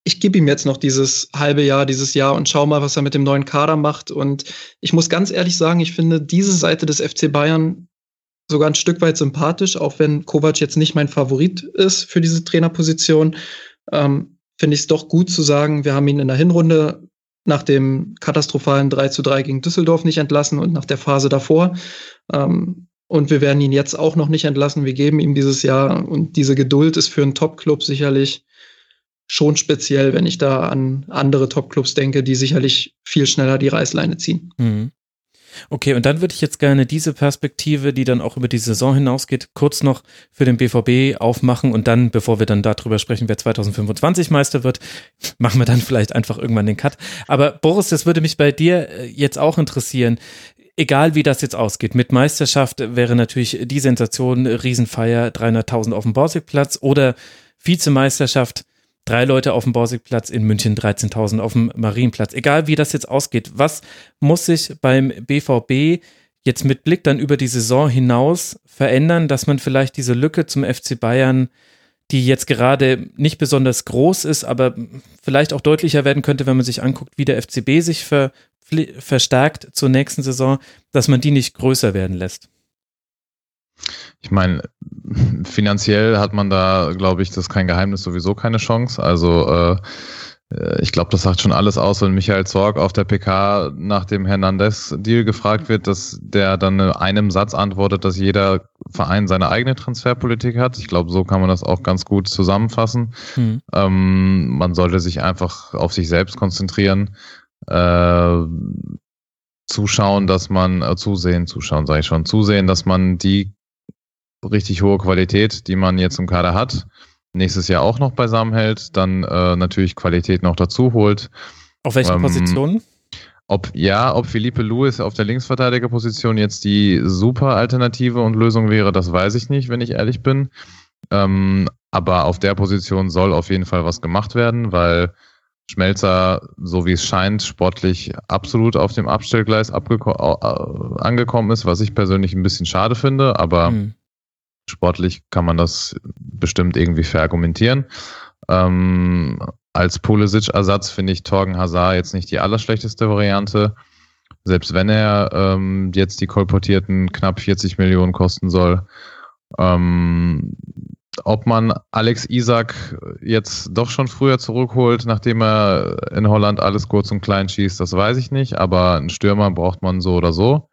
ich gebe ihm jetzt noch dieses halbe Jahr, dieses Jahr und schau mal, was er mit dem neuen Kader macht. Und ich muss ganz ehrlich sagen, ich finde diese Seite des FC Bayern sogar ein Stück weit sympathisch, auch wenn Kovac jetzt nicht mein Favorit ist für diese Trainerposition ähm, finde ich es doch gut zu sagen, wir haben ihn in der Hinrunde nach dem katastrophalen 3 zu 3 gegen Düsseldorf nicht entlassen und nach der Phase davor. Ähm, und wir werden ihn jetzt auch noch nicht entlassen. Wir geben ihm dieses Jahr und diese Geduld ist für einen Top-Club sicherlich schon speziell, wenn ich da an andere Top-Clubs denke, die sicherlich viel schneller die Reißleine ziehen. Mhm. Okay, und dann würde ich jetzt gerne diese Perspektive, die dann auch über die Saison hinausgeht, kurz noch für den BVB aufmachen und dann, bevor wir dann darüber sprechen, wer 2025 Meister wird, machen wir dann vielleicht einfach irgendwann den Cut. Aber Boris, das würde mich bei dir äh, jetzt auch interessieren. Egal wie das jetzt ausgeht, mit Meisterschaft wäre natürlich die Sensation Riesenfeier, 300.000 auf dem Borsigplatz oder Vizemeisterschaft, drei Leute auf dem Borsigplatz, in München 13.000 auf dem Marienplatz. Egal wie das jetzt ausgeht, was muss sich beim BVB jetzt mit Blick dann über die Saison hinaus verändern, dass man vielleicht diese Lücke zum FC Bayern, die jetzt gerade nicht besonders groß ist, aber vielleicht auch deutlicher werden könnte, wenn man sich anguckt, wie der FCB sich ver verstärkt zur nächsten Saison, dass man die nicht größer werden lässt. Ich meine, finanziell hat man da, glaube ich, das ist kein Geheimnis, sowieso keine Chance. Also äh, ich glaube, das sagt schon alles aus, wenn Michael Zorg auf der PK nach dem Hernandez-Deal gefragt wird, dass der dann in einem Satz antwortet, dass jeder Verein seine eigene Transferpolitik hat. Ich glaube, so kann man das auch ganz gut zusammenfassen. Mhm. Ähm, man sollte sich einfach auf sich selbst konzentrieren. Äh, zuschauen, dass man, äh, zusehen, zuschauen sage ich schon, zusehen, dass man die richtig hohe Qualität, die man jetzt im Kader hat, nächstes Jahr auch noch beisammen hält, dann äh, natürlich Qualität noch dazu holt. Auf welchen ähm, Positionen? Ob ja, ob Philippe Lewis auf der Linksverteidigerposition jetzt die super Alternative und Lösung wäre, das weiß ich nicht, wenn ich ehrlich bin. Ähm, aber auf der Position soll auf jeden Fall was gemacht werden, weil Schmelzer, so wie es scheint, sportlich absolut auf dem Abstellgleis angekommen ist, was ich persönlich ein bisschen schade finde, aber mhm. Sportlich kann man das bestimmt irgendwie verargumentieren. Ähm, als Pulisic-Ersatz finde ich Torgen Hazard jetzt nicht die allerschlechteste Variante. Selbst wenn er ähm, jetzt die kolportierten knapp 40 Millionen kosten soll. Ähm, ob man Alex Isaac jetzt doch schon früher zurückholt, nachdem er in Holland alles kurz und klein schießt, das weiß ich nicht. Aber einen Stürmer braucht man so oder so.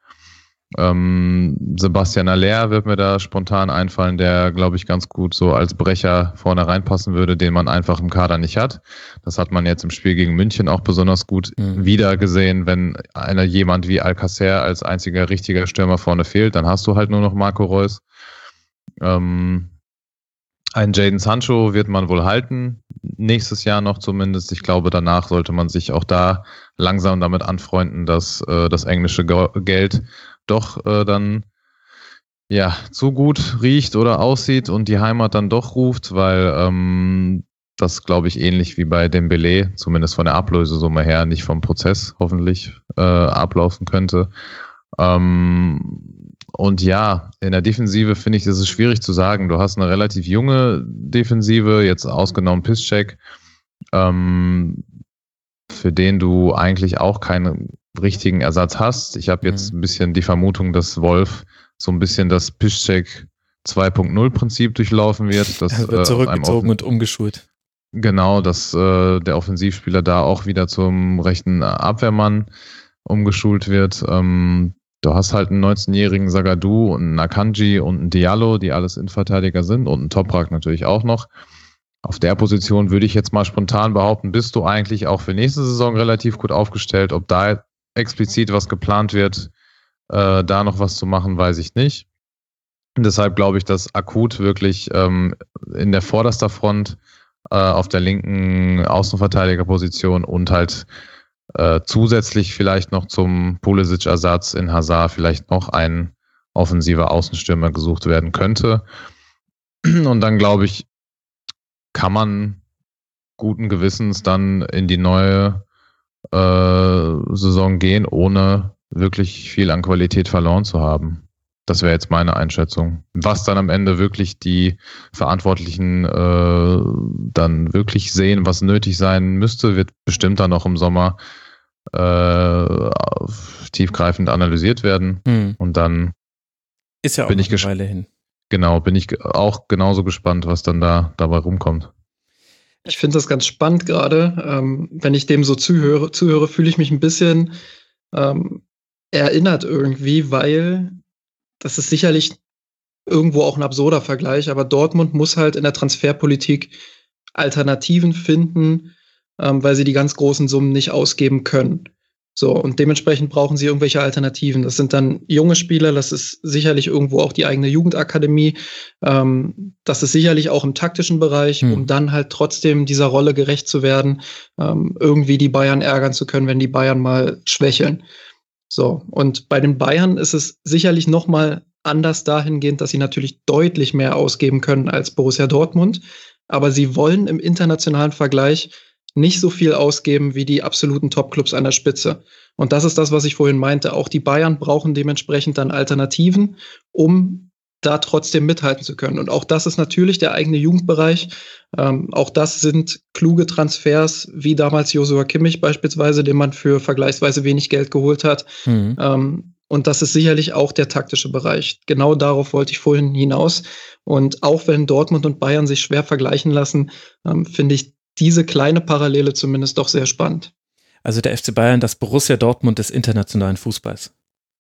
Ähm, Sebastian Aller wird mir da spontan einfallen, der, glaube ich, ganz gut so als Brecher vorne reinpassen würde, den man einfach im Kader nicht hat. Das hat man jetzt im Spiel gegen München auch besonders gut mhm. wieder gesehen, wenn einer jemand wie Alcacer als einziger richtiger Stürmer vorne fehlt, dann hast du halt nur noch Marco Reus. Ähm, ein Jaden Sancho wird man wohl halten, nächstes Jahr noch zumindest. Ich glaube, danach sollte man sich auch da langsam damit anfreunden, dass äh, das englische Geld doch äh, dann ja zu gut riecht oder aussieht und die Heimat dann doch ruft, weil ähm, das glaube ich ähnlich wie bei Dembele, zumindest von der Ablösesumme her, nicht vom Prozess hoffentlich äh, ablaufen könnte. Ähm, und ja, in der Defensive finde ich, das ist schwierig zu sagen. Du hast eine relativ junge Defensive, jetzt ausgenommen Pisscheck, ähm, für den du eigentlich auch keinen richtigen Ersatz hast. Ich habe jetzt mhm. ein bisschen die Vermutung, dass Wolf so ein bisschen das Piszczek 2.0 Prinzip durchlaufen wird. Das, wird äh, zurückgezogen und umgeschult. Genau, dass äh, der Offensivspieler da auch wieder zum rechten Abwehrmann umgeschult wird. Ähm, du hast halt einen 19-jährigen Sagadu und einen Akanji und einen Diallo, die alles Innenverteidiger sind und einen Toprak natürlich auch noch. Auf der Position würde ich jetzt mal spontan behaupten, bist du eigentlich auch für nächste Saison relativ gut aufgestellt. Ob da explizit was geplant wird, äh, da noch was zu machen, weiß ich nicht. Und deshalb glaube ich, dass akut wirklich ähm, in der vorderster Front äh, auf der linken Außenverteidigerposition und halt äh, zusätzlich vielleicht noch zum Pulisic-Ersatz in Hazard vielleicht noch ein offensiver Außenstürmer gesucht werden könnte. Und dann glaube ich, kann man guten Gewissens dann in die neue äh, Saison gehen, ohne wirklich viel an Qualität verloren zu haben. Das wäre jetzt meine Einschätzung. Was dann am Ende wirklich die Verantwortlichen äh, dann wirklich sehen, was nötig sein müsste, wird bestimmt dann noch im Sommer äh, tiefgreifend analysiert werden. Hm. Und dann ist ja auch bin ich eine Weile hin. Genau, bin ich auch genauso gespannt, was dann da dabei rumkommt. Ich finde das ganz spannend gerade. Ähm, wenn ich dem so zuhöre, zuhöre fühle ich mich ein bisschen ähm, erinnert irgendwie, weil das ist sicherlich irgendwo auch ein absurder Vergleich, aber Dortmund muss halt in der Transferpolitik Alternativen finden, ähm, weil sie die ganz großen Summen nicht ausgeben können. So, und dementsprechend brauchen sie irgendwelche Alternativen. Das sind dann junge Spieler, das ist sicherlich irgendwo auch die eigene Jugendakademie. Ähm, das ist sicherlich auch im taktischen Bereich, hm. um dann halt trotzdem dieser Rolle gerecht zu werden, ähm, irgendwie die Bayern ärgern zu können, wenn die Bayern mal schwächeln. So, und bei den Bayern ist es sicherlich noch mal anders dahingehend, dass sie natürlich deutlich mehr ausgeben können als Borussia Dortmund. Aber sie wollen im internationalen Vergleich nicht so viel ausgeben wie die absoluten Topclubs an der Spitze. Und das ist das, was ich vorhin meinte. Auch die Bayern brauchen dementsprechend dann Alternativen, um da trotzdem mithalten zu können. Und auch das ist natürlich der eigene Jugendbereich. Ähm, auch das sind kluge Transfers, wie damals Josua Kimmich beispielsweise, den man für vergleichsweise wenig Geld geholt hat. Mhm. Ähm, und das ist sicherlich auch der taktische Bereich. Genau darauf wollte ich vorhin hinaus. Und auch wenn Dortmund und Bayern sich schwer vergleichen lassen, ähm, finde ich diese kleine Parallele zumindest doch sehr spannend. Also der FC Bayern, das Borussia Dortmund des internationalen Fußballs.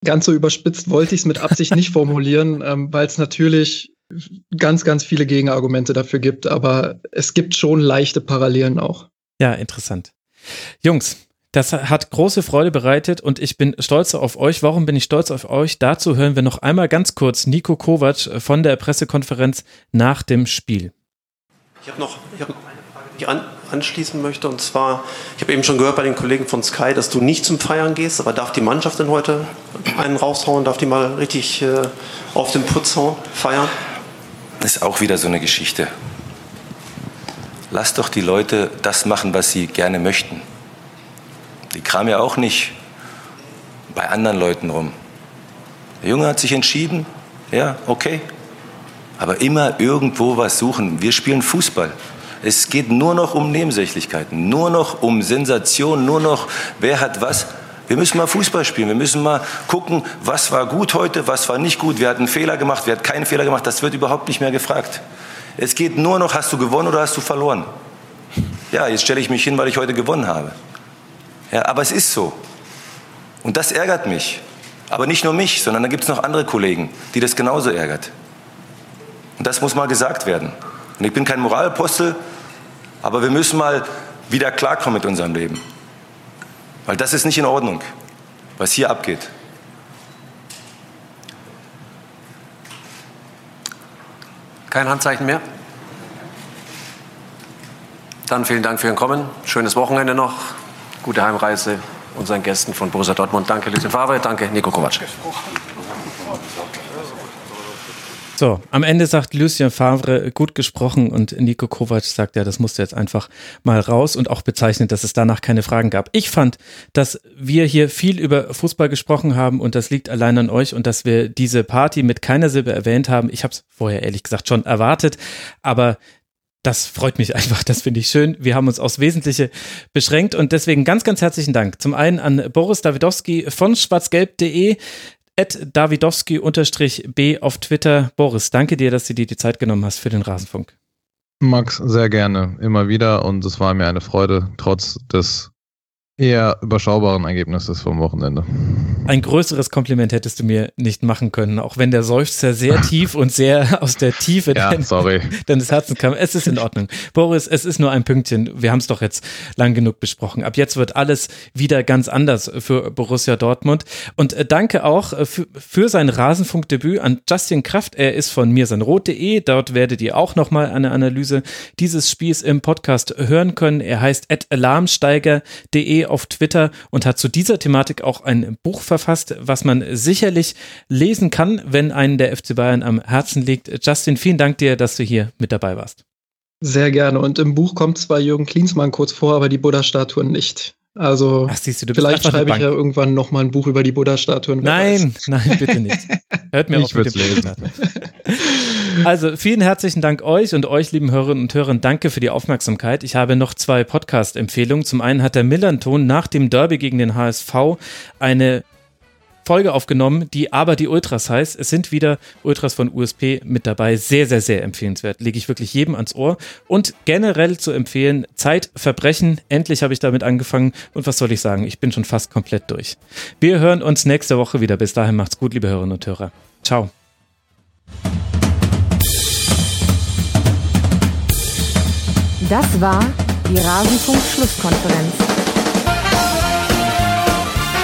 Ganz so überspitzt wollte ich es mit Absicht nicht formulieren, ähm, weil es natürlich ganz, ganz viele Gegenargumente dafür gibt, aber es gibt schon leichte Parallelen auch. Ja, interessant. Jungs, das hat große Freude bereitet und ich bin stolz auf euch. Warum bin ich stolz auf euch? Dazu hören wir noch einmal ganz kurz Nico Kovac von der Pressekonferenz nach dem Spiel. Ich habe noch, ich hab ich an, anschließen möchte. Und zwar, ich habe eben schon gehört bei den Kollegen von Sky, dass du nicht zum Feiern gehst, aber darf die Mannschaft denn heute einen raushauen? Darf die mal richtig äh, auf den Putz hauen, feiern? Das ist auch wieder so eine Geschichte. Lass doch die Leute das machen, was sie gerne möchten. Die kramen ja auch nicht bei anderen Leuten rum. Der Junge hat sich entschieden, ja, okay. Aber immer irgendwo was suchen. Wir spielen Fußball. Es geht nur noch um Nebensächlichkeiten, nur noch um Sensation, nur noch, wer hat was. Wir müssen mal Fußball spielen. Wir müssen mal gucken, was war gut heute, was war nicht gut. Wer hat einen Fehler gemacht, wer hat keinen Fehler gemacht. Das wird überhaupt nicht mehr gefragt. Es geht nur noch, hast du gewonnen oder hast du verloren? Ja, jetzt stelle ich mich hin, weil ich heute gewonnen habe. Ja, aber es ist so. Und das ärgert mich. Aber nicht nur mich, sondern da gibt es noch andere Kollegen, die das genauso ärgert. Und das muss mal gesagt werden. Und ich bin kein Moralapostel, aber wir müssen mal wieder klarkommen mit unserem Leben. Weil das ist nicht in Ordnung, was hier abgeht. Kein Handzeichen mehr? Dann vielen Dank für Ihren Kommen. Schönes Wochenende noch. Gute Heimreise unseren Gästen von Borussia Dortmund. Danke, Lucien Favre. Danke, Nico Kovac. So, am Ende sagt Lucien Favre, gut gesprochen und Nico Kovac sagt, ja, das musste jetzt einfach mal raus und auch bezeichnet, dass es danach keine Fragen gab. Ich fand, dass wir hier viel über Fußball gesprochen haben und das liegt allein an euch und dass wir diese Party mit keiner Silbe erwähnt haben. Ich habe es vorher ehrlich gesagt schon erwartet, aber das freut mich einfach, das finde ich schön. Wir haben uns aufs Wesentliche beschränkt und deswegen ganz, ganz herzlichen Dank. Zum einen an Boris Dawidowski von schwarzgelb.de, Dawidowski-B auf Twitter. Boris, danke dir, dass du dir die Zeit genommen hast für den Rasenfunk. Max, sehr gerne, immer wieder und es war mir eine Freude, trotz des eher überschaubaren Ergebnisses vom Wochenende. Ein größeres Kompliment hättest du mir nicht machen können, auch wenn der Seufzer sehr tief und sehr aus der Tiefe ja, dein, deines Herzens kam. Es ist in Ordnung. Boris, es ist nur ein Pünktchen. Wir haben es doch jetzt lang genug besprochen. Ab jetzt wird alles wieder ganz anders für Borussia Dortmund. Und äh, danke auch äh, für, für sein Rasenfunkdebüt an Justin Kraft. Er ist von mirsanrot.de. Dort werdet ihr auch nochmal eine Analyse dieses Spiels im Podcast hören können. Er heißt alarmsteiger.de auf Twitter und hat zu dieser Thematik auch ein Buch verfasst, was man sicherlich lesen kann, wenn einen der FC Bayern am Herzen liegt. Justin, vielen Dank dir, dass du hier mit dabei warst. Sehr gerne. Und im Buch kommt zwar Jürgen Klinsmann kurz vor, aber die Buddha-Statuen nicht. Also Ach, du, du vielleicht schreibe ich ja irgendwann noch mal ein Buch über die Buddha-Statuen. Nein, nein, bitte nicht. Hört mir ich auf mit dem lesen. Also vielen herzlichen Dank euch und euch, lieben Hörerinnen und Hörer, danke für die Aufmerksamkeit. Ich habe noch zwei Podcast-Empfehlungen. Zum einen hat der Millanton nach dem Derby gegen den HSV eine Folge aufgenommen, die aber die Ultras heißt. Es sind wieder Ultras von USP mit dabei. Sehr, sehr, sehr empfehlenswert. Lege ich wirklich jedem ans Ohr. Und generell zu empfehlen, Zeitverbrechen. Endlich habe ich damit angefangen. Und was soll ich sagen? Ich bin schon fast komplett durch. Wir hören uns nächste Woche wieder. Bis dahin macht's gut, liebe Hörerinnen und Hörer. Ciao. Das war die Rasenfunk-Schlusskonferenz.